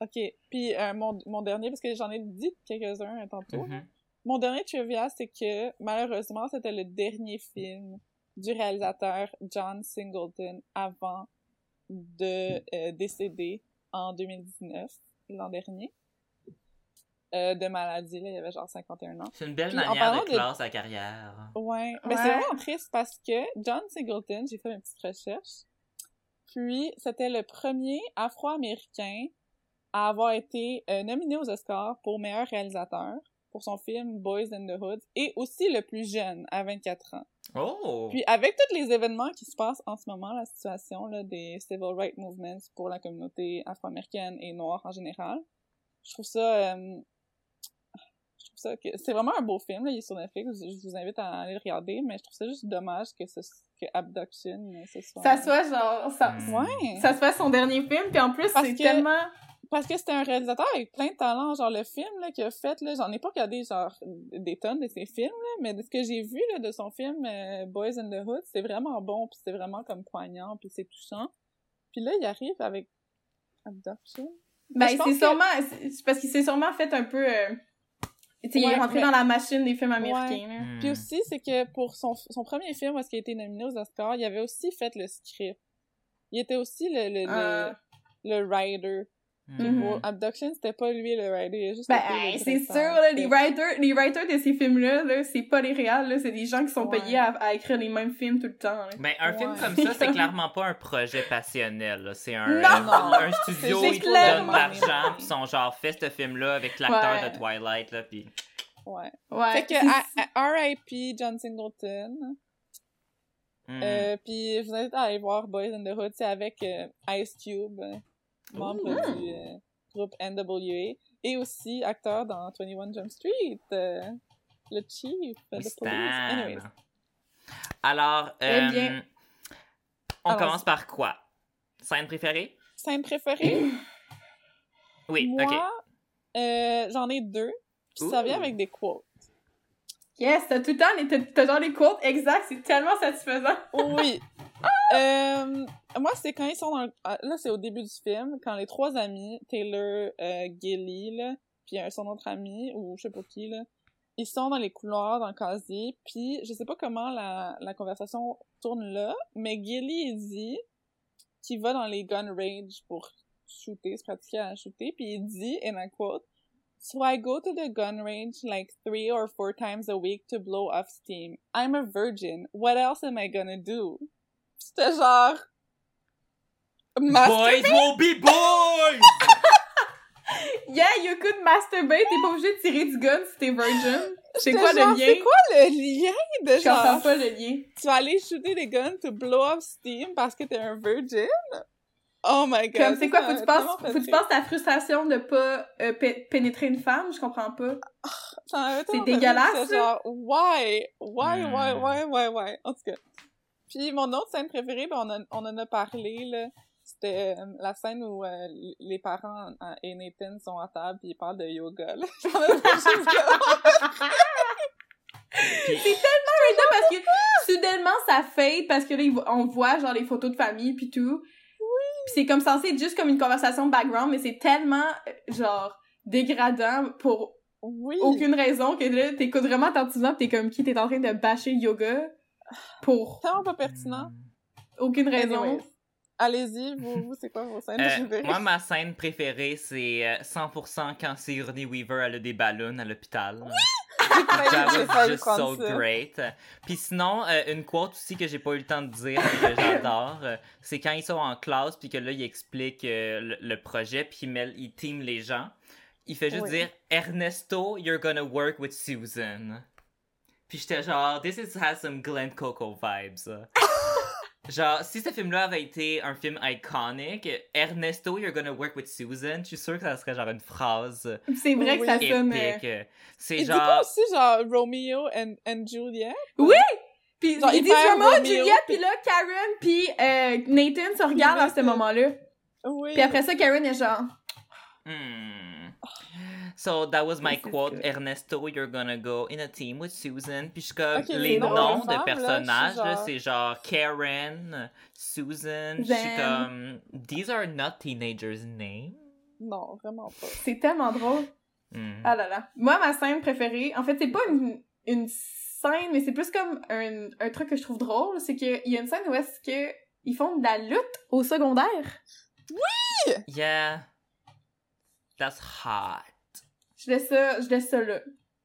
Ok, puis euh, mon, mon dernier, parce que j'en ai dit quelques-uns euh, tantôt. Mhm. Mon dernier trivia, c'est que malheureusement, c'était le dernier film du réalisateur John Singleton avant de euh, décéder en 2019, l'an dernier. Euh, de maladie, là, il avait genre 51 ans. C'est une belle Puis, manière de de- clore sa carrière. Ouais, mais Ouais. c'est vraiment triste parce que John Singleton, j'ai fait une petite recherche, puis c'était le premier Afro-Américain à avoir été euh, nominé aux Oscars pour meilleur réalisateur pour son film Boys in the Hood et aussi le plus jeune, à 24 ans. Oh! Puis avec tous les événements qui se passent en ce moment, la situation là, des civil rights movements pour la communauté afro-américaine et noire en général, je trouve ça... euh, ça que c'est vraiment un beau film, là, il est sur Netflix, je vous invite à aller le regarder, mais je trouve ça juste dommage que, ce, que Abduction, euh, ce soit... Ça soit genre. Ça, Mm. Ouais! ça soit son dernier film, puis en plus, Parce c'est que- tellement. Parce que c'était un réalisateur avec plein de talent, genre le film là, qu'il a fait, là, j'en ai pas regardé genre des tonnes de ses films, là, mais de ce que j'ai vu là, de son film euh, Boys in the Hood, c'est vraiment bon, puis c'est vraiment comme poignant, puis c'est touchant. Puis là, il arrive avec Abduction. Ben, c'est que- sûrement. parce qu'il s'est sûrement fait un peu. euh, Il Ouais, est rentré mais- dans la machine des films américains, là. Hmm. Puis aussi, c'est que pour son, son premier film, où est-ce qu'il a été nominé aux Oscars, il avait aussi fait le script. Il était aussi le, le, Ah. le, le writer. Hmm. pour Abduction, c'était pas lui le writer, il a juste Ben, c'est sûr, là, les writers, les writers de ces films-là, là, c'est pas les réals, là, c'est des gens qui sont Ouais. payés à, à écrire les mêmes films tout le temps, là. Ben, un film comme ça, c'est clairement pas un projet passionnel. là. C'est un, Non! un, un studio, ils te donnent de l'argent, pis ils sont genre, fais ce film-là avec l'acteur Ouais. de Twilight, là, pis... Ouais. Ouais. Fait que R.I.P. John Singleton. hmm. Euh, puis je vous invite à aller voir Boys in the Hood, c'est avec euh, Ice Cube, euh, membre Ouh. du euh, groupe NWA, et aussi acteur dans 21 Jump Street, euh, le chief de police. Anyways, Alors, Eh euh, bien. on Alors, commence par quoi? Scène préférée? scène préférée, Oui, moi, ok. euh, j'en ai deux, puis ça vient avec des quotes. Yes, t'as tout le temps, t'as genre les quotes exacts, c'est tellement satisfaisant. Oui. Euh, moi, c'est quand ils sont dans ah, Là, c'est au début du film, quand les trois amis, Taylor, euh, Gilly, là, puis son autre ami, ou je sais pas qui, là, ils sont dans les couloirs, dans le casier, puis je sais pas comment la, la conversation tourne là, mais Gilly, il dit qu'il va dans les gun range pour shooter, se pratiquer à shooter, puis il dit, and I quote, So I go to the gun range like three or four times a week to blow off steam. I'm a virgin. What else am I gonna do? C'était genre... Master- Boys will be boys! Yeah, you could masturbate, t'es pas obligé de tirer du gun si t'es virgin. C'est quoi genre, le lien? C'est quoi le lien de Je genre... pas le lien. Tu vas aller shooter des guns to blow off steam parce que t'es un virgin? Oh my god. Comme, c'est quoi, faut que tu penses, tellement fait faut que tu rire. penses ta frustration de pas euh, pé- pénétrer une femme? Je comprends pas. Tellement fait dégueulasse, c'était genre, why? Why, Hmm. why, why, why, why? En tout cas. Puis mon autre scène préférée, ben on, en- on en a parlé, là. C'était euh, la scène où euh, les parents euh, et Nathan sont à table puis ils parlent de yoga, là. J'en ai juste C'est tellement random parce que soudainement ça fade parce que là on voit genre les photos de famille puis tout. Puis c'est comme censé être juste comme une conversation background mais c'est tellement euh, genre dégradant pour Oui. aucune raison que là t'écoutes vraiment attentivement pis t'es comme qui t'es en train de bâcher yoga pour Tellement pas pertinent. aucune raison. Allez-y, vous, vous c'est quoi vos scènes Euh, préférées? moi, ma scène préférée, c'est euh, 100% quand Sigourney Weaver elle a des ballons à l'hôpital. That was just so ça. great. Puis sinon, euh, une quote aussi que j'ai pas eu le temps de dire, mais que j'adore, euh, c'est quand ils sont en classe, puis que là, ils expliquent euh, le, le projet, puis ils, ils teament les gens. Il fait juste Oui. dire Ernesto, you're gonna work with Susan. Puis j'étais genre, this is, has some Glen Coco vibes. Genre, si ce film-là avait été un film iconic, Ernesto, you're gonna work with Susan, je suis sûre que ça serait genre une phrase C'est vrai que ça sonne. euh, épique. C'est Il dit pas genre. aussi genre Romeo and, and Juliet? Oui! Puis Genre, il dit hyper vraiment Romeo, Juliette, puis là, Karen, puis euh, Nathan se regardent à ce moment-là. Oui. Puis après ça, Karen est genre... Hmm. So that was my quote. Ernesto, you're gonna go in a team with Susan. Puis je comme, les noms de personnages, genre- c'est genre Karen, Susan. Je suis comme, these are not teenagers' names? Non, vraiment pas. C'est tellement drôle. Hmm. Ah là là. Moi, ma scène préférée, en fait, c'est pas une, une scène, mais c'est plus comme un, un truc que je trouve drôle, c'est qu'il y a une scène où est-ce que ils font de la lutte au secondaire. Yeah. That's hot. Je laisse ça, je laisse ça là.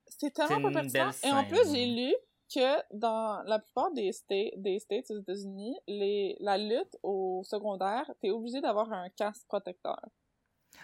C'est tellement pas pertinent. Et en plus, j'ai lu que dans la plupart des, sta- des States aux États-Unis, les, la lutte au secondaire, t'es obligé d'avoir un casque protecteur.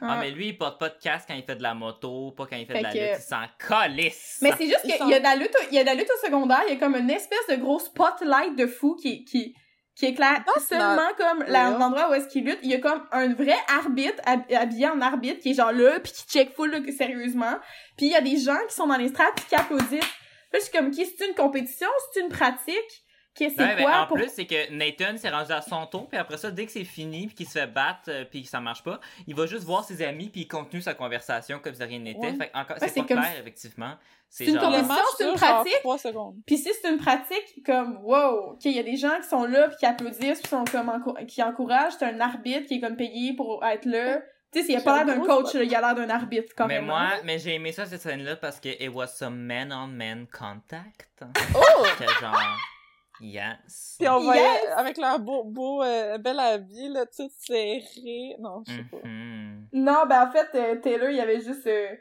Ah, mais lui, il porte pas de casque quand il fait de la moto, pas quand il fait, Fait de la que- lutte, il s'en calisse. Mais c'est juste qu'il sont- y a de la lutte, au- il y a de la lutte au secondaire, il y a comme une espèce de gros spotlight de fou qui, qui, qui éclaire That's seulement comme l'endroit où est-ce qu'il lutte. Il y a comme un vrai arbitre hab- habillé en arbitre qui est genre là, puis qui check full là, sérieusement. Puis il y a des gens qui sont dans les strates qui applaudissent. Là, je suis comme, qui c'est une compétition, c'est une pratique, qu'est-ce Ouais, c'est mais quoi en pour... plus, c'est que Nathan s'est rendu à son tour, puis après ça, dès que c'est fini, puis qu'il se fait battre, euh, puis que ça marche pas, il va juste voir ses amis, puis il continue sa conversation comme si rien n'était. Ouais. Que encore, Ouais, c'est pas comme clair, si- effectivement. C'est c'est une match c'est une pratique. 3 secondes. Puis si c'est une pratique comme wow, ok, il y a des gens qui sont là puis qui applaudissent puis sont comme encou- qui encouragent, c'est un arbitre qui est comme payé pour être là. Tu sais, il a Qui pas a l'air un d'un coach, il a l'air d'un arbitre quand Mais même. moi, mais j'ai aimé ça, cette scène-là, parce que it was some man-on-man contact. Oh! que genre... Yes. Puis on voyait, Yes! avec leur beau, beau, euh, bel habit, là, tout serré. Non, je sais pas. Mhm. Non, ben en fait, euh, Taylor, il y avait juste euh,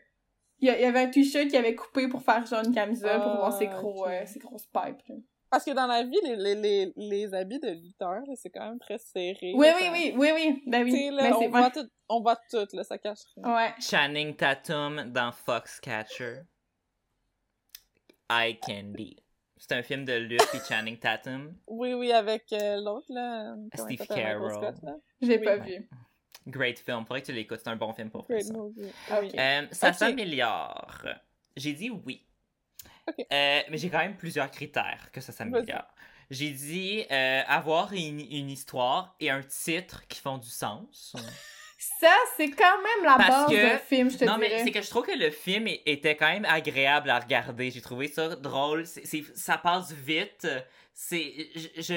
il y, avait un t-shirt qu'il avait coupé pour faire genre une camisole pour Ah, voir ses gros ok. euh, ses grosses pipes. là. Parce que dans la vie, les, les, les, les habits de lutteur, là, c'est quand même très serré. Oui, oui, oui, oui, oui. Ben oui. là, Ben, on, voit tout, on voit tout, là, ça cache rien. Ouais. Channing Tatum dans Foxcatcher. Eye Candy. C'est un film de lutte puis Channing Tatum. Oui, oui, avec euh, l'autre, là. Steve là? J'ai Oui. pas Ouais. vu. Great film. Faudrait que tu l'écoutes. C'est un bon film pour faire Great ça. movie. Ok. Oui. Euh, ça Ok. s'améliore. J'ai dit oui. Euh, mais j'ai quand même plusieurs critères que ça s'améliore. J'ai dit euh, avoir une, une histoire et un titre qui font du sens. Ça, c'est quand même la Parce base que- d'un film, je te non, mais dirais. c'est que je trouve que le film était quand même agréable à regarder. J'ai trouvé ça drôle. C'est- ça passe vite. C'est,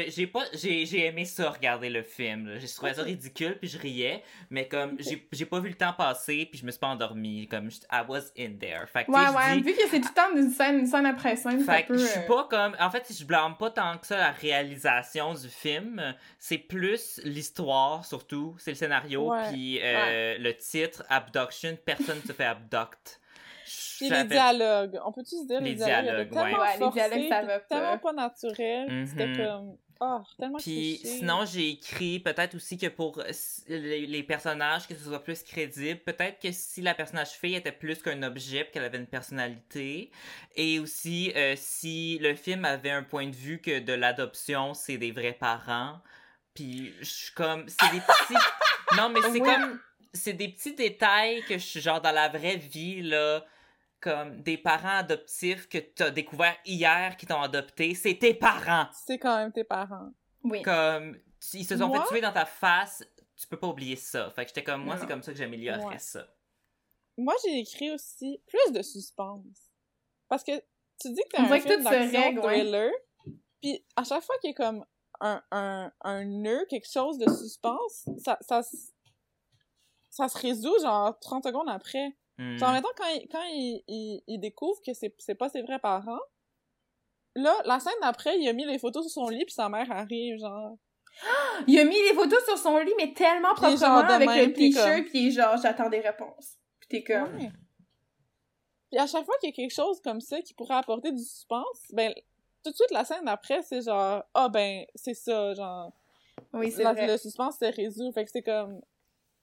j'ai pas, j'ai, j'ai aimé ça regarder le film. J'ai trouvé ça ridicule puis je riais, mais comme j'ai, j'ai pas vu le temps passer puis je me suis pas endormi. Comme je- I was in there. Fait que, Ouais, ouais. dis- Vu que c'est le temps d'une scène, une scène après scène, fait que je suis euh, pas comme. En fait, je blâme pas tant que ça la réalisation du film. C'est plus l'histoire, surtout. C'est le scénario, puis euh, le titre, Abduction. Personne se fait abduct. Puis Ça les fait- dialogues. On peut-tu se dire Les les, dialogues? tellement ouais. Ouais, les forcé, dialogues, ça va pas. tellement pas naturel. C'était Mhm. comme... Oh, tellement Puis cliché. sinon, j'ai écrit peut-être aussi que pour les, les personnages, que ce soit plus crédible, peut-être que si la personnage fille était plus qu'un objet, qu'elle avait une personnalité, et aussi euh, si le film avait un point de vue que de l'adoption, c'est des vrais parents, puis je suis comme, c'est des petits... non, mais c'est Ouais. comme, c'est des petits détails que je suis genre dans la vraie vie, là, comme des parents adoptifs que t'as découvert hier qui t'ont adopté, c'est tes parents! C'est quand même tes parents. Oui. comme ils se sont Moi? fait tuer dans ta face, tu peux pas oublier ça. Fait que j'étais comme moi, c'est comme ça que j'améliorerais Ouais. ça. Moi, j'ai écrit aussi plus de suspense. Parce que tu dis que t'as un que film d'action thriller, puis à chaque fois qu'il y a comme un, un, un nœud, quelque chose de suspense, ça, ça, ça se résout genre 30 secondes après. Hmm. Genre, mettons, quand, il, quand il, il, il découvre que c'est, c'est pas ses vrais parents, là, la scène d'après, il a mis les photos sur son lit, puis sa mère arrive, genre... Il a mis les photos sur son lit, mais tellement proprement avec même, le t-shirt, comme- puis genre, j'attends des réponses. Puis t'es comme... Ouais. Puis à chaque fois qu'il y a quelque chose comme ça qui pourrait apporter du suspense, ben, tout de suite, la scène d'après, c'est genre, ah ben, c'est ça, genre, Oui, c'est vrai. le suspense s'est résolu, fait que c'est comme,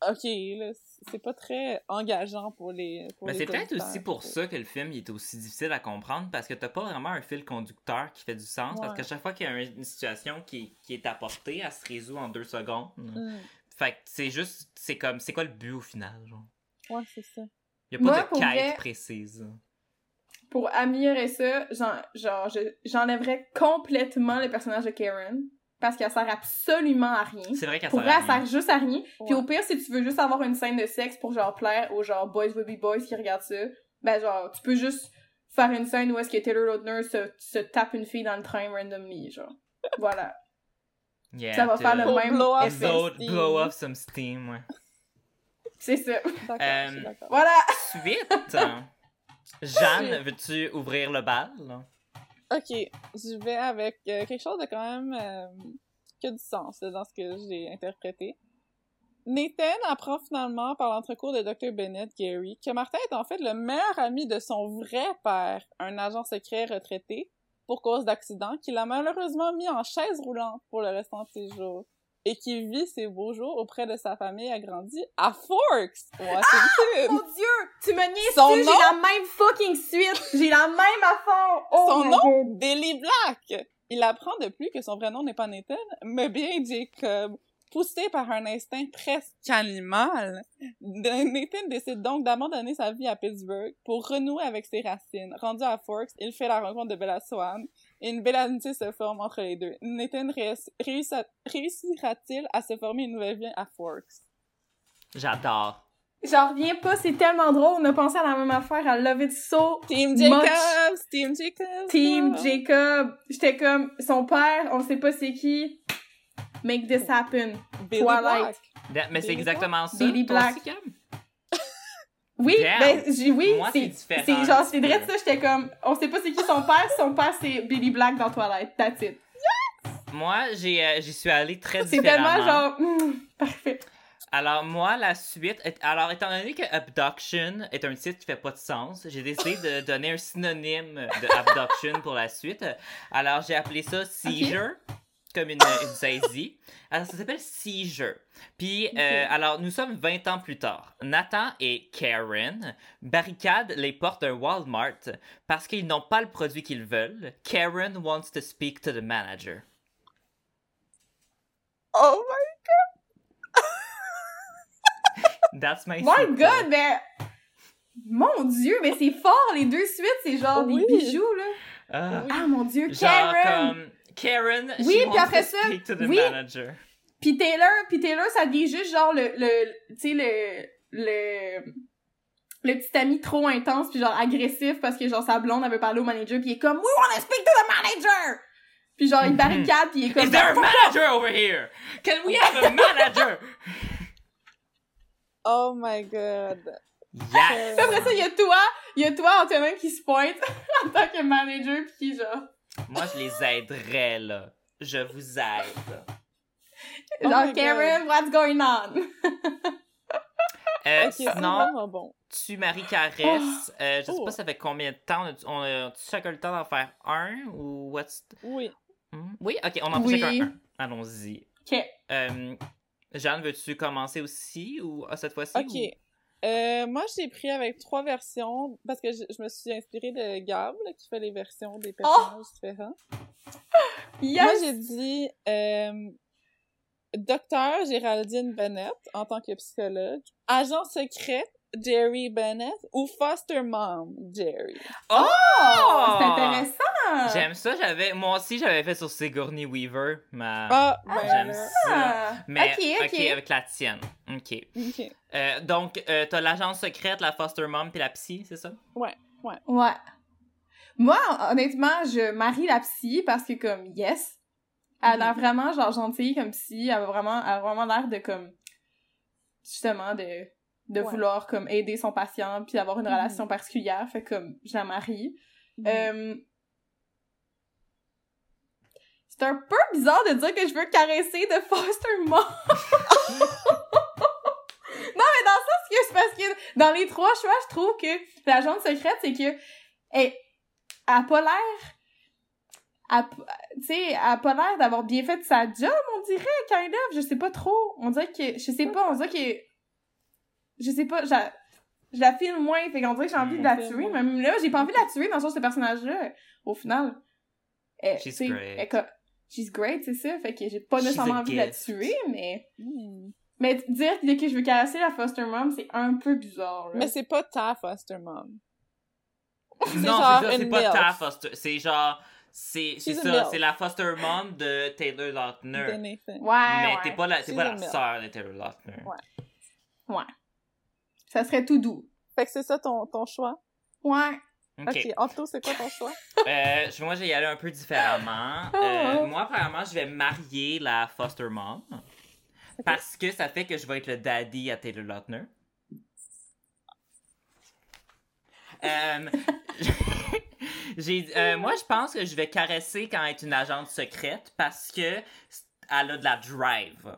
ok, là, c'est pas très engageant pour les. Pour Mais c'est peut-être aussi pour ça que le film il est aussi difficile à comprendre parce que t'as pas vraiment un fil conducteur qui fait du sens parce qu'à chaque fois qu'il y a une situation qui, qui est apportée, elle se résout en deux secondes. Mm. Fait que c'est juste, c'est comme, c'est quoi le but au final, genre? Ouais, c'est ça. Y a pas Moi, de quête vrai- précise. Pour améliorer ça, j'en- genre, je- j'enlèverais complètement le personnage de Karen. Parce qu'elle sert absolument à rien. C'est vrai qu'elle Pour sert vrai, à elle rien. sert juste à rien. Puis Ouais. au pire, si tu veux juste avoir une scène de sexe pour genre plaire aux genre boys will be boys qui regardent ça, ben genre, tu peux juste faire une scène où est-ce que Taylor Lautner se, se tape une fille dans le train randomly, genre. Voilà. Yeah, ça va to faire le même blow off effet. Blow, steam. blow off some steam, ouais. C'est ça. D'accord, Euh. Voilà! Suite! Jeanne, veux-tu ouvrir le bal? Ok, je vais avec euh, quelque chose de quand même euh, qui du sens dans ce que j'ai interprété. Nathan apprend finalement par l'entrecours de Dr. Bennett Gary que Martin est en fait le meilleur ami de son vrai père, un agent secret retraité, pour cause d'accident, qu'il a malheureusement mis en chaise roulante pour le restant de ses jours, et qui vit ses beaux jours auprès de sa famille agrandie à Forks, Washington. Mon dieu! Tu me niaises Son nom? j'ai la même fucking suite! J'ai la même affaire! Oh Son nom? God. Billy Black! Il apprend de plus que son vrai nom n'est pas Nathan, mais bien Jacob. Poussé par un instinct presque animal, Nathan décide donc d'abandonner sa vie à Pittsburgh pour renouer avec ses racines. Rendu à Forks, il fait la rencontre de Bella Swan et une belle amitié se forme entre les deux. Nathan réussira-t-il à se former une nouvelle vie à Forks? J'adore. J'en reviens pas, c'est tellement drôle, on a pensé à la même affaire, I love it so Team much. Jacobs! Team Jacobs! Team Jacob. J'étais comme, son père, on sait pas c'est qui. Make this happen. Billy Twilight. Black. Mais c'est exactement ça. Billy toi Black. aussi? Oui, Damn. ben, j'ai, oui, Moi, c'est, c'est c'est genre, c'est vrai de ça, j'étais comme, on sait pas c'est qui son père, son père c'est Billy Black dans Twilight, that's it. Moi, j'ai, euh, j'y suis allée très C'est différemment. tellement genre, hmm, parfait. Alors, moi, la suite. est- Alors, étant donné que Abduction est un titre qui fait pas de sens, j'ai décidé de donner un synonyme de Abduction pour la suite. Alors, j'ai appelé ça Seizure, comme une, une saisie. Alors, ça s'appelle Seizure. Puis, euh, alors, nous sommes 20 ans plus tard. Nathan et Karen barricadent les portes d'un Walmart parce qu'ils n'ont pas le produit qu'ils veulent. Karen wants to speak to the manager. Oh my That's my My god, ben, mon dieu, mais c'est fort, les deux suites, c'est genre Oui. des bijoux, là. Ah. Ah, mon dieu, Genre Karen! comme Karen, Oui, she puis wants après to ça, speak to the oui. manager. Puis Taylor, puis Taylor, ça devient juste genre le, le, tu sais, le, le, le petit ami trop intense puis genre agressif parce que genre sa blonde veut parler au manager puis il est comme We wanna speak to the manager! Puis genre il barricade puis il est comme Is there a manager over here? Can we have a manager? Oh my god. Yes! Après ça, il y a toi, il y a toi, Antonin, qui se pointe en tant que manager pis qui genre, Moi, je les aiderais, là. Je vous aide. Oh genre Karen, what's going on? Euh, sinon, vraiment bon. tu Marie Caresse. Euh, je sais Oh. pas ça fait combien de temps. On a, chacun le temps d'en faire un ou what's. Oui. Hmm? Oui, ok, on en fait Oui. chacun un. Allons-y. Ok. Euh, Jeanne, veux-tu commencer aussi ou ah, cette fois-ci? Ok. ou- Euh, moi, j'ai pris avec trois versions parce que je, je me suis inspirée de Gab là, qui fait les versions des personnages différents. Yes! Moi, j'ai dit euh, Docteur Géraldine Bennett en tant que psychologue, agent secret Jerry Bennett ou foster mom Jerry? Oh! Oh, c'est intéressant! J'aime ça, j'avais. Moi aussi, j'avais fait sur Sigourney Weaver, ma. Ah, ben J'aime ça. Ah, Mais, ok, ok. avec la tienne. Ok. Euh, donc, euh, t'as l'agence secrète, la foster mom puis la psy, c'est ça? Ouais. Moi, honnêtement, je marie la psy parce que comme, yes, elle a l'air vraiment genre gentille comme psy, elle a vraiment, elle a vraiment l'air de comme, justement, de, de Ouais. vouloir comme aider son patient puis avoir une Mhm. relation particulière, fait comme, je la marie. Mhm. Euh, C'est un peu bizarre de dire que je veux caresser de foster mom. non, mais dans que c'est parce que dans les trois choix, je trouve que l'agente secrète, c'est que elle, a pas l'air tu sais, elle a pas l'air d'avoir bien fait sa job, on dirait, kind of. Je sais pas trop. On dirait que, je sais pas, on dirait que, je sais pas, je la filme moins, fait qu'on dirait que j'ai envie de la Mm. tuer. Même là, j'ai pas envie de la tuer dans le sens de ce personnage-là, au final. Elle, She's tu sais, great. elle she's great, c'est ça. Fait que j'ai pas She's nécessairement envie de la tuer, mais, Hmm. mais dire que je veux caresser la foster mom, c'est un peu bizarre, là. Mais c'est pas ta foster mom. Non, genre c'est ça, c'est une pas ta foster. C'est genre. C'est She's ça, c'est la foster mom de Taylor De Lautner. Nathan. Ouais, Mais ouais. t'es pas la, t'es She's pas la sœur de Taylor Lautner. Ouais. Ouais. Ça serait tout doux. Fait que c'est ça ton, ton choix? Ouais. Ok. Ok, Anto, c'est quoi ton choix? Euh, moi, je vais y aller un peu différemment. Euh, moi, premièrement, je vais marier la foster mom. Parce que ça fait que je vais être le daddy à Taylor Lautner. Euh, j'ai, euh, moi, je pense que je vais caresser quand elle est une agente secrète parce que elle a de la drive.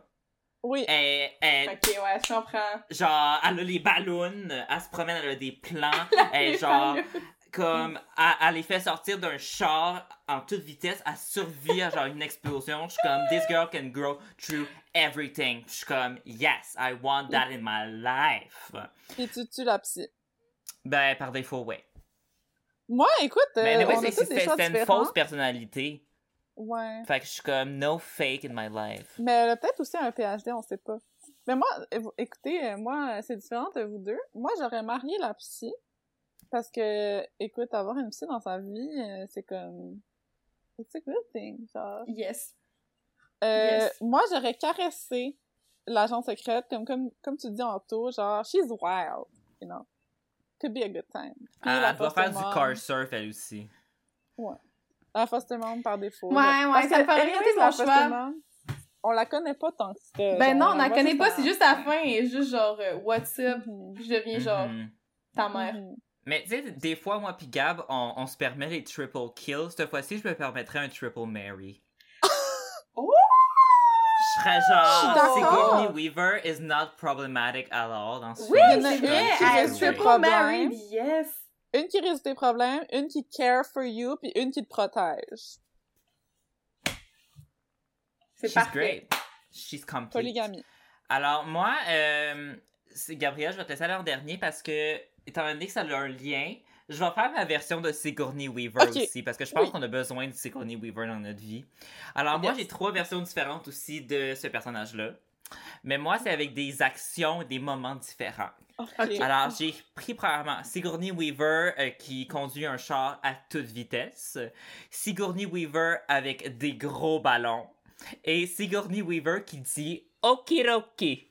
Oui. Elle, elle- Ok, ouais, je comprends. genre, elle a les ballons, elle se promène, elle a des plans, elle, Les genre, ballons. comme, elle, elle les fait sortir d'un char en toute vitesse, elle survit à genre une explosion. Je suis comme, this girl can grow through everything. Je suis comme, yes, I want that in my life. Puis tu tues la psy. Ben, par défaut, ouais. Moi, écoute, euh, Mais anyway, on c'est- a tous des c'est choix c'est une fausse personnalité. Ouais. Fait que je suis comme, no fake in my life. Mais elle a peut-être aussi un PhD, on sait pas. Mais moi, euh, écoutez, euh, moi, c'est différent de vous deux. Moi, j'aurais marié la psy. Parce que, écoute, avoir une psy dans sa vie, euh, c'est comme... It's a good thing, genre. Yes. Euh, Yes. Moi, j'aurais caressé l'agent secrète, comme, comme, comme tu dis en tout, genre, she's wild, you know. Could be a good time. Puis Elle, la elle va faire du car surf, elle aussi. La foster mom par défaut. Ouais, là. ouais, Parce ça me anyways, bien la ton foster choix. mom, On la connaît pas tant que ça. Ben genre, non, on la connaît pas, c'est juste à la fin, et juste genre, euh, what's up, Mhm. puis je deviens genre Mhm. ta mère. Mhm. Mais tu sais, des fois, moi pis Gab, on, on se permet les triple kills. Cette fois-ci, je me permettrais un triple Mary. Oh! Je serais genre. Sigourney Weaver is not problematic at all dans ce Oui, film. Oui. triple married, yes. Une qui résout tes problèmes, une qui care for you, puis une qui te protège. C'est She's parfait. great. She's complete. Polygamie. Alors, moi, euh, c'est Gabriel, je vais te laisser aller en dernier parce que, étant donné que ça a un lien, je vais faire ma version de Sigourney Weaver aussi parce que je pense Oui. qu'on a besoin de Sigourney Weaver dans notre vie. Alors, moi, j'ai trois versions différentes aussi de ce personnage-là. Mais moi, c'est avec des actions et des moments différents. Ok. Alors, j'ai pris premièrement Sigourney Weaver euh, qui conduit un char à toute vitesse, Sigourney Weaver avec des gros ballons, et Sigourney Weaver qui dit Okidoki.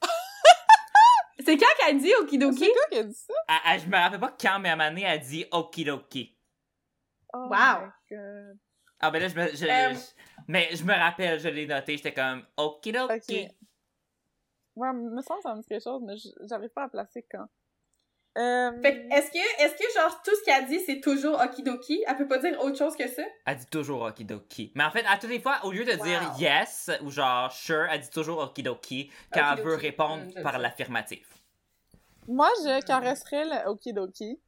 C'est quand qu'elle dit Okidoki? C'est qui a dit ça? Ah, ah, je me rappelle pas quand, mais à un moment donné, elle dit Okidoki. Oh Wow. my God. Ah, ben là, je me. je- Euh. je- mais je me rappelle, je l'ai noté, j'étais comme Okidoki. Ok. Ouais, me semble que ça me dit quelque chose, mais j'arrive pas à placer quand. Euh... Fait que, est-ce que, est-ce que genre tout ce qu'elle dit c'est toujours Okidoki? Elle peut pas dire autre chose que ça? Elle dit toujours Okidoki. Mais en fait, à toutes les fois, au lieu de dire yes ou genre sure, elle dit toujours Okidoki quand elle veut répondre Mm, par l'affirmatif. Moi, je caresserais le okidoki.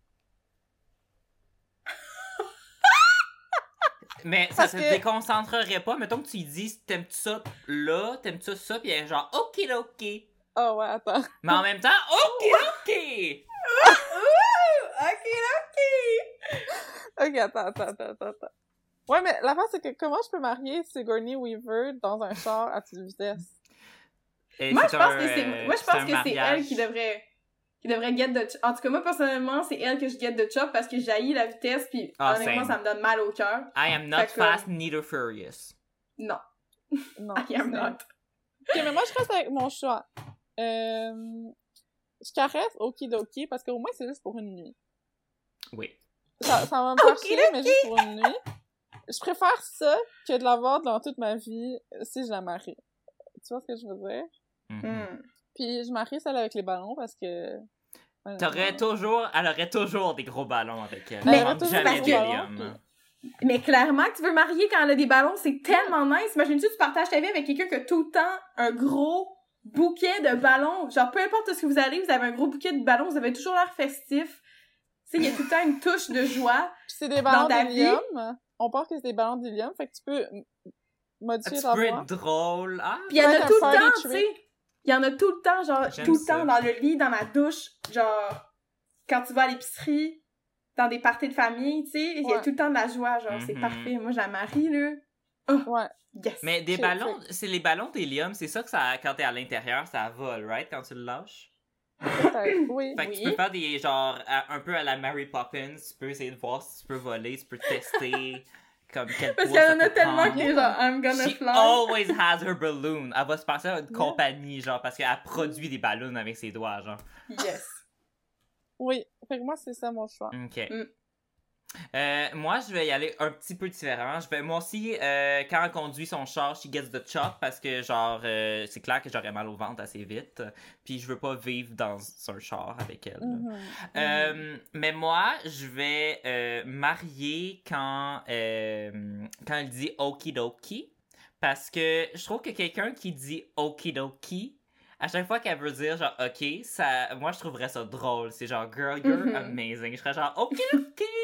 Mais ça Parce te que- déconcentrerait pas. Mettons que tu lui dis t'aimes-tu ça là, t'aimes-tu ça, puis elle est genre Okidoki. Oh ouais, attends. Mais en même temps, Okidoki! Okidoki! Ok, attends, attends, attends, attends. attends. Ouais, mais la face, c'est que comment je peux marier Sigourney Weaver dans un char à toute vitesse? Et Moi, c'est je pense un, que c'est, euh, moi, je pense un que c'est mariage. elle qui devrait, qui devrait get the, ch- en tout cas, moi, personnellement, c'est elle que je get the chop parce que j'haïs la vitesse pis Ah, honnêtement, same. ça me donne mal au cœur. I am not Fait que- fast, neither furious. Non. Non. I am not. Ok, mais moi, je reste avec mon choix. Euh... Je caresse Okidoki parce qu'au moins, c'est juste pour une nuit. Oui. Ça, ça va me faire chier, mais juste pour une nuit. Je préfère ça que de l'avoir dans toute ma vie si je la marie. Tu vois ce que je veux dire? Mhm. Hmm. Puis je marie celle avec les ballons parce que... T'aurais toujours, elle aurait toujours des gros ballons avec elle. Mais Elle manque toujours jamais d'hélium. Mais clairement que tu veux marier quand elle a des ballons, c'est tellement nice. Imagine-tu, tu partages ta vie avec quelqu'un qui a tout le temps un gros bouquet de ballons. Genre, peu importe ce que vous allez, vous avez un gros bouquet de ballons, vous avez toujours l'air festif. Tu sais, il y a tout le temps une touche de joie. Puis c'est des ballons ta vie- d'hélium. On pense que c'est des ballons d'hélium, fait que tu peux m- Ah, modifier tu peux être drôle. Ah, Puis il y en a tout le temps, tu sais. Il y en a tout le temps, genre, J'aime tout le ça. temps dans le lit, dans la douche, genre, quand tu vas à l'épicerie, dans des parties de famille, tu sais, il y a tout le temps de la joie, genre, c'est Mhm. parfait. Moi, la marie, là. Ouais. Yes! Mais des ballons, c'est les ballons d'hélium, c'est ça que ça, quand t'es à l'intérieur, ça vole, right? Quand tu le lâches? Oui. Fait que Oui. tu peux faire des genre à- un peu à la Mary Poppins, tu peux essayer de voir si tu peux voler, tu peux tester comme quel Parce qu'il y en a tellement prendre. que t'es genre, I'm gonna She fly. always has her balloon. Elle va se passer à une Yeah. compagnie, genre, parce qu'elle produit des ballons avec ses doigts, genre. Yes. Oui. Fait que moi, c'est ça mon choix. Ok. Mm. Euh, moi, je vais y aller un petit peu différent. Je vais, moi aussi, euh, quand elle conduit son char, she gets the chop parce que, genre, euh, c'est clair que j'aurais mal au ventre assez vite. Puis je veux pas vivre dans un char avec elle. Mhm. Euh, mais moi, je vais marier quand, quand elle dit okidoki. Parce que je trouve que quelqu'un qui dit okidoki, à chaque fois qu'elle veut dire genre ok, ça, moi je trouverais ça drôle. C'est genre girl, you're Mhm. amazing. Je serais genre okidoki.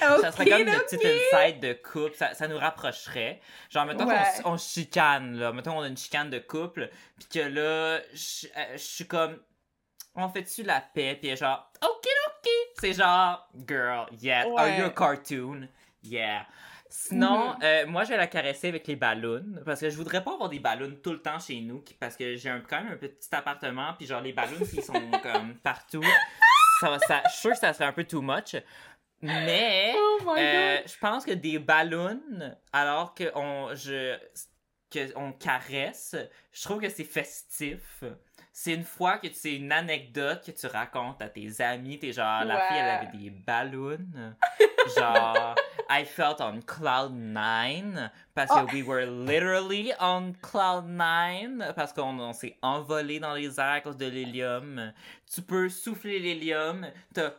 Ça serait comme une petite insight de couple, ça, ça nous rapprocherait. Genre, mettons Ouais. qu'on on chicane, là. Mettons qu'on a une chicane de couple, puis que là, je euh, je suis comme, on fait-tu la paix, puis genre, ok, ok. C'est genre, girl, yeah. Are you a Ouais. cartoon? Yeah. Sinon, Mhm. euh, moi, je vais la caresser avec les ballons, parce que je voudrais pas avoir des ballons tout le temps chez nous, parce que j'ai un, quand même un petit appartement, puis genre, les ballons, qui sont comme partout, ça, ça, je suis sûr que ça serait un peu too much. Mais, Oh euh, je pense que des ballons, alors que on, je, que on caresse, je trouve que c'est festif. C'est une fois que c'est une anecdote que tu racontes à tes amis, t'es genre, la fille, elle avait des ballons. genre, I felt on cloud nine, parce que Oh. we were literally on cloud nine, parce qu'on on s'est envolé dans les airs à cause de l'hélium. Tu peux souffler l'hélium, t'as-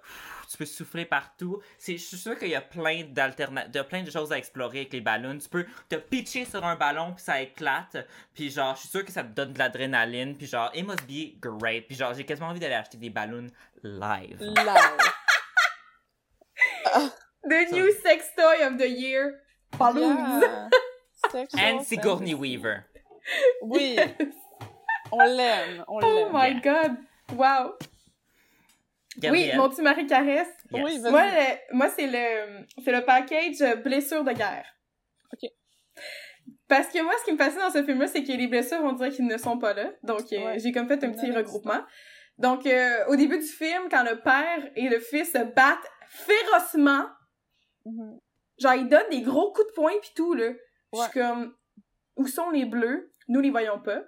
tu peux souffler partout. C'est, je suis sûr qu'il y a plein de plein de choses à explorer avec les ballons. Tu peux te pitcher sur un ballon puis ça éclate. Puis genre, je suis sûr que ça te donne de l'adrénaline. Puis genre, it must be great. Puis genre, j'ai quasiment envie d'aller acheter des ballons live. Live. The new sex toy of the year. Balloons. Yeah. And Sigourney. Weaver. Oui. On l'aime. On Oh my Yeah. god. Wow. Oui, mon petit mari caresse. Yes. Oui, vas-y. Moi, le- moi c'est le, c'est le package euh, blessure de guerre. Ok. Parce que moi, ce qui me fascine dans ce film-là, c'est que les blessures, on dirait qu'ils ne sont pas là. Donc, euh, Ouais. j'ai comme fait un petit regroupement. Donc, euh, au début du film, quand le père et le fils se battent férocement, Mhm. genre, ils donnent des gros coups de poing pis tout, là. Je suis comme, où sont les bleus? Nous les voyons pas.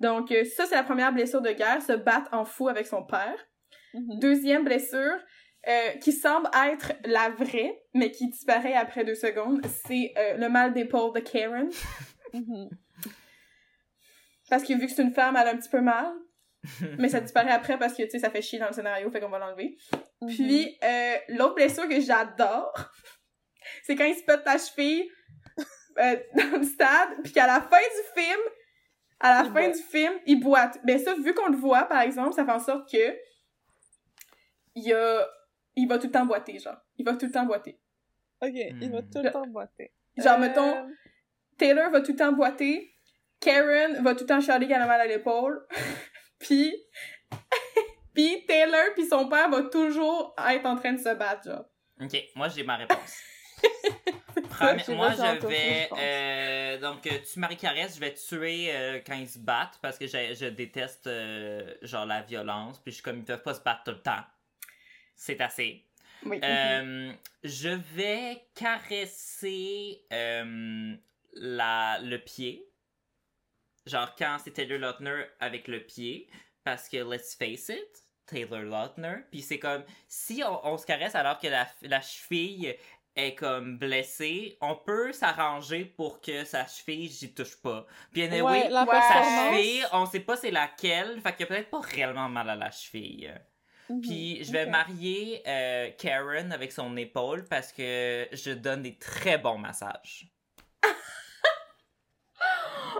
Donc, euh, ça, c'est la première blessure de guerre, se battre en fou avec son père. Mhm. Deuxième blessure, euh, qui semble être la vraie, mais qui disparaît après deux secondes, c'est euh, le mal d'épaule de Karen. Mhm. Parce que vu que c'est une femme, elle a un petit peu mal. mais ça disparaît après parce que, tu sais, ça fait chier dans le scénario, fait qu'on va l'enlever. Mhm. Puis, euh, l'autre blessure que j'adore, c'est quand il se pète la cheville dans le stade, puis qu'à la fin du film, à la Il fin boite. du film, il boite. Ben ça, vu qu'on le voit, par exemple, ça fait en sorte que il a... il va tout le temps boiter, genre. Il va tout le temps boiter. Ok, il va Hmm. tout le temps boiter. Genre, Euh, mettons, Taylor va tout le temps boiter, Karen va tout le temps chialer qu'elle a mal à l'épaule, puis... puis Taylor puis son père va toujours être en train de se battre, genre. Ok, moi j'ai ma réponse. Premi- moi je entendu, vais je euh, donc euh, tu Marie Caresse, je vais tuer euh, quand ils se battent parce que je, je déteste euh, genre la violence puis je suis comme ils peuvent pas se battre tout le temps. C'est assez. Oui. Euh, je vais caresser euh, la, le pied. Genre quand c'est Taylor Lautner avec le pied. Parce que, let's face it, Taylor Lautner. Puis c'est comme, si on, on se caresse alors que la, la cheville est comme blessée, on peut s'arranger pour que sa cheville, j'y touche pas. Puis anyway, Ouais, la Ouais. sa cheville, on sait pas c'est laquelle, fait qu'il y a peut-être pas réellement mal à la cheville. Puis je vais marier euh, Karen avec son épaule parce que je donne des très bons massages.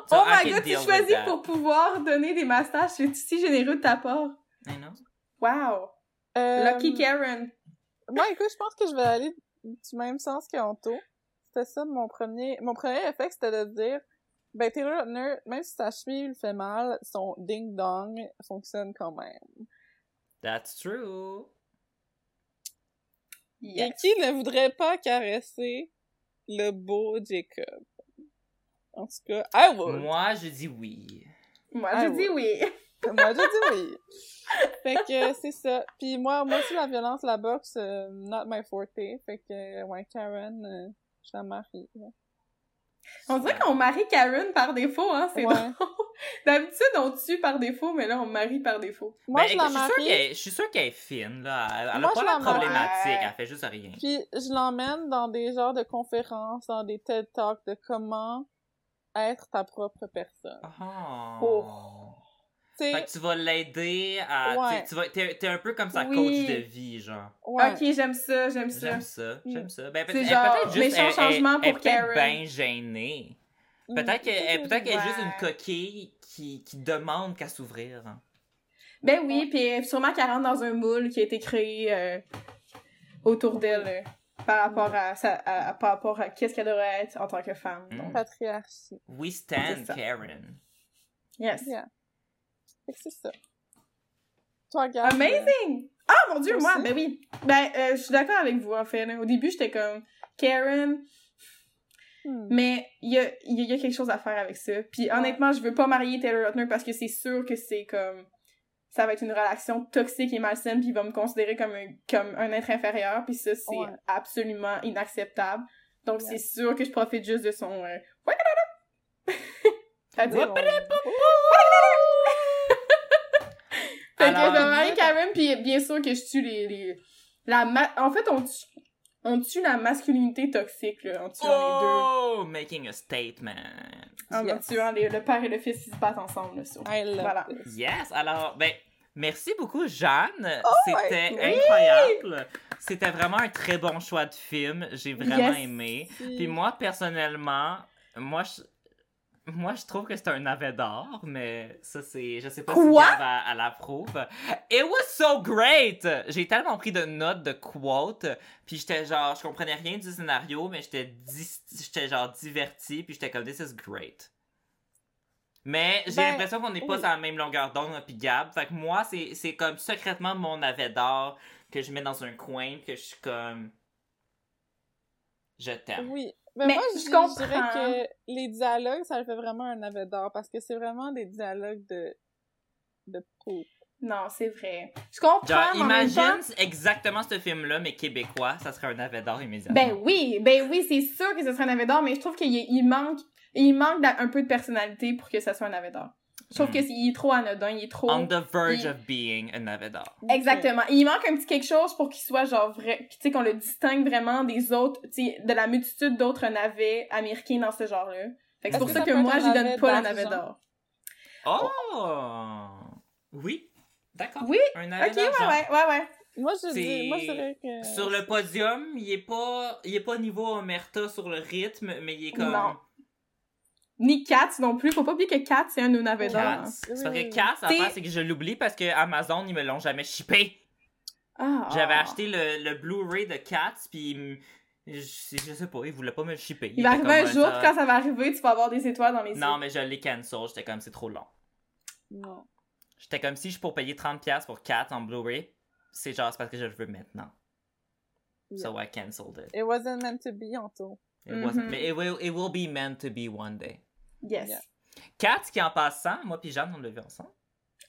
So oh I my god, tu choisis pour pouvoir donner des massages. C'est si généreux de ta part. I know. Wow. Euh, Lucky Karen. Moi, écoute, je pense que je vais aller du même sens qu'Anto. C'était ça mon premier... Mon premier réflexe, c'était de dire, ben Taylor Lautner, même si sa cheville fait mal, son ding-dong fonctionne quand même. That's true. Yes. Et qui ne voudrait pas caresser le beau Jacob? En tout cas, I would. Moi, je dis oui. Moi, je dis oui. Moi, je dis oui. Fait que c'est ça. Puis moi, moi aussi, la violence, la boxe, euh, not my forte. Fait que, ouais, Karen, euh, je la marie. ouais. On dirait qu'on marie Karen par défaut, hein. C'est Ouais. drôle. D'habitude, on tue par défaut, mais là, on marie par défaut. Moi, Ben, je la suis sûre marie, qu'elle- je suis sûre qu'elle est fine, là. Elle, elle Moi, a pas la problématique, Ouais. elle fait juste rien. puis je l'emmène dans des genres de conférences, dans des TED Talks de comment être ta propre personne. Oh. Oh. Tu sais, Fait que tu vas l'aider à. Ouais. tu vas, t'es, t'es un peu comme sa Oui. coach de vie, genre. ouais. Ok, j'aime ça, j'aime ça. J'aime ça, j'aime ça. Ben, peut- C'est elle- genre peut-être juste. méchant elle- changement elle, pour est peut-être Karen. bien gênée. Mm. Peut-être qu'elle, elle- peut-être qu'elle est juste une coquille qui, qui demande qu'à s'ouvrir. Ben oui, puis sûrement qu'elle rentre dans un moule qui a été créé euh, autour d'elle euh, par rapport à, sa, à, à- par rapport à qu'est-ce qu'elle devrait être en tant que femme. Mm. Donc, Patriarchie. We stand. Karen. yes. Yeah. C'est ça. Toi, Gab. Amazing! Ah mon dieu, moi, ben oui. Ben, euh, je suis d'accord avec vous en fait. là. Au début, j'étais comme Karen, Hmm. mais il y a, y a- y a quelque chose à faire avec ça. Puis honnêtement, je veux pas marier Taylor Lautner parce que c'est sûr que c'est comme ça va être une relation toxique et malsaine puis il va me considérer comme un comme un être inférieur puis ça c'est Ouais. absolument inacceptable. Donc Yeah. c'est sûr que je profite juste de son euh... Fait que Alors- je vais marier Karen, puis bien sûr que je tue les... les... La ma- En fait, on tue... on tue la masculinité toxique, là, en tuant les Oh, making a statement. deux. En Yes. tuant les- le père et le fils qui se battent ensemble, là, sur- I love Voilà. this. Yes, alors, ben, merci beaucoup, Jeanne. Oh, C'était oui. incroyable. C'était vraiment un très bon choix de film. J'ai vraiment Yes. aimé. Puis moi, personnellement, moi, je... Moi, je trouve que c'est un navet d'or, mais ça, c'est... Je sais pas Quoi? si Gab elle l'approuve. It was so great! J'ai tellement pris de notes, de quotes, puis j'étais genre... Je comprenais rien du scénario, mais j'étais dis- j'étais genre diverti, puis j'étais comme « This is great ». Mais j'ai Ben, l'impression qu'on n'est pas oui. sur la même longueur d'onde, puis Gab. Fait que moi, c'est c'est comme secrètement mon navet d'or que je mets dans un coin, que je suis comme... Je t'aime. Oui. Mais, Mais moi, je je, dirais que les dialogues, ça le fait vraiment un navet d'or parce que c'est vraiment des dialogues de, de poop. Non, c'est vrai. Je comprends, Genre, mais en même temps... imagine exactement ce film-là, mais québécois, ça serait un navet d'or immédiatement. Ben oui, ben oui, c'est sûr que ce serait un navet d'or, mais je trouve qu'il manque... Il manque un peu de personnalité pour que ça soit un navet d'or. Je trouve Mm. que c'est il est trop anodin, il est trop... On the verge il- of being a navet d'or. Exactement. Il manque un petit quelque chose pour qu'il soit genre vrai, tu sais qu'on le distingue vraiment des autres, tu sais de la multitude d'autres navets américains dans ce genre-là. Fait que c'est pour que ça ça que moi j'y donne pas le navet d'or. Oh! Oui, d'accord. Oui, Un navet OK, ouais ouais, ouais ouais. Moi, je dis, moi, je dirais que... Sur le podium, il est pas, il est pas niveau Omerta sur le rythme, mais il est comme Non. Ni Cats non plus, faut pas oublier que Cats c'est un d'or. Cats. hein. C'est parce que l'affaire, c'est que je l'oublie parce que Amazon, ils me l'ont jamais shippé. Ah. J'avais acheté le, le Blu-ray de Cats, puis je, je sais pas, ils voulaient pas me le shipper. Il va arriver un jour, ça- puis quand ça va arriver, tu vas avoir des étoiles dans les Non, yeux. mais je l'ai cancel, j'étais comme, c'est trop long. Non. J'étais comme, si je pour payer 30$ pour 4 en Blu-ray, c'est genre, c'est parce que je le veux maintenant. So I canceled it. It wasn't meant to be, Anto. It wasn't, Mhm. mais it will, it will be meant to be one day. Yes. Yeah. 4 qui en passant, moi puis Jeanne, on l'a vu ensemble.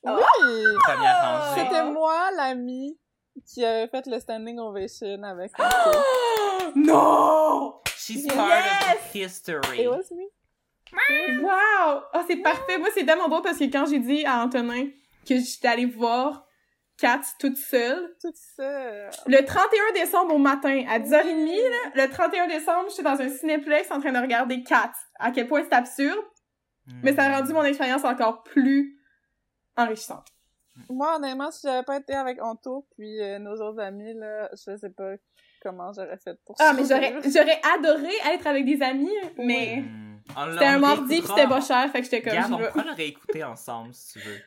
Oh! Oui! Première rangée. C'était moi, l'ami, qui avait fait le standing ovation avec Anto. non! She's Yes! part of the history. It was me. Wow! Oh, c'est parfait. Moi, c'est tellement drôle parce que quand j'ai dit à Antonin que j'étais allée voir Cats toute seule, ça. le 31 décembre au matin, à 10h30, là, le 31 décembre, j'étais dans un cinéplex en train de regarder Cats. À quel point c'est absurde, mais ça a rendu mon expérience encore plus enrichissante. Moi, honnêtement, si j'avais pas été avec Anto puis euh, nos autres amis, là, je sais pas comment j'aurais fait pour Ah, mais j'aurais, j'aurais adoré être avec des amis, mais Hmm. C'était un mardi pis c'était pas cher, fait que j'étais comme, je on pourra le réécouter ensemble si tu veux.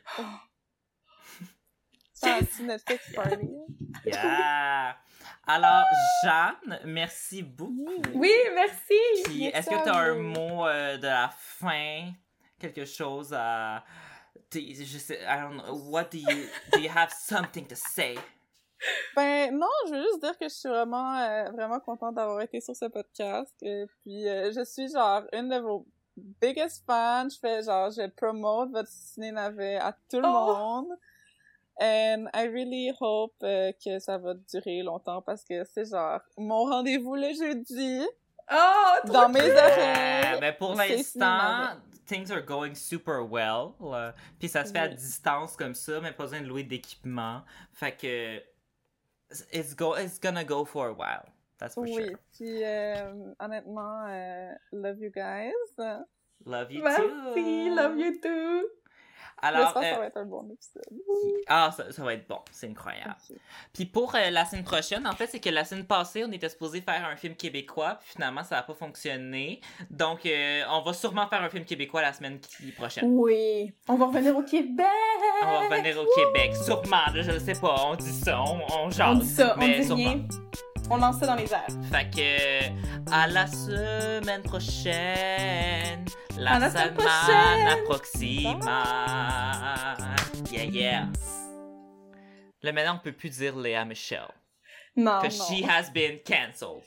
Un petit Netflix party. Yeah! Alors, Jeanne, merci beaucoup. Oui, merci! Puis, est-ce que tu as un mot euh, de la fin? Quelque chose à. Je sais, I don't know. What do you. Do you have something to say? Ben non, je veux juste dire que je suis vraiment euh, vraiment contente d'avoir été sur ce podcast. Et puis euh, je suis genre une de vos biggest fans. Je fais genre je promote votre ciné navet à tout le Oh! monde. And I really hope euh, que ça va durer longtemps parce que c'est genre mon rendez-vous le jeudi Oh, trop dans mes cool! Euh, oreilles. ben pour l'instant, things are going super well. là. Puis ça se fait à Oui. distance comme ça, mais pas besoin de louer d'équipement. Fait que. It's, go, it's gonna go for a while. That's for Oui, sure. puis euh, honnêtement, euh, love you guys. Love you Merci, too. love you too! Alors, J'espère que euh, ça va être un bon épisode. ah, ça, ça va être bon, c'est incroyable. Puis pour euh, la semaine prochaine, en fait, c'est que la semaine passée, on était supposé faire un film québécois, puis finalement, ça n'a pas fonctionné. Donc, euh, on va sûrement faire un film québécois la semaine qui prochaine. Oui, on va revenir au Québec! On va revenir au Québec, sûrement, là, je ne sais pas, on dit ça, on, on jase. On dit ça, on mais dit sûrement. On lance ça dans les airs. Fait que, à la semaine prochaine, la, À la semaine prochaine. approxime. Yeah, yeah. Là, maintenant, on peut plus dire Léa Michel. Non, Que non. she has been cancelled.